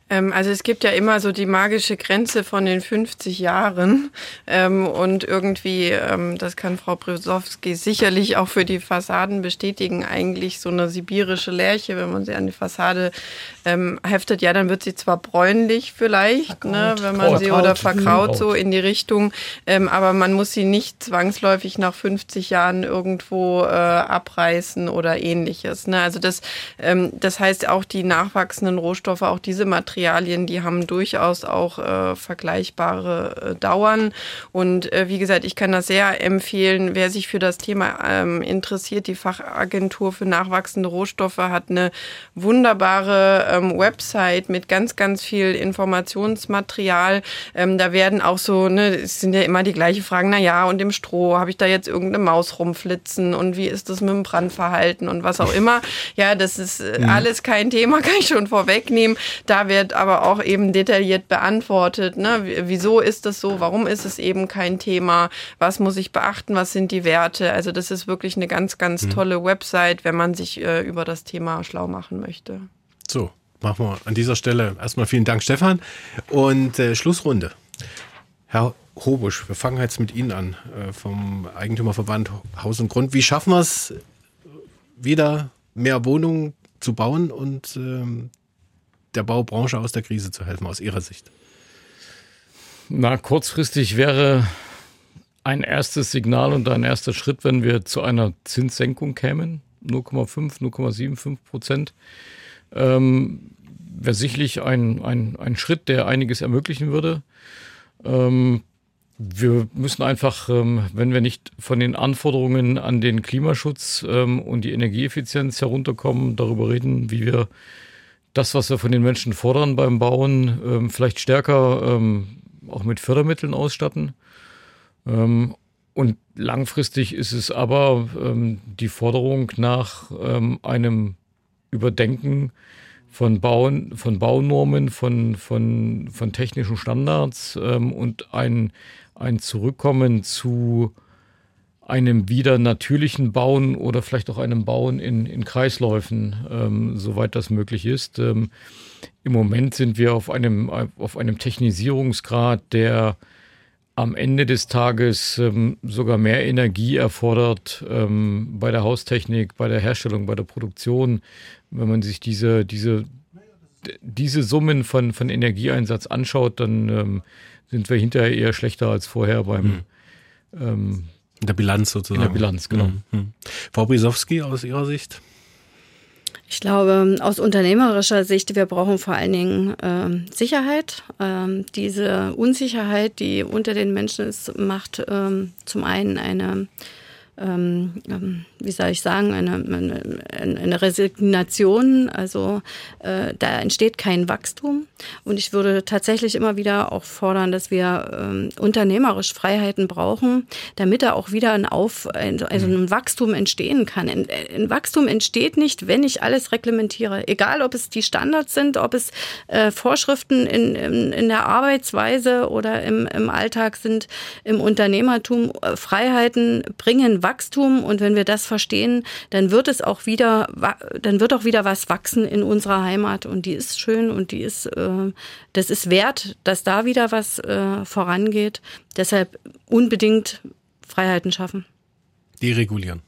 Ähm, also es gibt ja immer so die magische Grenze von den 50 Jahren ähm, und irgendwie, ähm, das kann Frau Brysowski sicherlich auch für die Fassaden bestätigen, eigentlich so eine sibirische Lärche, wenn man sie an die Fassade heftet, ja, dann wird sie zwar bräunlich vielleicht, ne, wenn man sie oder verkraut so in die Richtung, aber man muss sie nicht zwangsläufig nach 50 Jahren irgendwo äh, abreißen oder ähnliches. Ne? Also das, das heißt auch die nachwachsenden Rohstoffe, auch diese Materialien, die haben durchaus auch äh, vergleichbare äh, Dauern. Und äh, wie gesagt, ich kann das sehr empfehlen, wer sich für das Thema ähm, interessiert. Die Fachagentur für nachwachsende Rohstoffe hat eine wunderbare ähm, Website mit ganz, ganz viel Informationsmaterial. Ähm, da werden auch so, ne, es sind ja immer die gleichen Fragen, na ja, und im Stroh, habe ich da jetzt irgendeine Maus rumflitzen und wie ist das mit dem Brandverhalten und was auch immer. Ja, das ist äh, mhm. alles kein Thema, kann ich schon vorwegnehmen. Da wird aber auch eben detailliert beantwortet, ne, wieso ist das so, warum ist es eben kein Thema, was muss ich beachten, was sind die Werte. Also das ist wirklich eine ganz, ganz mhm. tolle Website, wenn man sich äh, über das Thema schlau machen möchte. So, machen wir an dieser Stelle erstmal vielen Dank, Stefan. Und äh, Schlussrunde. Herr Hobusch, wir fangen jetzt mit Ihnen an, äh, vom Eigentümerverband Haus und Grund. Wie schaffen wir es, wieder mehr Wohnungen zu bauen und ähm, der Baubranche aus der Krise zu helfen, aus Ihrer Sicht? Na, kurzfristig wäre ein erstes Signal und ein erster Schritt, wenn wir zu einer Zinssenkung kämen, 0,5, 0,75 Prozent. Ähm, wäre sicherlich ein, ein, ein Schritt, der einiges ermöglichen würde. Ähm, wir müssen einfach, ähm, wenn wir nicht von den Anforderungen an den Klimaschutz ähm, und die Energieeffizienz herunterkommen, darüber reden, wie wir das, was wir von den Menschen fordern beim Bauen, ähm, vielleicht stärker ähm, auch mit Fördermitteln ausstatten. Ähm, und langfristig ist es aber ähm, die Forderung nach einem Überdenken von, Bauen, von Baunormen, von, von, von technischen Standards ähm, und ein, ein Zurückkommen zu einem wieder natürlichen Bauen oder vielleicht auch einem Bauen in, in Kreisläufen, ähm, soweit das möglich ist. Ähm, Im Moment sind wir auf einem, auf einem Technisierungsgrad, der am Ende des Tages ähm, sogar mehr Energie erfordert ähm, bei der Haustechnik, bei der Herstellung, bei der Produktion. Wenn man sich diese, diese, diese Summen von, von Energieeinsatz anschaut, dann ähm, sind wir hinterher eher schlechter als vorher beim mhm. In der Bilanz sozusagen. In der Bilanz, genau. Mhm. mhm. Frau Brisowski, aus Ihrer Sicht? Ich glaube, aus unternehmerischer Sicht, wir brauchen vor allen Dingen ähm, Sicherheit. Ähm, diese Unsicherheit, die unter den Menschen ist, macht ähm, zum einen eine ähm, ähm, wie soll ich sagen, eine, eine, eine Resignation. Also äh, da entsteht kein Wachstum. Und ich würde tatsächlich immer wieder auch fordern, dass wir ähm, unternehmerisch Freiheiten brauchen, damit da auch wieder ein, Auf, also ein Wachstum entstehen kann. Ein, ein, Wachstum entsteht nicht, wenn ich alles reglementiere. Egal, ob es die Standards sind, ob es äh, Vorschriften in, in, in der Arbeitsweise oder im, im Alltag sind, im Unternehmertum. Freiheiten bringen Wachstum und wenn wir das verstehen, dann wird es auch wieder, dann wird auch wieder was wachsen in unserer Heimat und die ist schön und die ist, äh, das ist wert, dass da wieder was äh, vorangeht. Deshalb unbedingt Freiheiten schaffen. Deregulieren.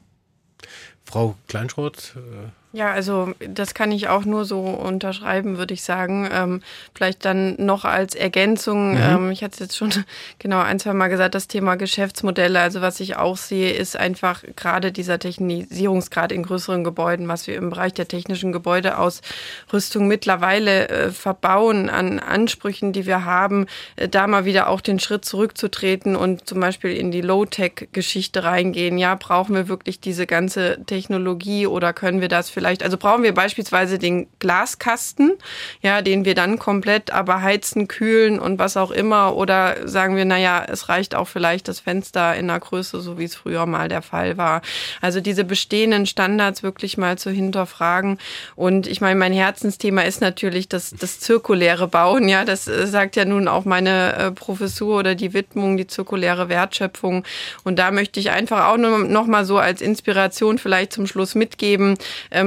Frau Kleinschrott, äh ja, also das kann ich auch nur so unterschreiben, würde ich sagen. Ähm, vielleicht dann noch als Ergänzung, mhm. ähm, ich hatte es jetzt schon genau ein, zwei Mal gesagt, das Thema Geschäftsmodelle. Also was ich auch sehe, ist einfach gerade dieser Technisierungsgrad in größeren Gebäuden, was wir im Bereich der technischen Gebäudeausrüstung mittlerweile äh, verbauen an Ansprüchen, die wir haben, äh, da mal wieder auch den Schritt zurückzutreten und zum Beispiel in die Low-Tech-Geschichte reingehen. Ja, brauchen wir wirklich diese ganze Technologie oder können wir das für vielleicht, also brauchen wir beispielsweise den Glaskasten, ja, den wir dann komplett aber heizen, kühlen und was auch immer. Oder sagen wir, naja, es reicht auch vielleicht das Fenster in der Größe, so wie es früher mal der Fall war. Also diese bestehenden Standards wirklich mal zu hinterfragen. Und ich meine, mein Herzensthema ist natürlich das, das zirkuläre Bauen. Ja, das äh, sagt ja nun auch meine äh, Professur oder die Widmung, die zirkuläre Wertschöpfung. Und da möchte ich einfach auch noch mal so als Inspiration vielleicht zum Schluss mitgeben.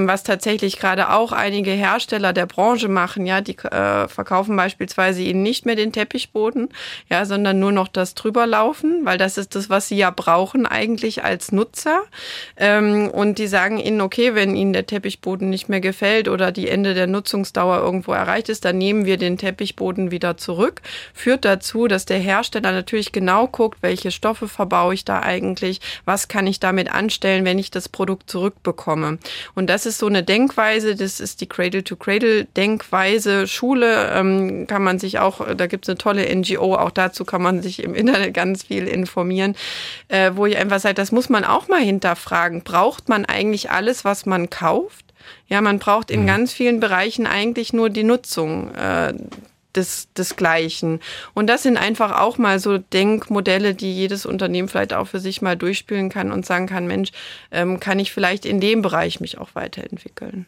Was tatsächlich gerade auch einige Hersteller der Branche machen, ja, die äh, verkaufen beispielsweise ihnen nicht mehr den Teppichboden, ja, sondern nur noch das drüberlaufen, weil das ist das, was sie ja brauchen eigentlich als Nutzer. Ähm, und die sagen ihnen, okay, wenn ihnen der Teppichboden nicht mehr gefällt oder die Ende der Nutzungsdauer irgendwo erreicht ist, dann nehmen wir den Teppichboden wieder zurück. Führt dazu, dass der Hersteller natürlich genau guckt, welche Stoffe verbaue ich da eigentlich, was kann ich damit anstellen, wenn ich das Produkt zurückbekomme. Und das ist ist so eine Denkweise, das ist die Cradle-to-Cradle-Denkweise. Schule ähm, kann man sich auch, da gibt es eine tolle NGO, auch dazu kann man sich im Internet ganz viel informieren, äh, wo ich einfach sage, das muss man auch mal hinterfragen. Braucht man eigentlich alles, was man kauft? Ja, man braucht in mhm. ganz vielen Bereichen eigentlich nur die Nutzung. Äh, des, desgleichen. Und das sind einfach auch mal so Denkmodelle, die jedes Unternehmen vielleicht auch für sich mal durchspielen kann und sagen kann, Mensch, ähm, kann ich vielleicht in dem Bereich mich auch weiterentwickeln.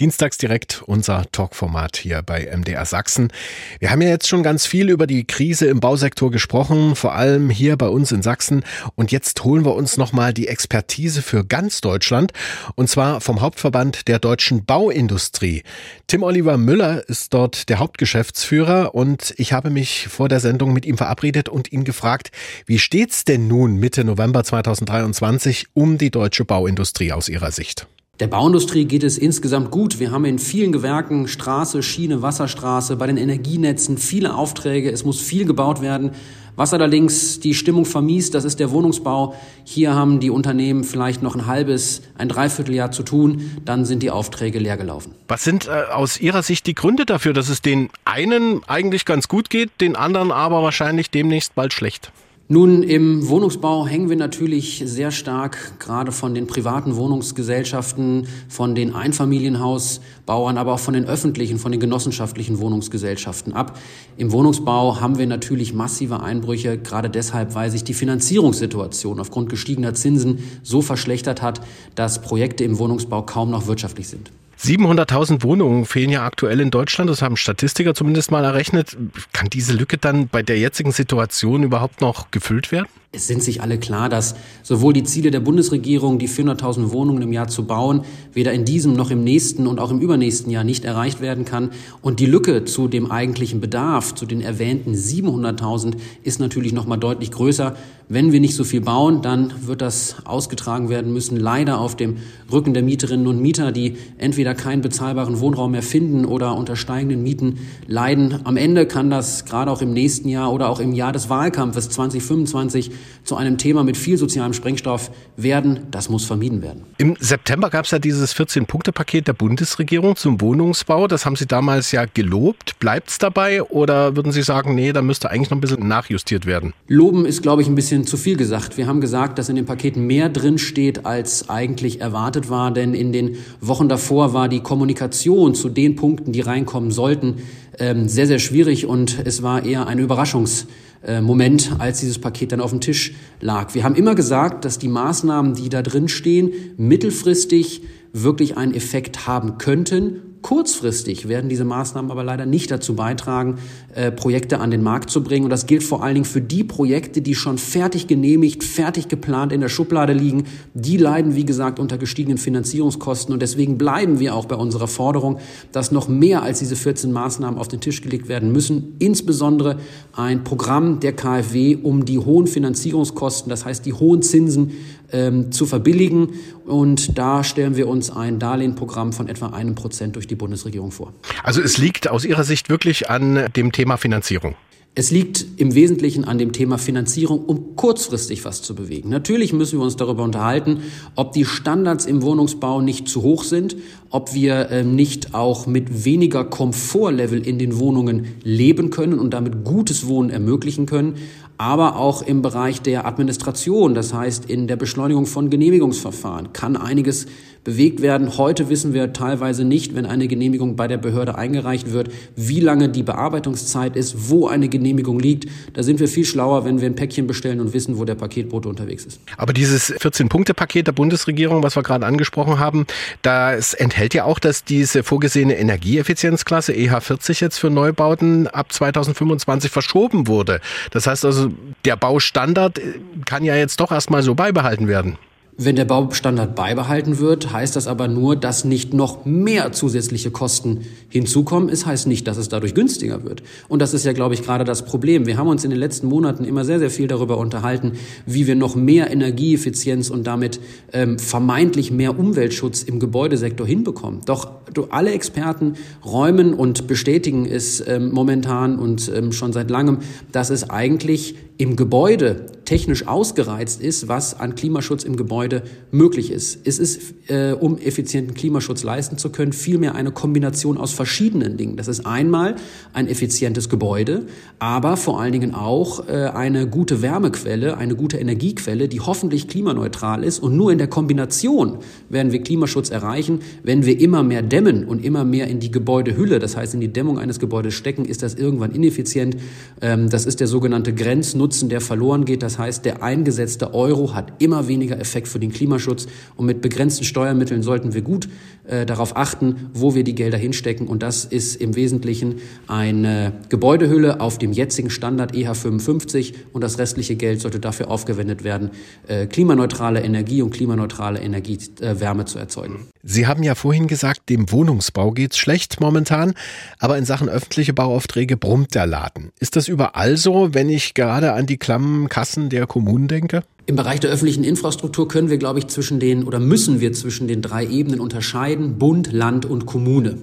Dienstags direkt unser Talkformat hier bei MDR Sachsen. Wir haben ja jetzt schon ganz viel über die Krise im Bausektor gesprochen, vor allem hier bei uns in Sachsen. Und jetzt holen wir uns nochmal die Expertise für ganz Deutschland und zwar vom Hauptverband der deutschen Bauindustrie. Tim Oliver Müller ist dort der Hauptgeschäftsführer und ich habe mich vor der Sendung mit ihm verabredet und ihn gefragt, wie steht's denn nun Mitte November 2023 um die deutsche Bauindustrie aus Ihrer Sicht? Der Bauindustrie geht es insgesamt gut. Wir haben in vielen Gewerken Straße, Schiene, Wasserstraße, bei den Energienetzen viele Aufträge. Es muss viel gebaut werden. Was allerdings die Stimmung vermiest, das ist der Wohnungsbau. Hier haben die Unternehmen vielleicht noch ein halbes, ein Dreivierteljahr zu tun, dann sind die Aufträge leer gelaufen. Was sind äh, aus Ihrer Sicht die Gründe dafür, dass es den einen eigentlich ganz gut geht, den anderen aber wahrscheinlich demnächst bald schlecht? Nun, im Wohnungsbau hängen wir natürlich sehr stark gerade von den privaten Wohnungsgesellschaften, von den Einfamilienhausbauern, aber auch von den öffentlichen, von den genossenschaftlichen Wohnungsgesellschaften ab. Im Wohnungsbau haben wir natürlich massive Einbrüche, gerade deshalb, weil sich die Finanzierungssituation aufgrund gestiegener Zinsen so verschlechtert hat, dass Projekte im Wohnungsbau kaum noch wirtschaftlich sind. 700.000 Wohnungen fehlen ja aktuell in Deutschland, das haben Statistiker zumindest mal errechnet. Kann diese Lücke dann bei der jetzigen Situation überhaupt noch gefüllt werden? Es sind sich alle klar, dass sowohl die Ziele der Bundesregierung, die 400.000 Wohnungen im Jahr zu bauen, weder in diesem noch im nächsten und auch im übernächsten Jahr nicht erreicht werden kann. Und die Lücke zu dem eigentlichen Bedarf, zu den erwähnten 700.000, ist natürlich noch mal deutlich größer. Wenn wir nicht so viel bauen, dann wird das ausgetragen werden müssen, leider auf dem Rücken der Mieterinnen und Mieter, die entweder keinen bezahlbaren Wohnraum mehr finden oder unter steigenden Mieten leiden. Am Ende kann das gerade auch im nächsten Jahr oder auch im Jahr des Wahlkampfes 2025 zu einem Thema mit viel sozialem Sprengstoff werden. Das muss vermieden werden. Im September gab es ja dieses 14-Punkte-Paket der Bundesregierung zum Wohnungsbau. Das haben Sie damals ja gelobt. Bleibt es dabei oder würden Sie sagen, nee, da müsste eigentlich noch ein bisschen nachjustiert werden? Loben ist, glaube ich, ein bisschen zu viel gesagt. Wir haben gesagt, dass in dem Paket mehr drin steht, als eigentlich erwartet war. Denn in den Wochen davor war die Kommunikation zu den Punkten, die reinkommen sollten, ähm, sehr, sehr schwierig und es war eher eine Überraschungs- äh, Moment, als dieses Paket dann auf dem Tisch lag. Wir haben immer gesagt, dass die Maßnahmen, die da drin stehen, mittelfristig wirklich einen Effekt haben könnten. Kurzfristig werden diese Maßnahmen aber leider nicht dazu beitragen, äh, Projekte an den Markt zu bringen. Und das gilt vor allen Dingen für die Projekte, die schon fertig genehmigt, fertig geplant in der Schublade liegen. Die leiden, wie gesagt, unter gestiegenen Finanzierungskosten. Und deswegen bleiben wir auch bei unserer Forderung, dass noch mehr als diese 14 Maßnahmen auf den Tisch gelegt werden müssen. Insbesondere ein Programm der KfW, um die hohen Finanzierungskosten, das heißt die hohen Zinsen ähm, zu verbilligen. Und da stellen wir uns ein Darlehenprogramm von etwa einem Prozent durch die Bundesregierung vor. Also es liegt aus Ihrer Sicht wirklich an dem Thema Finanzierung. Es liegt im Wesentlichen an dem Thema Finanzierung, um kurzfristig was zu bewegen. Natürlich müssen wir uns darüber unterhalten, ob die Standards im Wohnungsbau nicht zu hoch sind, ob wir äh, nicht auch mit weniger Komfortlevel in den Wohnungen leben können und damit gutes Wohnen ermöglichen können aber auch im Bereich der Administration, das heißt in der Beschleunigung von Genehmigungsverfahren, kann einiges bewegt werden. Heute wissen wir teilweise nicht, wenn eine Genehmigung bei der Behörde eingereicht wird, wie lange die Bearbeitungszeit ist, wo eine Genehmigung liegt. Da sind wir viel schlauer, wenn wir ein Päckchen bestellen und wissen, wo der Paketbote unterwegs ist. Aber dieses 14-Punkte-Paket der Bundesregierung, was wir gerade angesprochen haben, das enthält ja auch, dass diese vorgesehene Energieeffizienzklasse EH40 jetzt für Neubauten ab 2025 verschoben wurde. Das heißt also, der Baustandard kann ja jetzt doch erstmal so beibehalten werden. Wenn der Baustandard beibehalten wird, heißt das aber nur, dass nicht noch mehr zusätzliche Kosten hinzukommen. Es heißt nicht, dass es dadurch günstiger wird. Und das ist ja, glaube ich, gerade das Problem. Wir haben uns in den letzten Monaten immer sehr, sehr viel darüber unterhalten, wie wir noch mehr Energieeffizienz und damit ähm, vermeintlich mehr Umweltschutz im Gebäudesektor hinbekommen. Doch alle Experten räumen und bestätigen es ähm, momentan und ähm, schon seit langem, dass es eigentlich im Gebäude technisch ausgereizt ist, was an Klimaschutz im Gebäude möglich ist. Es ist, äh, um effizienten Klimaschutz leisten zu können, vielmehr eine Kombination aus verschiedenen Dingen. Das ist einmal ein effizientes Gebäude, aber vor allen Dingen auch äh, eine gute Wärmequelle, eine gute Energiequelle, die hoffentlich klimaneutral ist. Und nur in der Kombination werden wir Klimaschutz erreichen. Wenn wir immer mehr dämmen und immer mehr in die Gebäudehülle, das heißt in die Dämmung eines Gebäudes stecken, ist das irgendwann ineffizient. Ähm, das ist der sogenannte Grenznutzen Nutzen, der verloren geht. Das heißt, der eingesetzte Euro hat immer weniger Effekt für den Klimaschutz. Und mit begrenzten Steuermitteln sollten wir gut äh, darauf achten, wo wir die Gelder hinstecken. Und das ist im Wesentlichen eine Gebäudehülle auf dem jetzigen Standard EH55. Und das restliche Geld sollte dafür aufgewendet werden, äh, klimaneutrale Energie und klimaneutrale Energiewärme äh, zu erzeugen. Sie haben ja vorhin gesagt, dem Wohnungsbau geht's schlecht momentan, aber in Sachen öffentliche Bauaufträge brummt der Laden. Ist das überall so, wenn ich gerade an die klammen Kassen der Kommunen denke? Im Bereich der öffentlichen Infrastruktur können wir, glaube ich, zwischen den oder müssen wir zwischen den drei Ebenen unterscheiden, Bund, Land und Kommune.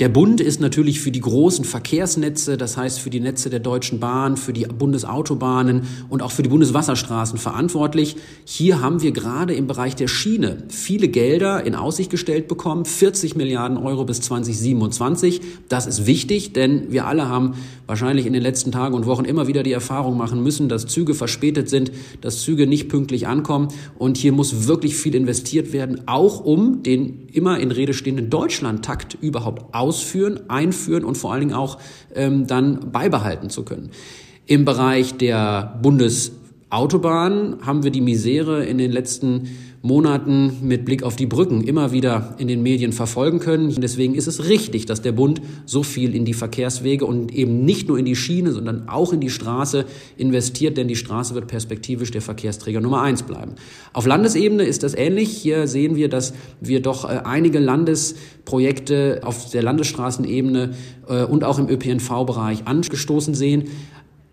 Der Bund ist natürlich für die großen Verkehrsnetze, das heißt für die Netze der Deutschen Bahn, für die Bundesautobahnen und auch für die Bundeswasserstraßen verantwortlich. Hier haben wir gerade im Bereich der Schiene viele Gelder in Aussicht gestellt bekommen, 40 Milliarden Euro bis 2027. Das ist wichtig, denn wir alle haben wahrscheinlich in den letzten Tagen und Wochen immer wieder die Erfahrung machen müssen, dass Züge verspätet sind, dass Züge nicht pünktlich ankommen. Und hier muss wirklich viel investiert werden, auch um den immer in Rede stehenden Deutschlandtakt überhaupt ausführen, einführen und vor allen Dingen auch ähm, dann beibehalten zu können. Im Bereich der Bundesautobahn haben wir die Misere in den letzten Monaten mit Blick auf die Brücken immer wieder in den Medien verfolgen können. Deswegen ist es richtig, dass der Bund so viel in die Verkehrswege und eben nicht nur in die Schiene, sondern auch in die Straße investiert, denn die Straße wird perspektivisch der Verkehrsträger Nummer eins bleiben. Auf Landesebene ist das ähnlich. Hier sehen wir, dass wir doch äh, einige Landesprojekte auf der Landesstraßenebene äh, und auch im ÖPNV-Bereich angestoßen sehen.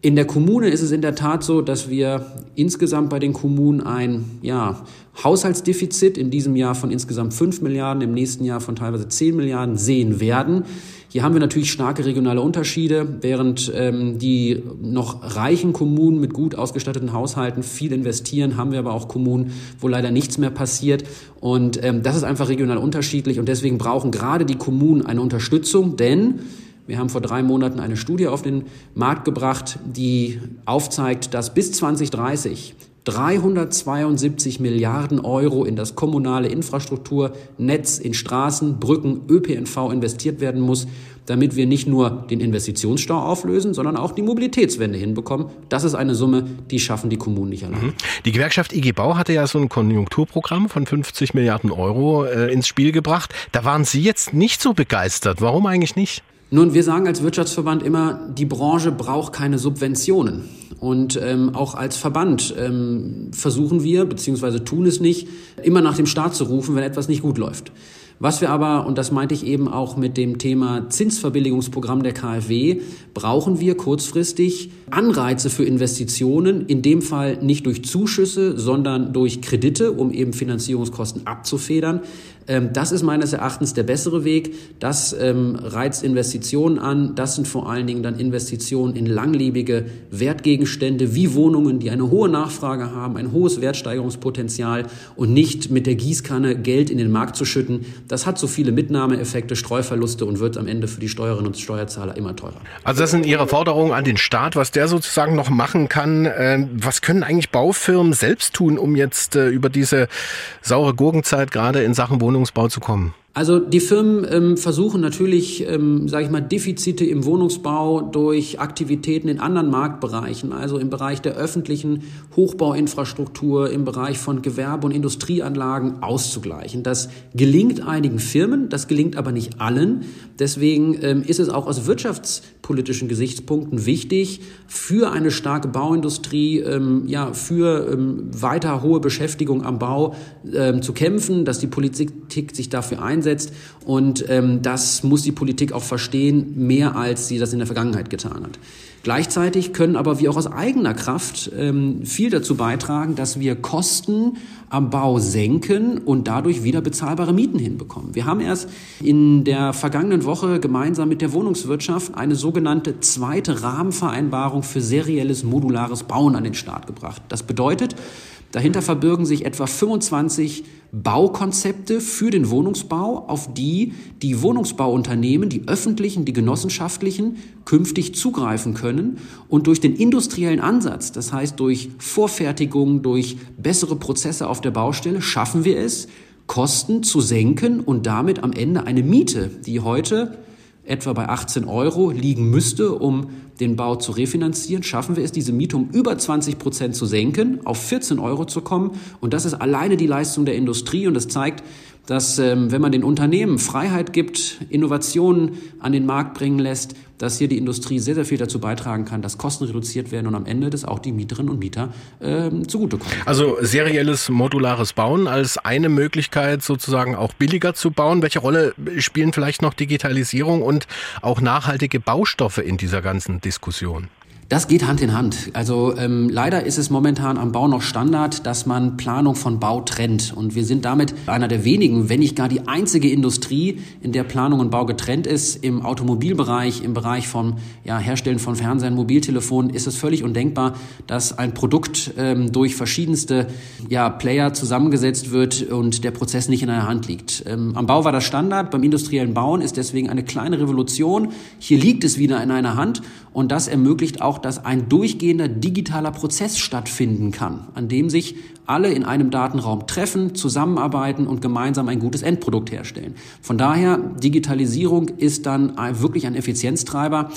In der Kommune ist es in der Tat so, dass wir insgesamt bei den Kommunen ein ja, Haushaltsdefizit in diesem Jahr von insgesamt 5 Milliarden, im nächsten Jahr von teilweise 10 Milliarden sehen werden. Hier haben wir natürlich starke regionale Unterschiede, während ähm, die noch reichen Kommunen mit gut ausgestatteten Haushalten viel investieren, haben wir aber auch Kommunen, wo leider nichts mehr passiert. Und ähm, das ist einfach regional unterschiedlich und deswegen brauchen gerade die Kommunen eine Unterstützung, denn wir haben vor drei Monaten eine Studie auf den Markt gebracht, die aufzeigt, dass bis 2030 372 Milliarden Euro in das kommunale Infrastrukturnetz, in Straßen, Brücken, ÖPNV investiert werden muss, damit wir nicht nur den Investitionsstau auflösen, sondern auch die Mobilitätswende hinbekommen. Das ist eine Summe, die schaffen die Kommunen nicht allein. Mhm. Die Gewerkschaft IG Bau hatte ja so ein Konjunkturprogramm von 50 Milliarden Euro äh, ins Spiel gebracht. Da waren Sie jetzt nicht so begeistert. Warum eigentlich nicht? Nun, wir sagen als Wirtschaftsverband immer, die Branche braucht keine Subventionen. Und ähm, auch als Verband ähm, versuchen wir, beziehungsweise tun es nicht, immer nach dem Staat zu rufen, wenn etwas nicht gut läuft. Was wir aber, und das meinte ich eben auch mit dem Thema Zinsverbilligungsprogramm der KfW, brauchen wir kurzfristig Anreize für Investitionen, in dem Fall nicht durch Zuschüsse, sondern durch Kredite, um eben Finanzierungskosten abzufedern. Ähm, das ist meines Erachtens der bessere Weg. Das ähm, reizt Investitionen an. Das sind vor allen Dingen dann Investitionen in langlebige Wertgegenstände wie Wohnungen, die eine hohe Nachfrage haben, ein hohes Wertsteigerungspotenzial und nicht mit der Gießkanne Geld in den Markt zu schütten. Das hat so viele Mitnahmeeffekte, Streuverluste und wird am Ende für die Steuerinnen und Steuerzahler immer teurer. Also das sind Ihre Forderungen an den Staat, was der sozusagen noch machen kann. Ähm, was können eigentlich Baufirmen selbst tun, um jetzt äh, über diese saure Gurkenzeit gerade in Sachen Wohnung Wohnungsbau zu kommen? Also die Firmen ähm, versuchen natürlich, ähm, sage ich mal, Defizite im Wohnungsbau durch Aktivitäten in anderen Marktbereichen, also im Bereich der öffentlichen Hochbauinfrastruktur, im Bereich von Gewerbe- und Industrieanlagen auszugleichen. Das gelingt einigen Firmen, das gelingt aber nicht allen. Deswegen ähm, ist es auch aus wirtschaftspolitischen Gesichtspunkten wichtig, für eine starke Bauindustrie, ähm, ja, für ähm, weiter hohe Beschäftigung am Bau ähm, zu kämpfen, dass die Politik sich dafür einsetzt einsetzt. Und ähm, das muss die Politik auch verstehen, mehr als sie das in der Vergangenheit getan hat. Gleichzeitig können aber wir auch aus eigener Kraft ähm, viel dazu beitragen, dass wir Kosten am Bau senken und dadurch wieder bezahlbare Mieten hinbekommen. Wir haben erst in der vergangenen Woche gemeinsam mit der Wohnungswirtschaft eine sogenannte zweite Rahmenvereinbarung für serielles modulares Bauen an den Start gebracht. Das bedeutet, Dahinter verbirgen sich etwa 25 Baukonzepte für den Wohnungsbau, auf die die Wohnungsbauunternehmen, die öffentlichen, die genossenschaftlichen, künftig zugreifen können und durch den industriellen Ansatz, das heißt durch Vorfertigung, durch bessere Prozesse auf der Baustelle, schaffen wir es, Kosten zu senken und damit am Ende eine Miete, die heute etwa bei 18 Euro liegen müsste, um den Bau zu refinanzieren, schaffen wir es, diese Miete um über 20 Prozent zu senken, auf 14 Euro zu kommen. Und das ist alleine die Leistung der Industrie und das zeigt, dass ähm, wenn man den Unternehmen Freiheit gibt, Innovationen an den Markt bringen lässt, dass hier die Industrie sehr, sehr viel dazu beitragen kann, dass Kosten reduziert werden und am Ende das auch die Mieterinnen und Mieter ähm, zugutekommen. Also serielles modulares Bauen als eine Möglichkeit sozusagen auch billiger zu bauen. Welche Rolle spielen vielleicht noch Digitalisierung und auch nachhaltige Baustoffe in dieser ganzen Diskussion? Das geht Hand in Hand. Also ähm, leider ist es momentan am Bau noch Standard, dass man Planung von Bau trennt. Und wir sind damit einer der wenigen, wenn nicht gar die einzige Industrie, in der Planung und Bau getrennt ist. Im Automobilbereich, im Bereich von ja, Herstellen von Fernsehern, Mobiltelefonen ist es völlig undenkbar, dass ein Produkt ähm, durch verschiedenste ja, Player zusammengesetzt wird und der Prozess nicht in einer Hand liegt. Ähm, am Bau war das Standard, beim industriellen Bauen ist deswegen eine kleine Revolution. Hier liegt es wieder in einer Hand und das ermöglicht auch, dass ein durchgehender digitaler Prozess stattfinden kann, an dem sich alle in einem Datenraum treffen, zusammenarbeiten und gemeinsam ein gutes Endprodukt herstellen. Von daher, Digitalisierung ist dann wirklich ein Effizienztreiber.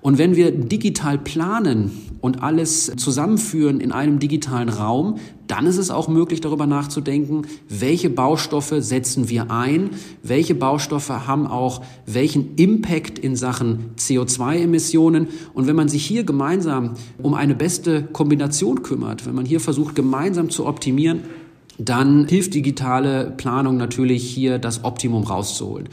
Und wenn wir digital planen und alles zusammenführen in einem digitalen Raum, dann ist es auch möglich, darüber nachzudenken, welche Baustoffe setzen wir ein, welche Baustoffe haben auch welchen Impact in Sachen CO2-Emissionen. Und wenn man sich hier gemeinsam um eine beste Kombination kümmert, wenn man hier versucht, gemeinsam zu optimieren, dann hilft digitale Planung natürlich hier das Optimum rauszuholen.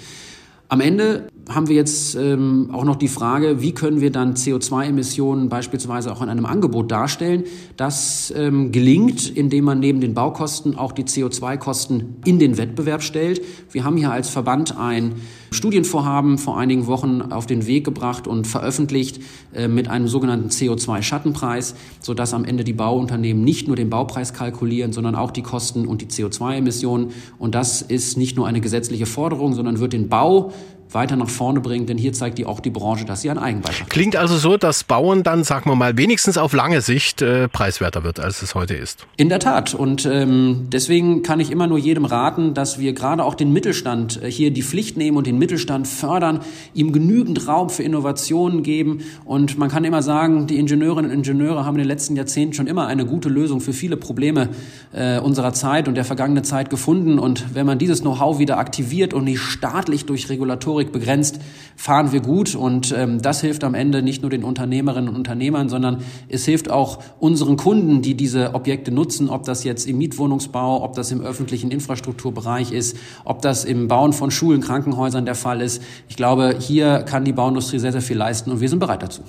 Am Ende haben wir jetzt ähm, auch noch die Frage, wie können wir dann CO2-Emissionen beispielsweise auch in einem Angebot darstellen. Das ähm, gelingt, indem man neben den Baukosten auch die CO2-Kosten in den Wettbewerb stellt. Wir haben hier als Verband ein Studienvorhaben vor einigen Wochen auf den Weg gebracht und veröffentlicht äh, mit einem sogenannten CO2-Schattenpreis, sodass am Ende die Bauunternehmen nicht nur den Baupreis kalkulieren, sondern auch die Kosten und die CO2-Emissionen. Und das ist nicht nur eine gesetzliche Forderung, sondern wird den Bau weiter nach vorne bringen, denn hier zeigt die auch die Branche, dass sie einen Eigenbeitrag hat. Klingt also so, dass Bauen dann, sagen wir mal, wenigstens auf lange Sicht äh, preiswerter wird, als es heute ist. In der Tat. Und ähm, deswegen kann ich immer nur jedem raten, dass wir gerade auch den Mittelstand äh, hier die Pflicht nehmen und den Mittelstand fördern, ihm genügend Raum für Innovationen geben. Und man kann immer sagen, die Ingenieurinnen und Ingenieure haben in den letzten Jahrzehnten schon immer eine gute Lösung für viele Probleme äh, unserer Zeit und der vergangenen Zeit gefunden. Und wenn man dieses Know-how wieder aktiviert und nicht staatlich durch Regulatorik Motorik begrenzt, fahren wir gut. Und ähm, das hilft am Ende nicht nur den Unternehmerinnen und Unternehmern, sondern es hilft auch unseren Kunden, die diese Objekte nutzen, ob das jetzt im Mietwohnungsbau, ob das im öffentlichen Infrastrukturbereich ist, ob das im Bauen von Schulen, Krankenhäusern der Fall ist. Ich glaube, hier kann die Bauindustrie sehr, sehr viel leisten und wir sind bereit dazu.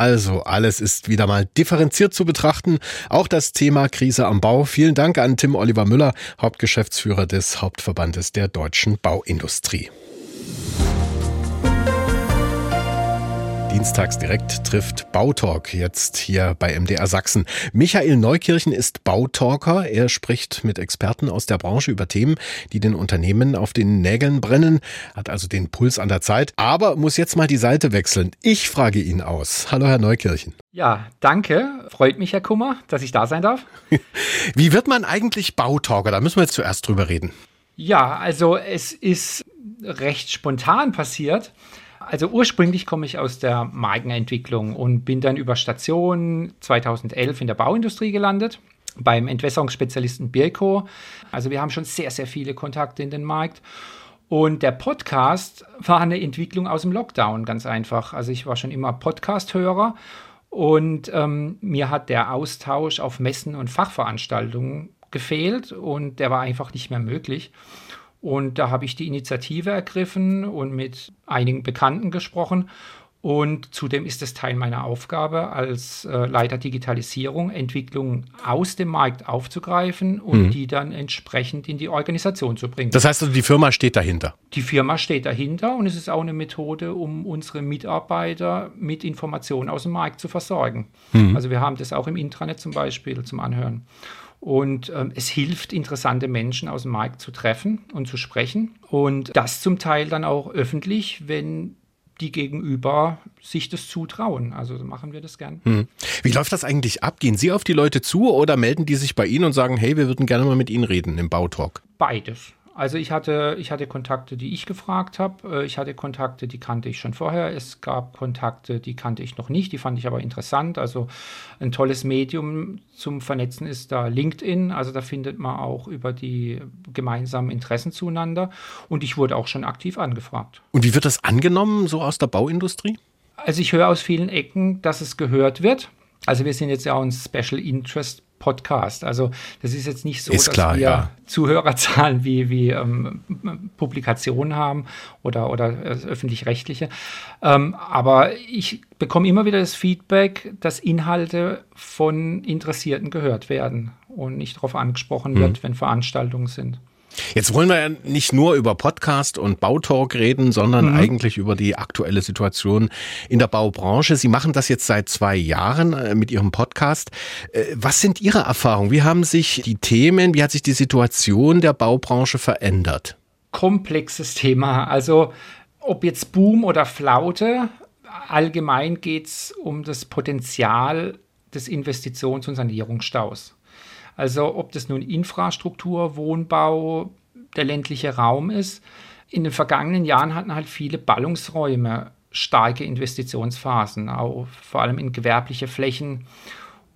Also alles ist wieder mal differenziert zu betrachten. Auch das Thema Krise am Bau. Vielen Dank an Tim Oliver Müller, Hauptgeschäftsführer des Hauptverbandes der deutschen Bauindustrie. Dienstags direkt trifft Bautalk jetzt hier bei MDR Sachsen. Michael Neukirchen ist Bautalker. Er spricht mit Experten aus der Branche über Themen, die den Unternehmen auf den Nägeln brennen, hat also den Puls an der Zeit, aber muss jetzt mal die Seite wechseln. Ich frage ihn aus. Hallo, Herr Neukirchen. Ja, danke. Freut mich, Herr Kummer, dass ich da sein darf. Wie wird man eigentlich Bautalker? Da müssen wir jetzt zuerst drüber reden. Ja, also es ist recht spontan passiert. Also ursprünglich komme ich aus der Markenentwicklung und bin dann über Stationen 2011 in der Bauindustrie gelandet beim Entwässerungsspezialisten Birko. Also wir haben schon sehr, sehr viele Kontakte in den Markt. Und der Podcast war eine Entwicklung aus dem Lockdown, ganz einfach. Also ich war schon immer Podcast-Hörer und ähm, mir hat der Austausch auf Messen und Fachveranstaltungen gefehlt und der war einfach nicht mehr möglich. Und da habe ich die Initiative ergriffen und mit einigen Bekannten gesprochen. Und zudem ist es Teil meiner Aufgabe als äh, Leiter Digitalisierung, Entwicklungen aus dem Markt aufzugreifen und mhm. die dann entsprechend in die Organisation zu bringen. Das heißt also, die Firma steht dahinter? Die Firma steht dahinter und es ist auch eine Methode, um unsere Mitarbeiter mit Informationen aus dem Markt zu versorgen. Mhm. Also wir haben das auch im Intranet zum Beispiel zum Anhören. Und ähm, es hilft, interessante Menschen aus dem Markt zu treffen und zu sprechen. Und das zum Teil dann auch öffentlich, wenn die Gegenüber sich das zutrauen. Also machen wir das gern. Hm. Wie läuft das eigentlich ab? Gehen Sie auf die Leute zu oder melden die sich bei Ihnen und sagen, hey, wir würden gerne mal mit Ihnen reden im Bautalk? Beides. Also ich hatte, ich hatte Kontakte, die ich gefragt habe. Äh, ich hatte Kontakte, die kannte ich schon vorher. Es gab Kontakte, die kannte ich noch nicht. Die fand ich aber interessant. Also ein tolles Medium zum Vernetzen ist da LinkedIn. Also da findet man auch über die gemeinsamen Interessen zueinander. Und ich wurde auch schon aktiv angefragt. Und wie wird das angenommen, so aus der Bauindustrie? Also ich höre aus vielen Ecken, dass es gehört wird. Also wir sind jetzt ja auch ein Special Interest Podcast. Also das ist jetzt nicht so, ist dass klar, wir ja. Zuhörerzahlen wie, wie ähm, Publikationen haben oder, oder äh, öffentlich-rechtliche. Ähm, aber ich bekomme immer wieder das Feedback, dass Inhalte von Interessierten gehört werden und nicht darauf angesprochen wird, Mhm. wenn Veranstaltungen sind. Jetzt wollen wir ja nicht nur über Podcast und Bautalk reden, sondern eigentlich über die aktuelle Situation in der Baubranche. Sie machen das jetzt seit zwei Jahren äh, mit Ihrem Podcast. Äh, Was sind Ihre Erfahrungen? Wie haben sich die Themen, wie hat sich die Situation der Baubranche verändert? komplexes Thema. Also ob jetzt Boom oder Flaute, allgemein geht es um das Potenzial des Investitions- und Sanierungsstaus. Also ob das nun Infrastruktur, Wohnbau, der ländliche Raum ist. In den vergangenen Jahren hatten halt viele Ballungsräume starke Investitionsphasen, auch vor allem in gewerbliche Flächen.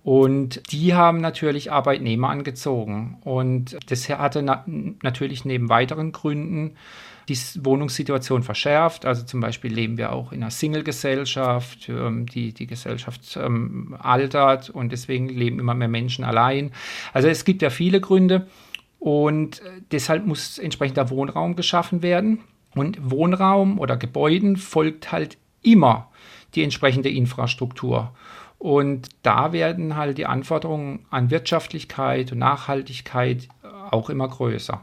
Und die haben natürlich Arbeitnehmer angezogen. Und das hatte na natürlich neben weiteren Gründen die Wohnungssituation verschärft. Also zum Beispiel leben wir auch in einer Single-Gesellschaft. Ähm, die, die Gesellschaft ähm, altert und deswegen leben immer mehr Menschen allein. Also es gibt ja viele Gründe. Und äh, deshalb muss entsprechender Wohnraum geschaffen werden. Und Wohnraum oder Gebäuden folgt halt immer die entsprechende Infrastruktur. Und da werden halt die Anforderungen an Wirtschaftlichkeit und Nachhaltigkeit auch immer größer.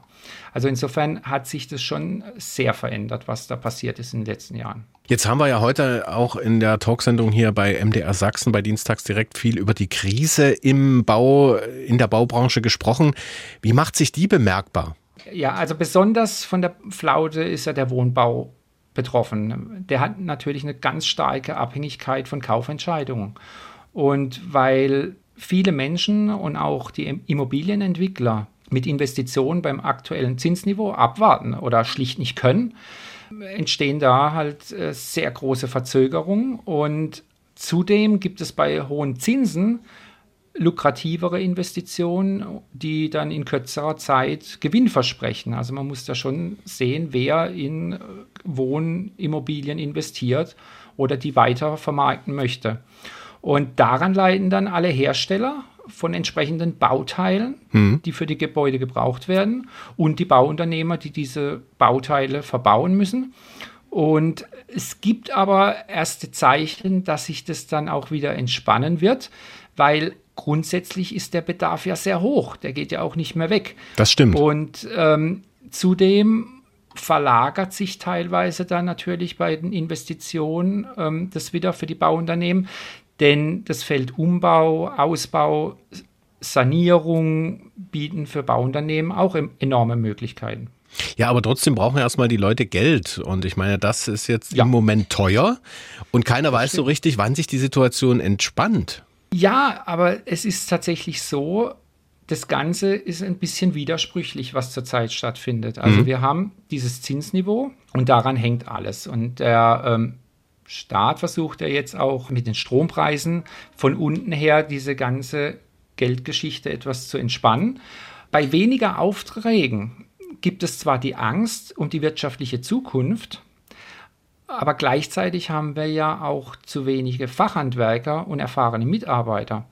Also insofern hat sich das schon sehr verändert, was da passiert ist in den letzten Jahren. Jetzt haben wir ja heute auch in der Talksendung hier bei MDR Sachsen bei Dienstags direkt viel über die Krise im Bau, in der Baubranche gesprochen. Wie macht sich die bemerkbar? Ja, also besonders von der Flaute ist ja der Wohnbau betroffen. Der hat natürlich eine ganz starke Abhängigkeit von Kaufentscheidungen. Und weil viele Menschen und auch die Immobilienentwickler mit Investitionen beim aktuellen Zinsniveau abwarten oder schlicht nicht können, entstehen da halt äh, sehr große Verzögerungen. Und zudem gibt es bei hohen Zinsen lukrativere Investitionen, die dann in kürzerer Zeit Gewinn versprechen. Also man muss da schon sehen, wer in äh, Wohnimmobilien investiert oder die weiter vermarkten möchte. Und daran leiden dann alle Hersteller von entsprechenden Bauteilen, die für die Gebäude gebraucht werden, und die Bauunternehmer, die diese Bauteile verbauen müssen. Und es gibt aber erste Zeichen, dass sich das dann auch wieder entspannen wird, weil grundsätzlich ist der Bedarf ja sehr hoch. Der geht ja auch nicht mehr weg. Das stimmt. Und ähm, zudem verlagert sich teilweise dann natürlich bei den Investitionen ähm, das wieder für die Bauunternehmen, denn das Feld Umbau, Ausbau, Sanierung bieten für Bauunternehmen auch enorme Möglichkeiten. Ja, aber trotzdem brauchen erstmal die Leute Geld. Und ich meine, das ist jetzt Ja. im Moment teuer. Und keiner weiß so richtig, wann sich die Situation entspannt. Ja, aber es ist tatsächlich so, das Ganze ist ein bisschen widersprüchlich, was zurzeit stattfindet. Also wir haben dieses Zinsniveau und daran hängt alles. Und der ähm, Staat versucht ja jetzt auch mit den Strompreisen von unten her diese ganze Geldgeschichte etwas zu entspannen. Bei weniger Aufträgen gibt es zwar die Angst um die wirtschaftliche Zukunft, aber gleichzeitig haben wir ja auch zu wenige Fachhandwerker und erfahrene Mitarbeiter.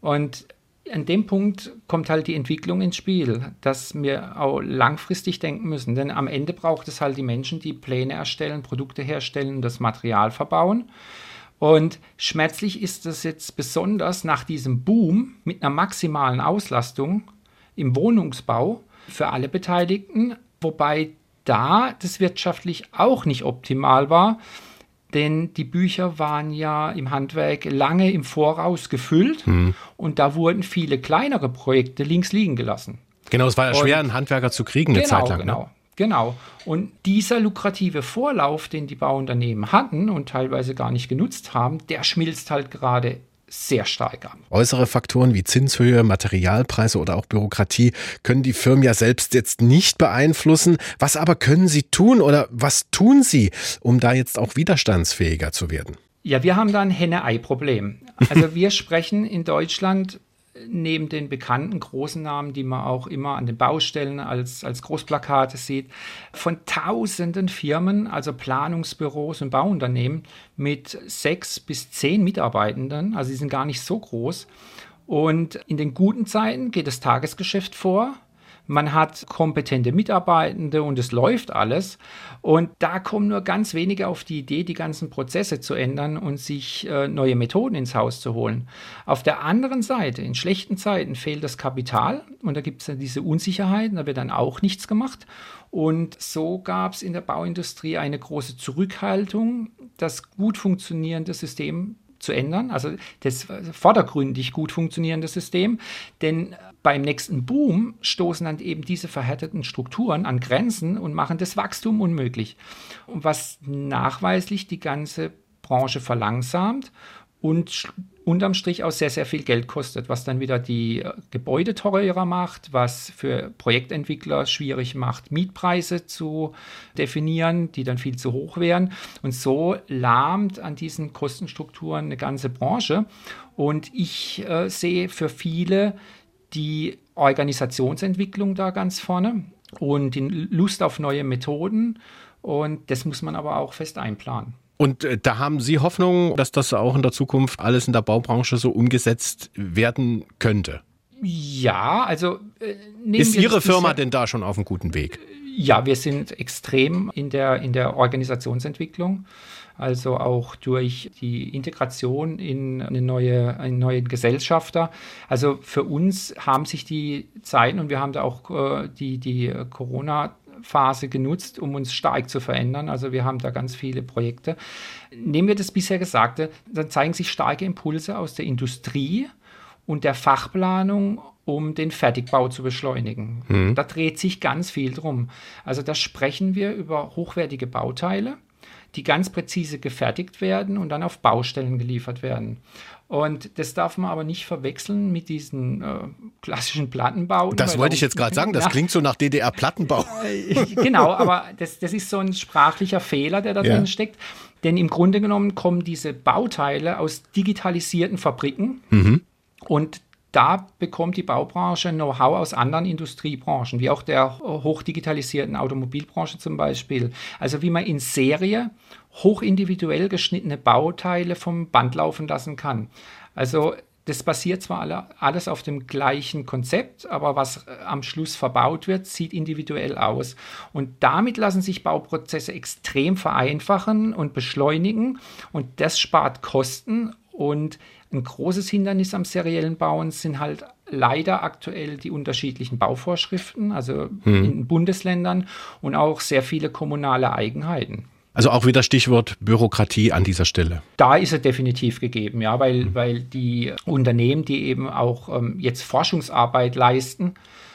Und an dem Punkt kommt halt die Entwicklung ins Spiel, dass wir auch langfristig denken müssen. Denn am Ende braucht es halt die Menschen, die Pläne erstellen, Produkte herstellen und das Material verbauen. Und schmerzlich ist es jetzt besonders nach diesem Boom mit einer maximalen Auslastung im Wohnungsbau für alle Beteiligten, wobei da das wirtschaftlich auch nicht optimal war, denn die Bücher waren ja im Handwerk lange im Voraus gefüllt und da wurden viele kleinere Projekte links liegen gelassen. Genau, es war ja schwer, einen Handwerker zu kriegen eine genau, Zeit lang. genau. Ne? Genau. Und dieser lukrative Vorlauf, den die Bauunternehmen hatten und teilweise gar nicht genutzt haben, der schmilzt halt gerade sehr stark ab. Äußere Faktoren wie Zinshöhe, Materialpreise oder auch Bürokratie können die Firmen ja selbst jetzt nicht beeinflussen. Was aber können sie tun oder was tun sie, um da jetzt auch widerstandsfähiger zu werden? Ja, wir haben da ein Henne-Ei-Problem. Also wir sprechen in Deutschland neben den bekannten großen Namen, die man auch immer an den Baustellen als, als Großplakate sieht, von tausenden Firmen, also Planungsbüros und Bauunternehmen mit sechs bis zehn Mitarbeitenden, also sie sind gar nicht so groß. Und in den guten Zeiten geht das Tagesgeschäft vor man hat kompetente Mitarbeitende und es läuft alles. Und da kommen nur ganz wenige auf die Idee, die ganzen Prozesse zu ändern und sich äh, neue Methoden ins Haus zu holen. Auf der anderen Seite, in schlechten Zeiten fehlt das Kapital und da gibt es dann diese Unsicherheiten, da wird dann auch nichts gemacht. Und so gab es in der Bauindustrie eine große Zurückhaltung, das gut funktionierende System zu ändern, also das vordergründig gut funktionierende System. Denn beim nächsten Boom stoßen dann eben diese verhärteten Strukturen an Grenzen und machen das Wachstum unmöglich. Und was nachweislich die ganze Branche verlangsamt und unterm Strich auch sehr, sehr viel Geld kostet, was dann wieder die äh, Gebäude teurer macht, was für Projektentwickler schwierig macht, Mietpreise zu definieren, die dann viel zu hoch wären. Und so lahmt an diesen Kostenstrukturen eine ganze Branche. Und ich äh, sehe für viele die Organisationsentwicklung da ganz vorne und die Lust auf neue Methoden. Und das muss man aber auch fest einplanen. Und äh, da haben Sie Hoffnung, dass das auch in der Zukunft alles in der Baubranche so umgesetzt werden könnte? Ja, also äh, ist Ihre Firma denn da schon auf einem guten Weg? Ja, wir sind extrem in der, in der Organisationsentwicklung also auch durch die Integration in eine neue, einen neuen Gesellschafter. Also für uns haben sich die Zeiten und wir haben da auch äh, die, die Corona- Phase genutzt, um uns stark zu verändern. Also wir haben da ganz viele Projekte. Nehmen wir das bisher Gesagte, dann zeigen sich starke Impulse aus der Industrie und der Fachplanung, um den Fertigbau zu beschleunigen. Mhm. Da dreht sich ganz viel drum. Also da sprechen wir über hochwertige Bauteile die ganz präzise gefertigt werden und dann auf Baustellen geliefert werden. Und das darf man aber nicht verwechseln mit diesen äh, klassischen Plattenbauten. Das wollte ich jetzt gerade sagen, das ja, klingt so nach DDR-Plattenbau. Äh, genau, aber das, das ist so ein sprachlicher Fehler, der da ja. drin steckt. Denn im Grunde genommen kommen diese Bauteile aus digitalisierten Fabriken. Mhm. Und da bekommt die Baubranche Know-how aus anderen Industriebranchen, wie auch der hochdigitalisierten Automobilbranche zum Beispiel. Also wie man in Serie hochindividuell geschnittene Bauteile vom Band laufen lassen kann. Also das basiert zwar alle, alles auf dem gleichen Konzept, aber was äh, am Schluss verbaut wird, sieht individuell aus. Und damit lassen sich Bauprozesse extrem vereinfachen und beschleunigen und das spart Kosten und ein großes Hindernis am seriellen Bauen sind halt leider aktuell die unterschiedlichen Bauvorschriften, also hm. in Bundesländern und auch sehr viele kommunale Eigenheiten. Also auch wieder Stichwort Bürokratie an dieser Stelle. Da ist er definitiv gegeben, ja, weil, hm. weil die Unternehmen, die eben auch ähm, jetzt Forschungsarbeit leisten,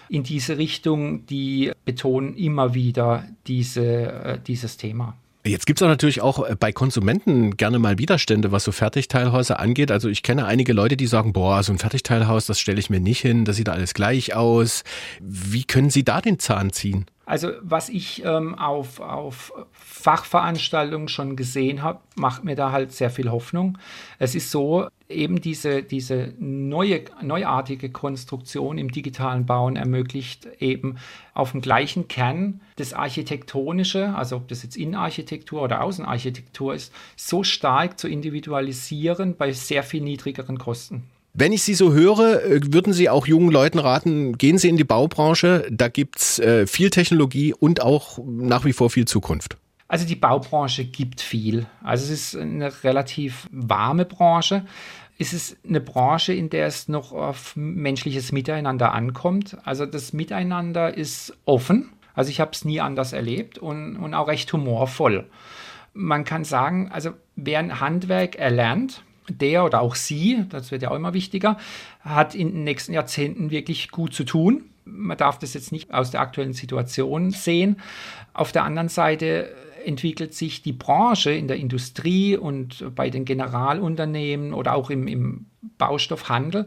in diese Richtung, die betonen immer wieder diese, äh, dieses Thema. Jetzt gibt es natürlich auch äh, bei Konsumenten gerne mal Widerstände, was so Fertigteilhäuser angeht. Also ich kenne einige Leute, die sagen, boah, so ein Fertigteilhaus, das stelle ich mir nicht hin, das sieht alles gleich aus. Wie können Sie da den Zahn ziehen? Also was ich ähm, auf, auf Fachveranstaltungen schon gesehen habe, macht mir da halt sehr viel Hoffnung. Es ist so, eben diese, diese neue, neuartige Konstruktion im digitalen Bauen ermöglicht eben auf dem gleichen Kern das Architektonische, also ob das jetzt Innenarchitektur oder Außenarchitektur ist, so stark zu individualisieren bei sehr viel niedrigeren Kosten. Wenn ich Sie so höre, äh, würden Sie auch jungen Leuten raten, gehen Sie in die Baubranche. Da gibt's äh, viel Technologie und auch nach wie vor viel Zukunft. Also die Baubranche gibt viel. Also es ist eine relativ warme Branche. Es ist eine Branche, in der es noch auf menschliches Miteinander ankommt. Also das Miteinander ist offen. Also ich habe es nie anders erlebt und, und auch recht humorvoll. Man kann sagen, also wer ein Handwerk erlernt, der oder auch sie, das wird ja auch immer wichtiger, hat in den nächsten Jahrzehnten wirklich gut zu tun. Man darf das jetzt nicht aus der aktuellen Situation sehen. Auf der anderen Seite entwickelt sich die Branche in der Industrie und bei den Generalunternehmen oder auch im, im Baustoffhandel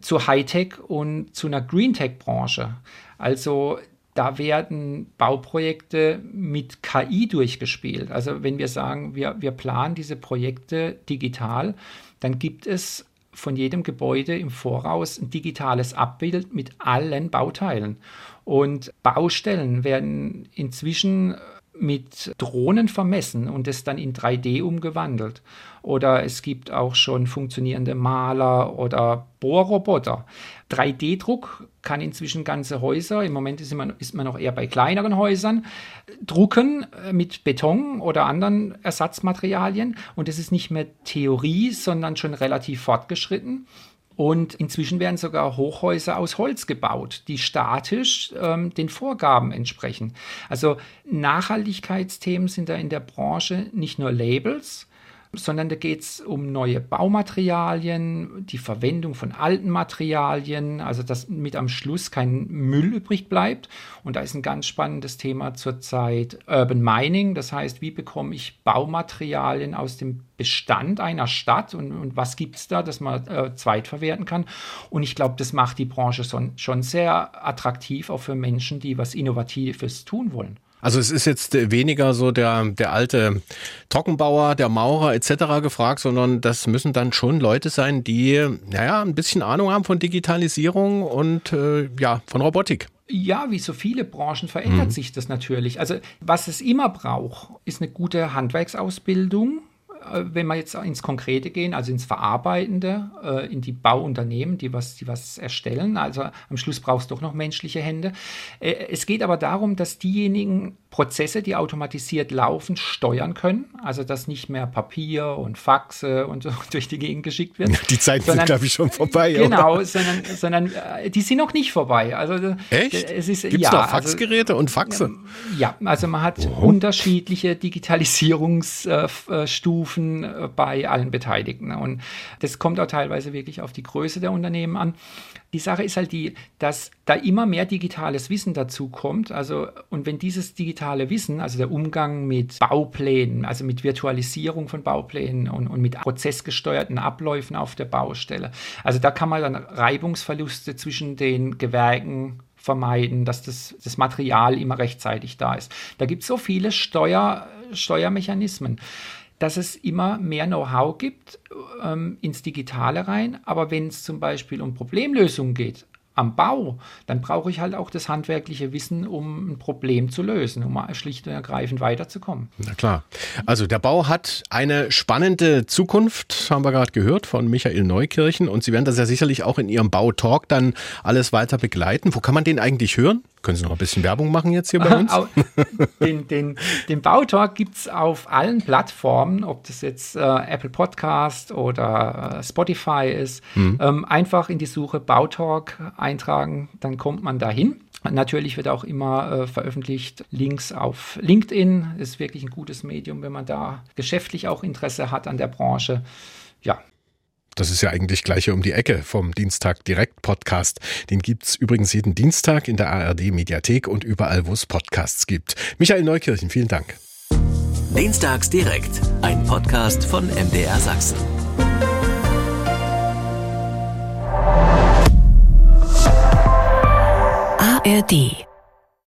zu Hightech und zu einer Greentech-Branche. Also da werden Bauprojekte mit KI durchgespielt. Also wenn wir sagen, wir, wir planen diese Projekte digital, dann gibt es von jedem Gebäude im Voraus ein digitales Abbild mit allen Bauteilen. Und Baustellen werden inzwischen mit Drohnen vermessen und es dann in 3D umgewandelt. Oder es gibt auch schon funktionierende Maler oder Bohrroboter. 3D-Druck kann inzwischen ganze Häuser, im Moment ist man, ist man noch eher bei kleineren Häusern, drucken äh, mit Beton oder anderen Ersatzmaterialien. Und es ist nicht mehr Theorie, sondern schon relativ fortgeschritten. Und inzwischen werden sogar Hochhäuser aus Holz gebaut, die statisch ähm, den Vorgaben entsprechen. Also Nachhaltigkeitsthemen sind da in der Branche nicht nur Labels, sondern da geht es um neue Baumaterialien, die Verwendung von alten Materialien, also dass mit am Schluss kein Müll übrig bleibt. Und da ist ein ganz spannendes Thema zurzeit Urban Mining, das heißt, wie bekomme ich Baumaterialien aus dem Bestand einer Stadt und, und was gibt es da, dass man äh, zweitverwerten kann. Und ich glaube, das macht die Branche schon, schon sehr attraktiv, auch für Menschen, die was Innovatives tun wollen. Also es ist jetzt weniger so der, der alte Trockenbauer, der Maurer etc. gefragt, sondern das müssen dann schon Leute sein, die naja, ein bisschen Ahnung haben von Digitalisierung und äh, ja, von Robotik. Ja, wie so viele Branchen verändert mhm. sich das natürlich. Also was es immer braucht, ist eine gute Handwerksausbildung wenn wir jetzt ins Konkrete gehen, also ins Verarbeitende, äh, in die Bauunternehmen, die was, die was erstellen. Also am Schluss brauchst du doch noch menschliche Hände. Äh, es geht aber darum, dass diejenigen Prozesse, die automatisiert laufen, steuern können. Also dass nicht mehr Papier und Faxe und so durch die Gegend geschickt wird. Die Zeiten sondern, sind, glaube ich, schon vorbei. Genau, oder? sondern, sondern die sind noch nicht vorbei. Also Echt? Es ist, Gibt es ja, noch also Faxgeräte also, und Faxe? Ja, also man hat oh. unterschiedliche Digitalisierungsstufen Stufen äh, bei allen Beteiligten. Und das kommt auch teilweise wirklich auf die Größe der Unternehmen an. Die Sache ist halt die, dass da immer mehr digitales Wissen dazu kommt. Also, und wenn dieses digitale Wissen, also der Umgang mit Bauplänen, also mit Virtualisierung von Bauplänen und, und mit prozessgesteuerten Abläufen auf der Baustelle, also da kann man dann Reibungsverluste zwischen den Gewerken vermeiden, dass das, das Material immer rechtzeitig da ist. Da gibt es so viele Steuer, Steuermechanismen dass es immer mehr Know-how gibt ähm, ins Digitale rein. Aber wenn es zum Beispiel um Problemlösungen geht, am Bau, dann brauche ich halt auch das handwerkliche Wissen, um ein Problem zu lösen, um schlicht und ergreifend weiterzukommen. Na klar. Also der Bau hat eine spannende Zukunft, haben wir gerade gehört von Michael Neukirchen und Sie werden das ja sicherlich auch in Ihrem Bautalk dann alles weiter begleiten. Wo kann man den eigentlich hören? Können Sie noch ein bisschen Werbung machen jetzt hier bei uns? den, den, den Bautalk gibt es auf allen Plattformen, ob das jetzt äh, Apple Podcast oder äh, Spotify ist. Mhm. Ähm, einfach in die Suche Bautalk eintragen, dann kommt man dahin. Natürlich wird auch immer äh, veröffentlicht Links auf LinkedIn. Ist wirklich ein gutes Medium, wenn man da geschäftlich auch Interesse hat an der Branche. Ja, das ist ja eigentlich gleich hier um die Ecke vom Dienstag Direkt Podcast. Den gibt's übrigens jeden Dienstag in der ARD Mediathek und überall, wo es Podcasts gibt. Michael Neukirchen, vielen Dank. Dienstags Direkt, ein Podcast von MDR Sachsen. ARD